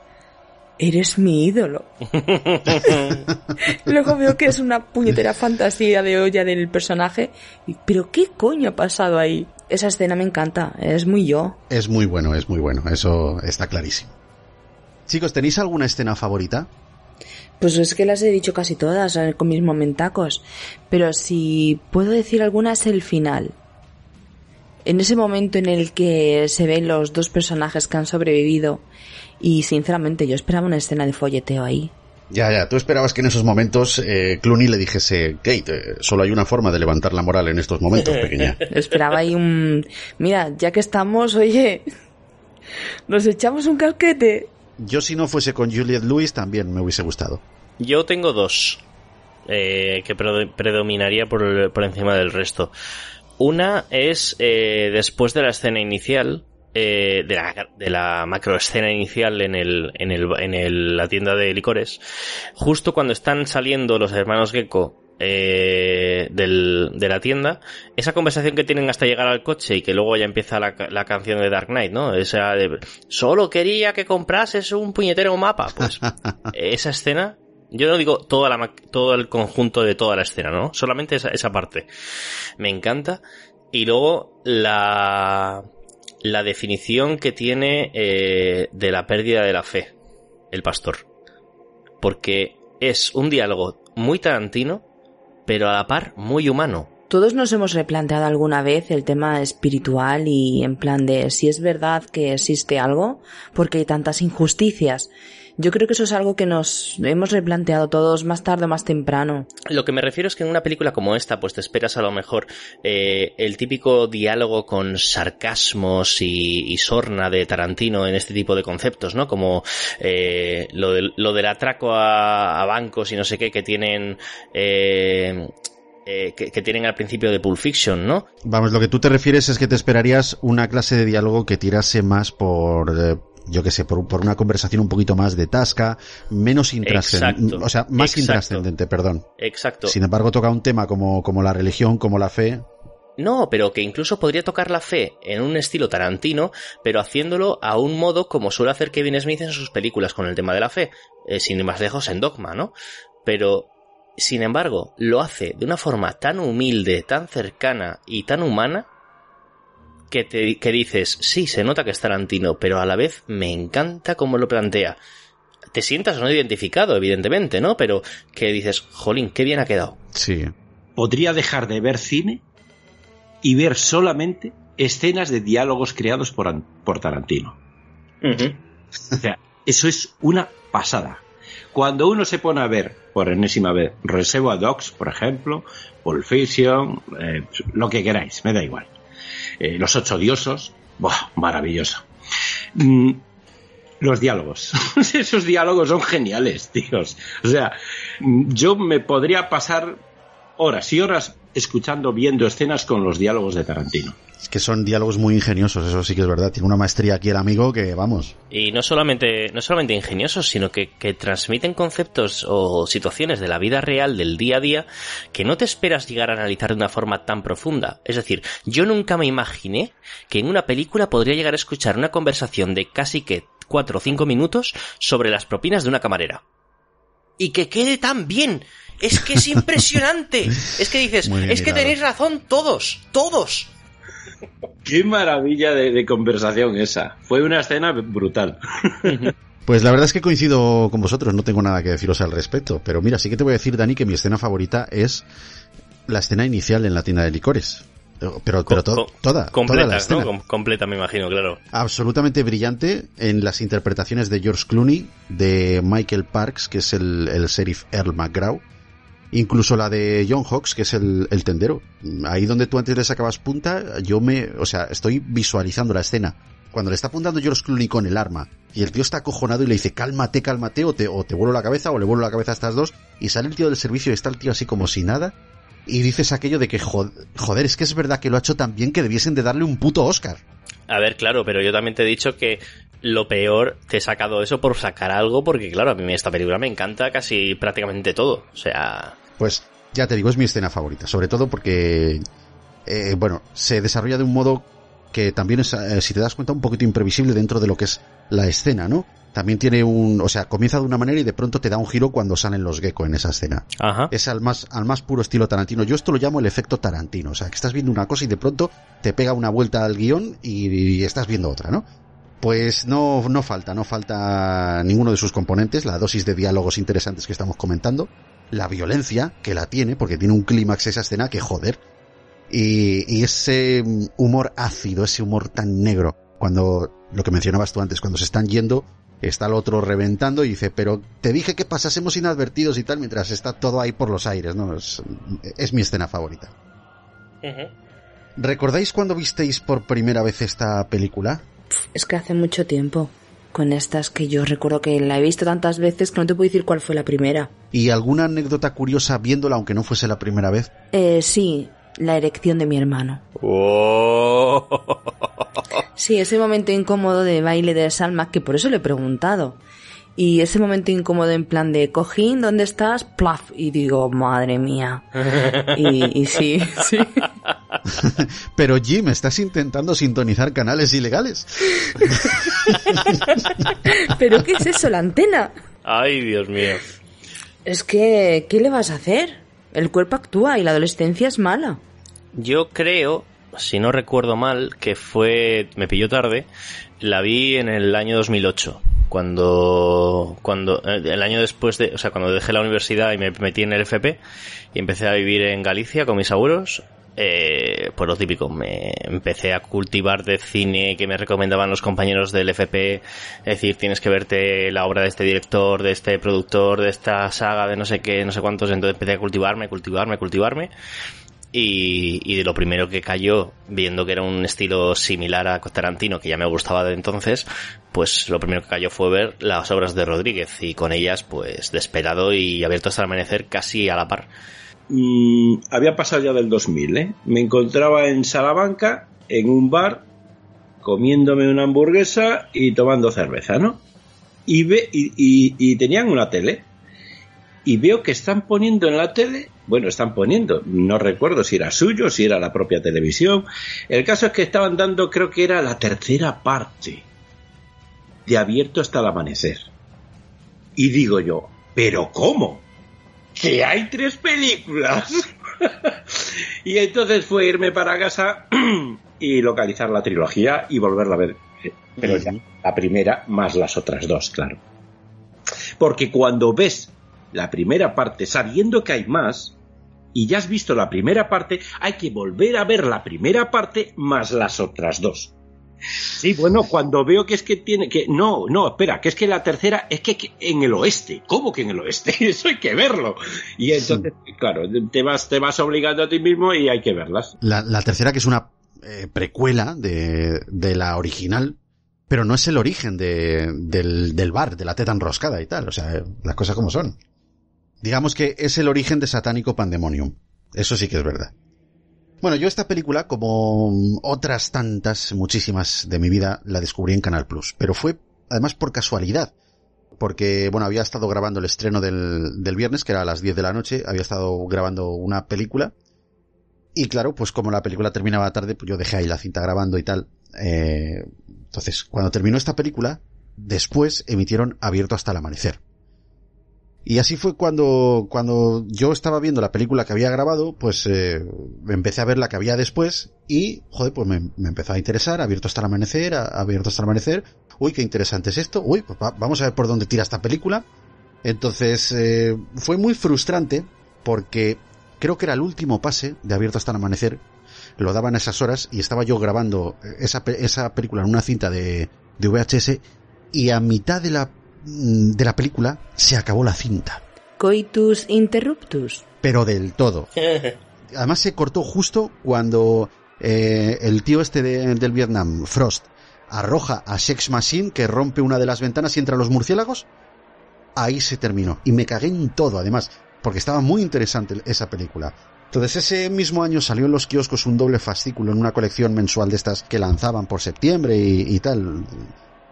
eres mi ídolo. Luego veo que es una puñetera fantasía de olla del personaje. y, Pero ¿qué coño ha pasado ahí? Esa escena me encanta, es muy yo. Es muy bueno, es muy bueno, eso está clarísimo. Chicos, ¿tenéis alguna escena favorita? Pues es que las he dicho casi todas eh, con mis momentacos. Pero si puedo decir alguna es el final. En ese momento en el que se ven los dos personajes que han sobrevivido. Y sinceramente yo esperaba una escena de folleteo ahí. Ya, ya, tú esperabas que en esos momentos eh, Clooney le dijese, Kate, eh, solo hay una forma de levantar la moral en estos momentos, pequeña. Esperaba ahí un... Mira, ya que estamos, oye, nos echamos un casquete. Yo si no fuese con Juliette Lewis también me hubiese gustado. Yo tengo dos eh, que predo- predominaría por encima del resto. Una es eh, después de la escena inicial, eh, de, la, de la macroescena inicial en, el, en, el, en el- la tienda de licores, justo cuando están saliendo los hermanos Gecko eh, del, de la tienda, esa conversación que tienen hasta llegar al coche y que luego ya empieza la, la canción de Dark Knight, ¿no? Esa de, solo quería que comprases un puñetero mapa, pues esa escena, yo no digo toda la, todo el conjunto de toda la escena, ¿no? Solamente esa, esa parte. Me encanta. Y luego la, la definición que tiene eh, de la pérdida de la fe, el pastor. Porque es un diálogo muy tarantino, pero a la par muy humano. Todos nos hemos replanteado alguna vez el tema espiritual y en plan de si es verdad que existe algo, porque hay tantas injusticias. Yo creo que eso es algo que nos hemos replanteado todos más tarde o más temprano. Lo que me refiero es que en una película como esta, pues te esperas a lo mejor eh, el típico diálogo con sarcasmos y, y sorna de Tarantino en este tipo de conceptos, ¿no? Como eh, lo, del, lo del atraco a, a bancos y no sé qué que tienen... eh, eh, que, que tienen al principio de Pulp Fiction, ¿no? Vamos, lo que tú te refieres es que te esperarías una clase de diálogo que tirase más por, eh, yo que sé, por, por una conversación un poquito más de tasca, menos intrascendente, o sea, más exacto. intrascendente, perdón. Exacto. Sin embargo, toca un tema como, como la religión, como la fe. No, pero que incluso podría tocar la fe en un estilo tarantino, pero haciéndolo a un modo como suele hacer Kevin Smith en sus películas con el tema de la fe, eh, sin ir más lejos en Dogma, ¿no? Pero, sin embargo, lo hace de una forma tan humilde, tan cercana y tan humana, que, te, que dices, sí, se nota que es tarantino, pero a la vez me encanta cómo lo plantea. Te sientas o no identificado, evidentemente, ¿no? Pero que dices, jolín, qué bien ha quedado. Sí. Podría dejar de ver cine y ver solamente escenas de diálogos creados por, por Tarantino. O sea, eso es una pasada. Cuando uno se pone a ver, por enésima vez, Reservoir Dogs, por ejemplo, Pulp Fiction, eh, lo que queráis, me da igual. Eh, Los Ocho Diosos, ¡buah! maravilloso. Mm, los diálogos. Esos diálogos son geniales, tíos. O sea, mm, yo me podría pasar horas y horas escuchando, viendo escenas con los diálogos de Tarantino. Es que son diálogos muy ingeniosos, eso sí que es verdad. Tiene una maestría aquí el amigo que, vamos. Y no solamente, no solamente ingeniosos, sino que, que transmiten conceptos o situaciones de la vida real, del día a día, que no te esperas llegar a analizar de una forma tan profunda. Es decir, yo nunca me imaginé que en una película podría llegar a escuchar una conversación de casi que cuatro o cinco minutos sobre las propinas de una camarera. Y que quede tan bien. Es que es impresionante. es que dices, es que tenéis razón todos, todos. Qué maravilla de, de conversación esa. Fue una escena brutal. Pues la verdad es que coincido con vosotros, no tengo nada que deciros al respecto. Pero mira, sí que te voy a decir, Dani, que mi escena favorita es la escena inicial en la tienda de licores. Pero, pero to- toda, toda la Completa, escena. ¿no? Com- completa, me imagino, claro. absolutamente brillante en las interpretaciones de George Clooney, de Michael Parks, que es el, el sheriff Earl McGraw, incluso la de John Hawks, que es el, el tendero. Ahí donde tú antes le sacabas punta, yo me, o sea, estoy visualizando la escena. Cuando le está apuntando George Clooney con el arma y el tío está acojonado y le dice cálmate, cálmate o te, o te vuelo la cabeza o le vuelo la cabeza a estas dos y sale el tío del servicio y está el tío así como si nada y dices aquello de que jod- joder, es que es verdad que lo ha hecho tan bien que debiesen de darle un puto Oscar. A ver, claro, pero yo también te he dicho que lo peor, te he sacado eso por sacar algo, porque claro, a mí esta película me encanta casi prácticamente todo. O sea. Pues ya te digo, es mi escena favorita. Sobre todo porque, eh, bueno, se desarrolla de un modo que también es, eh, si te das cuenta, un poquito imprevisible dentro de lo que es la escena, ¿no? También tiene un, o sea, comienza de una manera y de pronto te da un giro cuando salen los gecko en esa escena. Ajá. Es al más, al más puro estilo Tarantino. Yo esto lo llamo el efecto Tarantino. O sea, que estás viendo una cosa y de pronto te pega una vuelta al guion y, y estás viendo otra, ¿no? Pues no, no falta, no falta ninguno de sus componentes, la dosis de diálogos interesantes que estamos comentando, la violencia que la tiene, porque tiene un clímax esa escena que joder, y, y ese humor ácido, ese humor tan negro, cuando, lo que mencionabas tú antes, cuando se están yendo, está el otro reventando y dice, pero te dije que pasásemos inadvertidos y tal, mientras está todo ahí por los aires, ¿no? Es, es mi escena favorita. ¿Recordáis cuando visteis por primera vez esta película? Es que hace mucho tiempo. Con estas que yo recuerdo que la he visto tantas veces que no te puedo decir cuál fue la primera. ¿Y alguna anécdota curiosa viéndola aunque no fuese la primera vez? Eh, sí, la erección de mi hermano. Oh. Sí, ese momento incómodo de baile de Salma, que por eso le he preguntado. Y ese momento incómodo en plan de cojín, ¿dónde estás? Plaf. Y digo, madre mía. Y, y sí, sí. Pero Jim, estás intentando sintonizar canales ilegales. ¿Pero qué es eso, la antena? Ay, Dios mío. Es que, ¿qué le vas a hacer? El cuerpo actúa y la adolescencia es mala. Yo creo, si no recuerdo mal, que fue, me pilló tarde, la vi en el año 2008 cuando cuando eh, el año después de o sea cuando dejé la universidad y me metí en el FP y empecé a vivir en Galicia con mis abuelos eh, pues lo típico me empecé a cultivar de cine que me recomendaban los compañeros del FP es decir tienes que verte la obra de este director de este productor de esta saga de no sé qué no sé cuántos. Entonces empecé a cultivarme cultivarme cultivarme. Y, y de lo primero que cayó, viendo que era un estilo similar a Tarantino, que ya me gustaba de entonces, pues lo primero que cayó fue ver las obras de Rodríguez y con ellas, pues Desperado y Abierto hasta el amanecer casi a la par. Mm, había pasado ya del 2000, ¿eh? Me encontraba en Salamanca, en un bar, comiéndome una hamburguesa y tomando cerveza, ¿no? Y, ve, y, y, y tenían una tele. Y veo que están poniendo en la tele bueno, están poniendo, no recuerdo si era suyo, si era la propia televisión. El caso es que estaban dando, creo que era la tercera parte de Abierto hasta el amanecer. Y digo yo, ¿pero cómo? ¿Que hay tres películas? y entonces fue irme para casa y localizar la trilogía y volverla a ver. Pero ya, la primera más las otras dos, claro. Porque cuando ves la primera parte sabiendo que hay más, y ya has visto la primera parte, hay que volver a ver la primera parte más las otras dos. Sí, bueno, cuando veo que es que tiene que. No, no, espera, que es que la tercera es que, que en el oeste. ¿Cómo que en el oeste? Eso hay que verlo. Y entonces, sí. claro, te vas, te vas obligando a ti mismo y hay que verlas. La, la tercera, que es una eh, precuela de, de, la original, pero no es el origen de, del, del bar, de la teta enroscada y tal. O sea, las cosas como son. Digamos que es el origen de Satánico Pandemonium. Eso sí que es verdad. Bueno, yo esta película, como otras tantas, muchísimas de mi vida, la descubrí en Canal Plus. Pero fue, además, por casualidad. Porque, bueno, había estado grabando el estreno del, del viernes, que era a las 10 de la noche, había estado grabando una película. Y claro, pues como la película terminaba tarde, pues yo dejé ahí la cinta grabando y tal. Eh, entonces, cuando terminó esta película, después emitieron Abierto hasta el amanecer. Y así fue cuando, cuando yo estaba viendo la película que había grabado, pues eh, empecé a ver la que había después y, joder, pues me, empezó a interesar, abierto hasta el amanecer, abierto hasta el amanecer. Uy, qué interesante es esto. Uy, pues va, vamos a ver por dónde tira esta película. Entonces, eh, fue muy frustrante porque creo que era el último pase de abierto hasta el amanecer. Lo daban a esas horas y estaba yo grabando esa, esa película en una cinta de, de VHS y a mitad de la de la película se acabó la cinta. Coitus interruptus. Pero del todo. Además se cortó justo cuando eh, el tío este de, del Vietnam, Frost, arroja a Sex Machine que rompe una de las ventanas y entra los murciélagos. Ahí se terminó. Y me cagué en todo, además, porque estaba muy interesante esa película. Entonces ese mismo año salió en los kioscos un doble fascículo en una colección mensual de estas que lanzaban por septiembre y, y tal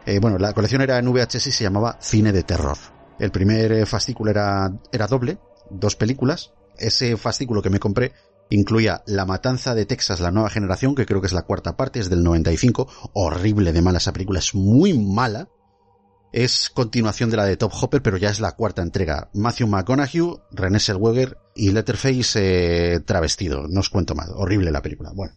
Eh, bueno, la colección era en VHS y se llamaba Cine de Terror. El primer eh, fascículo era, era doble, dos películas. Ese fascículo que me compré incluía La Matanza de Texas, la nueva generación, que creo que es la cuarta parte, es del 95. Horrible de mala esa película, es muy mala. Es continuación de la de Top Hopper, pero ya es la cuarta entrega. Matthew McConaughey, René Zellweger y Letterface eh, travestido. No os cuento más. Horrible la película. Bueno.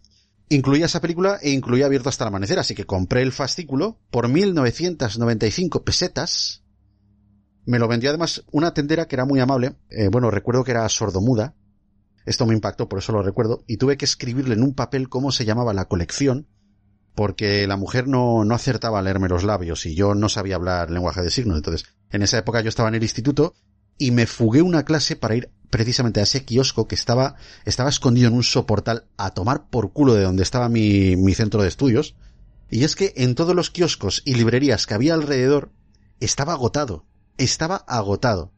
Incluía esa película e incluía Abierto hasta el amanecer, así que compré el fascículo por 1995 pesetas. Me lo vendió además una tendera que era muy amable. Eh, bueno, recuerdo que era sordomuda. Esto me impactó, por eso lo recuerdo. Y tuve que escribirle en un papel cómo se llamaba la colección porque la mujer no, no acertaba a leerme los labios y yo no sabía hablar lenguaje de signos. Entonces, en esa época yo estaba en el instituto y me fugué una clase para ir precisamente a ese kiosco que estaba, estaba escondido en un soportal a tomar por culo de donde estaba mi, mi centro de estudios. Y es que en todos los kioscos y librerías que había alrededor estaba agotado. Estaba agotado.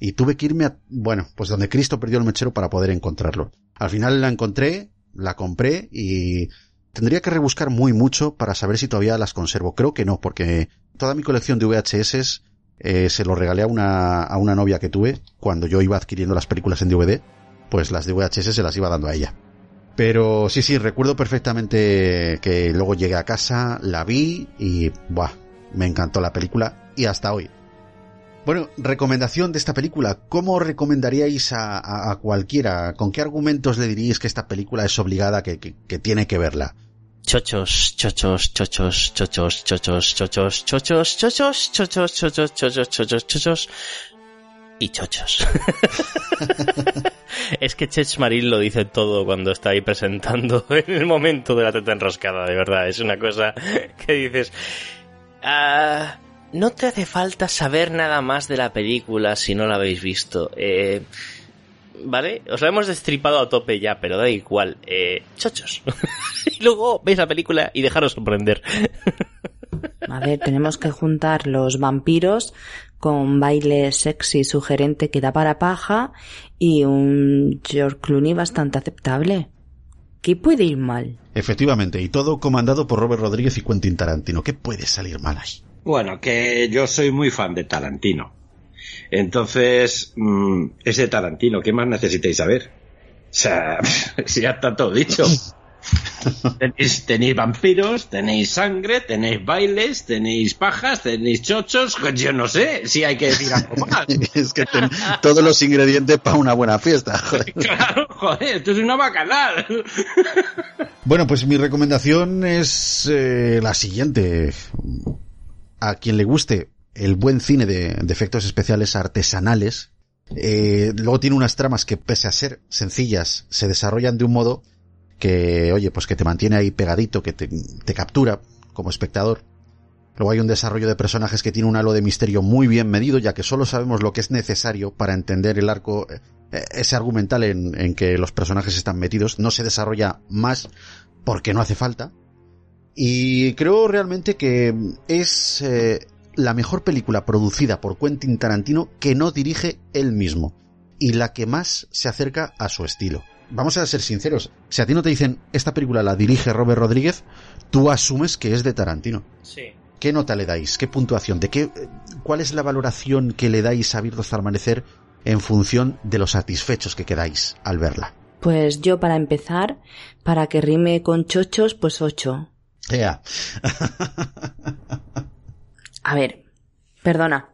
Y tuve que irme a, bueno, pues donde Cristo perdió el mechero para poder encontrarlo. Al final la encontré, la compré y Tendría que rebuscar muy mucho para saber si todavía las conservo. Creo que no, porque toda mi colección de VHS eh, se lo regalé a una, a una novia que tuve cuando yo iba adquiriendo las películas en DVD. Pues las de VHS se las iba dando a ella. Pero sí, sí, recuerdo perfectamente que luego llegué a casa, la vi y, buah, me encantó la película y hasta hoy. Bueno, recomendación de esta película. ¿Cómo recomendaríais a, a, a cualquiera? ¿Con qué argumentos le diríais que esta película es obligada, que, que, que tiene que verla? Chochos, chochos, chochos, chochos, chochos, chochos, chochos, chochos, chochos, chochos, chochos, chochos, chochos y chochos. es que Chech Marín lo dice todo cuando está ahí presentando en el momento de la teta enroscada, de verdad. Es una cosa que dices... Ah, no te hace falta saber nada más de la película si no la habéis visto. Eh, ¿Vale? Os la hemos destripado a tope ya, pero da igual. Eh, chochos. y luego veis la película y dejaros sorprender. A ver, tenemos que juntar los vampiros con baile sexy sugerente que da para paja y un George Clooney bastante aceptable. ¿Qué puede ir mal? Efectivamente, y todo comandado por Robert Rodríguez y Quentin Tarantino. ¿Qué puede salir mal ahí? Bueno, que yo soy muy fan de Tarantino. Entonces, mmm, ese Tarantino, ¿qué más necesitáis saber? O sea, si ya está todo dicho. tenéis, tenéis, vampiros, tenéis sangre, tenéis bailes, tenéis pajas, tenéis chochos, yo no sé si hay que decir algo más. es que ten, todos los ingredientes para una buena fiesta. Joder. Claro, joder, esto es una bacanal. bueno, pues mi recomendación es eh, la siguiente. A quien le guste el buen cine de, efectos especiales artesanales, eh, luego tiene unas tramas que pese a ser sencillas, se desarrollan de un modo que, oye, pues que te mantiene ahí pegadito, que te, captura como espectador. Luego hay un desarrollo de personajes que tiene un halo de misterio muy bien medido, ya que solo sabemos lo que es necesario para entender el arco, ese argumental en, en que los personajes están metidos. No se desarrolla más porque no hace falta. Y creo realmente que es eh, la mejor película producida por Quentin Tarantino que no dirige él mismo y la que más se acerca a su estilo. Vamos a ser sinceros, si a ti no te dicen esta película la dirige Robert Rodríguez, tú asumes que es de Tarantino. Sí. ¿Qué nota le dais? ¿Qué puntuación? ¿De qué, ¿Cuál es la valoración que le dais a Virdo hasta amanecer en función de lo satisfechos que quedáis al verla? Pues yo para empezar, para que rime con chochos, pues ocho. Yeah. A ver, perdona.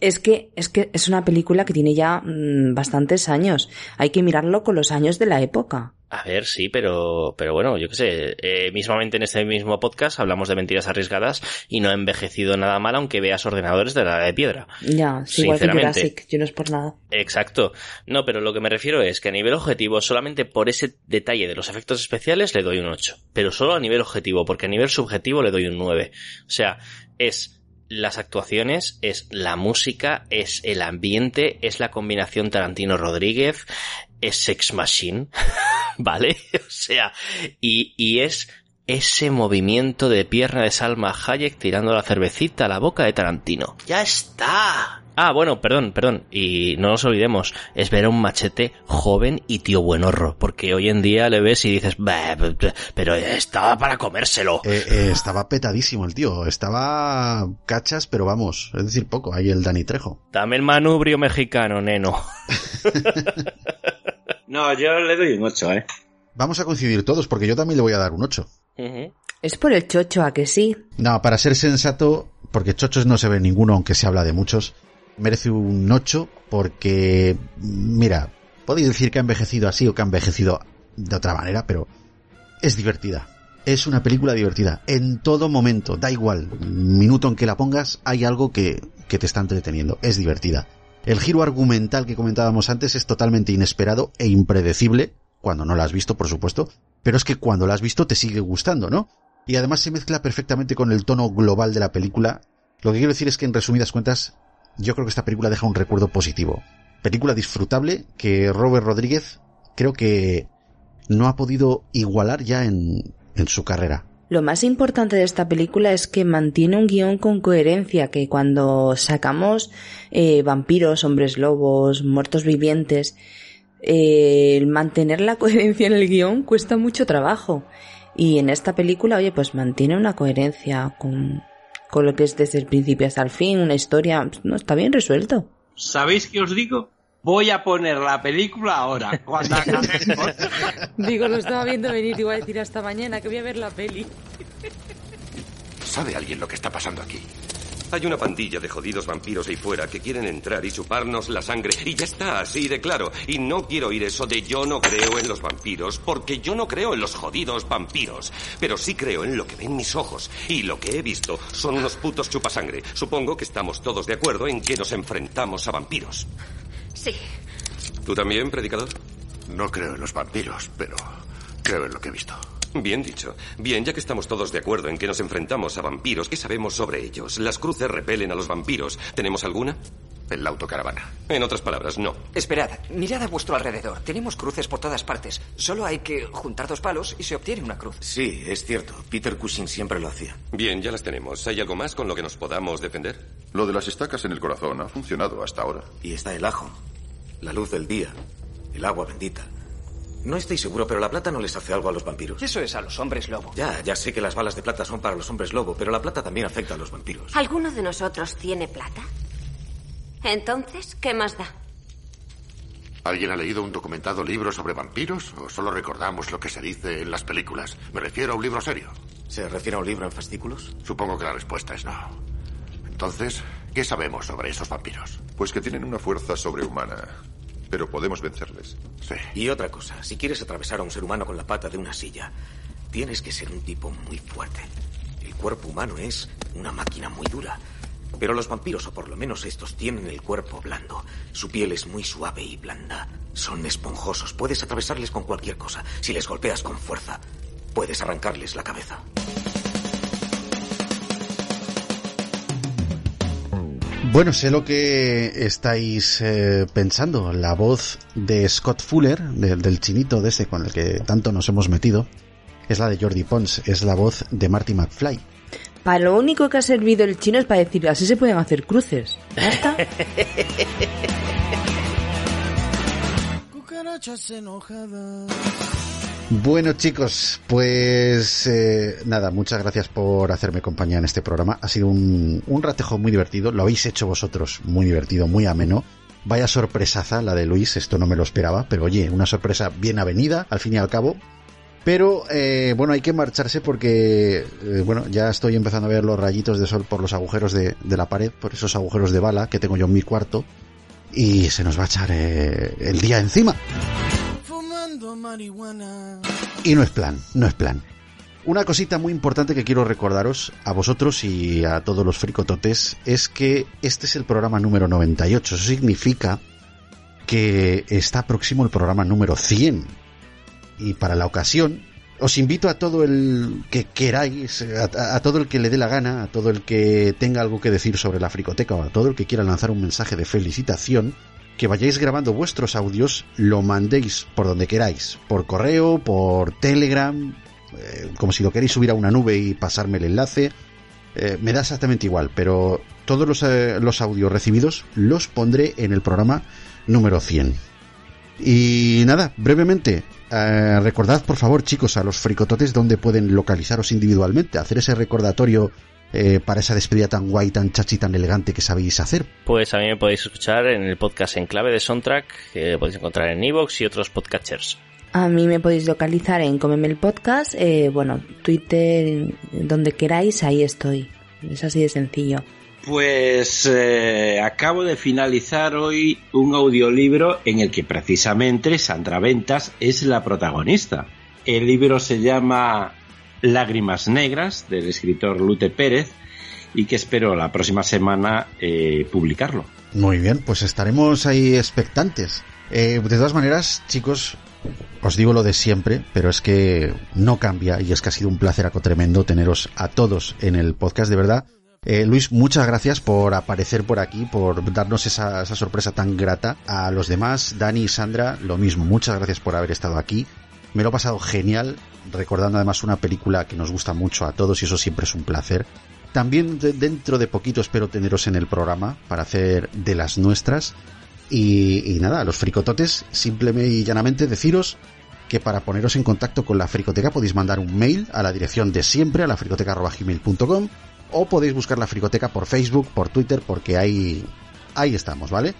Es que, es que es una película que tiene ya mmm, bastantes años. Hay que mirarlo con los años de la época. A ver, sí, pero, pero bueno, yo qué sé, eh, mismamente en este mismo podcast hablamos de mentiras arriesgadas y no ha envejecido nada mal aunque veas ordenadores de la edad de piedra. Ya, sí, igual que Jurassic, yo no es por nada. Exacto. No, pero lo que me refiero es que a nivel objetivo, solamente por ese detalle de los efectos especiales le doy un 8. Pero solo a nivel objetivo, porque a nivel subjetivo le doy un 9. O sea, es las actuaciones, es la música, es el ambiente, es la combinación Tarantino-Rodríguez, es Sex Machine, ¿vale? O sea, y, y es ese movimiento de pierna de Salma Hayek tirando la cervecita a la boca de Tarantino. ¡Ya está! Ah, bueno, perdón, perdón. Y no nos olvidemos, es ver a un machete joven y tío buenorro. Porque hoy en día le ves y dices, "Bah, pero estaba para comérselo. Eh, eh, estaba petadísimo el tío. Estaba cachas, pero vamos, es decir, poco. Ahí el Dani Trejo. Dame el manubrio mexicano, neno. No, yo le doy un 8, ¿eh? Vamos a coincidir todos, porque yo también le voy a dar un 8. Es por el chocho, a que sí. No, para ser sensato, porque chochos no se ve ninguno, aunque se habla de muchos, merece un 8 porque, mira, podéis decir que ha envejecido así o que ha envejecido de otra manera, pero es divertida. Es una película divertida. En todo momento, da igual, minuto en que la pongas, hay algo que, que te está entreteniendo. Es divertida. El giro argumental que comentábamos antes es totalmente inesperado e impredecible, cuando no la has visto, por supuesto, pero es que cuando la has visto te sigue gustando, ¿no? Y además se mezcla perfectamente con el tono global de la película. Lo que quiero decir es que en resumidas cuentas, yo creo que esta película deja un recuerdo positivo. Película disfrutable que Robert Rodríguez creo que no ha podido igualar ya en, en su carrera. Lo más importante de esta película es que mantiene un guion con coherencia, que cuando sacamos eh, vampiros, hombres lobos, muertos vivientes, eh, mantener la coherencia en el guion cuesta mucho trabajo. Y en esta película, oye, pues mantiene una coherencia con, con lo que es desde el principio hasta el fin, una historia, no, está bien resuelto. ¿Sabéis qué os digo? Voy a poner la película ahora, cuando acabemos. Digo, lo estaba viendo venir, iba a decir hasta mañana que voy a ver la peli. ¿Sabe alguien lo que está pasando aquí? Hay una pandilla de jodidos vampiros ahí fuera que quieren entrar y chuparnos la sangre. Y ya está, así de claro. Y no quiero oír eso de yo no creo en los vampiros, porque yo no creo en los jodidos vampiros. Pero sí creo en lo que ven mis ojos. Y lo que he visto son unos putos chupasangre. Supongo que estamos todos de acuerdo en que nos enfrentamos a vampiros. Sí. ¿Tú también, predicador? No creo en los vampiros, pero creo en lo que he visto. Bien dicho. Bien, ya que estamos todos de acuerdo en que nos enfrentamos a vampiros, ¿qué sabemos sobre ellos? ¿Las cruces repelen a los vampiros? ¿Tenemos alguna? En la autocaravana. En otras palabras, no. Esperad, mirad a vuestro alrededor. Tenemos cruces por todas partes. Solo hay que juntar dos palos y se obtiene una cruz. Sí, es cierto. Peter Cushing siempre lo hacía. Bien, ya las tenemos. ¿Hay algo más con lo que nos podamos defender? Lo de las estacas en el corazón ha funcionado hasta ahora. Y está el ajo, la luz del día, el agua bendita. No estoy seguro, pero la plata no les hace algo a los vampiros. Eso es a los hombres lobo. Ya, ya sé que las balas de plata son para los hombres lobo, pero la plata también afecta a los vampiros. ¿Alguno de nosotros tiene plata? Entonces, ¿qué más da? ¿Alguien ha leído un documentado libro sobre vampiros o solo recordamos lo que se dice en las películas? Me refiero a un libro serio. ¿Se refiere a un libro en fascículos? Supongo que la respuesta es no. Entonces, ¿qué sabemos sobre esos vampiros? Pues que tienen una fuerza sobrehumana. Pero podemos vencerles. Sí. Y otra cosa, si quieres atravesar a un ser humano con la pata de una silla, tienes que ser un tipo muy fuerte. El cuerpo humano es una máquina muy dura. Pero los vampiros, o por lo menos estos, tienen el cuerpo blando. Su piel es muy suave y blanda. Son esponjosos. Puedes atravesarles con cualquier cosa. Si les golpeas con fuerza, puedes arrancarles la cabeza. Bueno, sé lo que estáis eh, pensando. La voz de Scott Fuller, de- del chinito de ese con el que tanto nos hemos metido, es la de Jordi Pons, es la voz de Marty McFly. Para lo único que ha servido el chino es para decir, así se pueden hacer cruces. Ya está. Cucarachas enojadas. Bueno chicos, pues eh, nada, muchas gracias por hacerme compañía en este programa. Ha sido un, un ratejo muy divertido, lo habéis hecho vosotros muy divertido, muy ameno. Vaya sorpresaza la de Luis, esto no me lo esperaba, pero oye, una sorpresa bien avenida, al fin y al cabo. Pero eh, bueno, hay que marcharse porque eh, bueno, ya estoy empezando a ver los rayitos de sol por los agujeros de, de la pared, por esos agujeros de bala que tengo yo en mi cuarto. Y se nos va a echar el día encima. Y no es plan, no es plan. Una cosita muy importante que quiero recordaros a vosotros y a todos los fricototes es que este es el programa número 98. Eso significa que está próximo el programa número 100. Y para la ocasión, os invito a todo el que queráis, a, a todo el que le dé la gana, a todo el que tenga algo que decir sobre la fricoteca o a todo el que quiera lanzar un mensaje de felicitación, que vayáis grabando vuestros audios, lo mandéis por donde queráis, por correo, por Telegram, eh, como si lo queréis subir a una nube y pasarme el enlace, eh, me da exactamente igual, pero todos los, eh, los audios recibidos los pondré en el programa número 100. Y nada, brevemente, recordad por favor chicos a los fricototes donde pueden localizaros individualmente, hacer ese recordatorio eh, para esa despedida tan guay, tan chachi, tan elegante que sabéis hacer. Pues a mí me podéis escuchar en el podcast en clave de Soundtrack, que podéis encontrar en Evox y otros podcatchers. A mí me podéis localizar en Comeme el Podcast, eh, bueno, Twitter, donde queráis, ahí estoy. Es así de sencillo. Pues eh, acabo de finalizar hoy un audiolibro en el que precisamente Sandra Ventas es la protagonista. El libro se llama Lágrimas Negras del escritor Lute Pérez y que espero la próxima semana eh, publicarlo. Muy bien, pues estaremos ahí expectantes. Eh, de todas maneras, chicos, os digo lo de siempre, pero es que no cambia y es que ha sido un placer aco tremendo teneros a todos en el podcast, de verdad. Eh, Luis, muchas gracias por aparecer por aquí, por darnos esa, esa sorpresa tan grata. A los demás, Dani y Sandra, lo mismo, muchas gracias por haber estado aquí. Me lo he pasado genial, recordando además una película que nos gusta mucho a todos y eso siempre es un placer. También de- dentro de poquito espero teneros en el programa para hacer de las nuestras. Y, nada, los fricototes, simplemente y llanamente deciros que para poneros en contacto con la fricoteca podéis mandar un mail a la dirección de siempre, a la fricoteca.gmail.com o podéis buscar la fricoteca por Facebook, por Twitter, porque ahí, ahí estamos, ¿vale?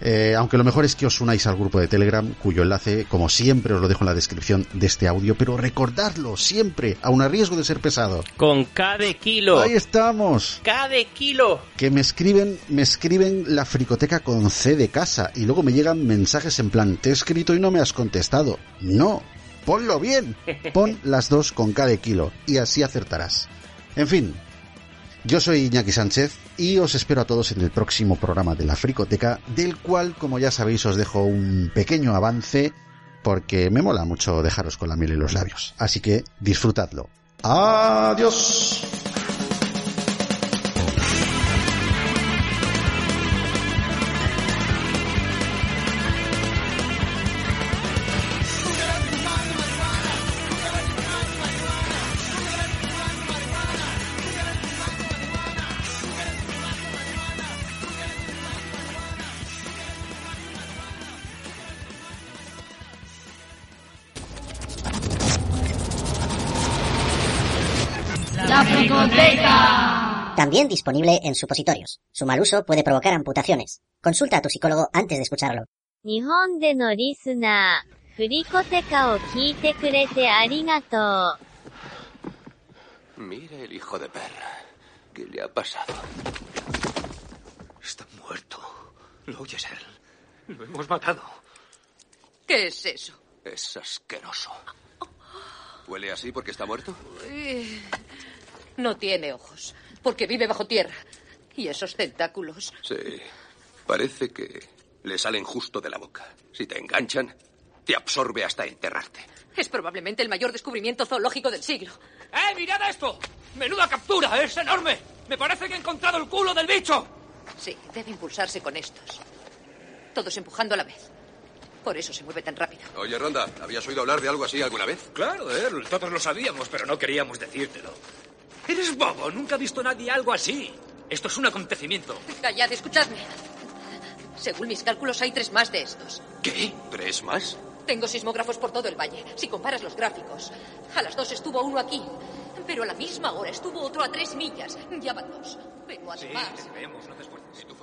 Eh, aunque lo mejor es que os unáis al grupo de Telegram, cuyo enlace, como siempre, os lo dejo en la descripción de este audio, pero recordadlo siempre, aun a riesgo de ser pesado. Con cada kilo. Ahí estamos. Cada kilo. Que me escriben, me escriben la fricoteca con C de casa y luego me llegan mensajes en plan, te he escrito y no me has contestado. No, ponlo bien. Pon las dos con cada kilo y así acertarás. En fin, yo soy Iñaki Sánchez y os espero a todos en el próximo programa de la Fricoteca, del cual, como ya sabéis, os dejo un pequeño avance porque me mola mucho dejaros con la miel en los labios. Así que disfrutadlo. Adiós. También disponible en supositorios. Su mal uso puede provocar amputaciones. Consulta a tu psicólogo antes de escucharlo. 日本でのリスナー、フリコテカを聞いてくれてありがとう。 Mira el hijo de perra. ¿Qué le ha pasado? Está muerto. ¿Lo oyes él? Lo hemos matado. ¿Qué es eso? Es asqueroso. ¿Huele así porque está muerto? Eh, No tiene ojos, porque vive bajo tierra. Y esos tentáculos. Sí. Parece que le salen justo de la boca. Si te enganchan, te absorbe hasta enterrarte. Es probablemente el mayor descubrimiento zoológico del siglo. ¡Eh, mirad esto! ¡Menuda captura! ¡Es enorme! Me parece que he encontrado el culo del bicho. Sí, debe impulsarse con estos. Todos empujando a la vez. Por eso se mueve tan rápido. Oye, Ronda, ¿habías oído hablar de algo así alguna vez? Claro, Earl, todos lo sabíamos, pero no queríamos decírtelo. Eres bobo, nunca he visto nadie algo así. Esto es un acontecimiento. Callad, escuchadme. Según mis cálculos, hay tres más de estos. ¿Qué? ¿Tres más? Tengo sismógrafos por todo el valle. Si comparas los gráficos, a las dos estuvo uno aquí, pero a la misma hora estuvo otro a tres millas. Ya van dos. Pero además, vemos, no te esfuerces. ¿Y tu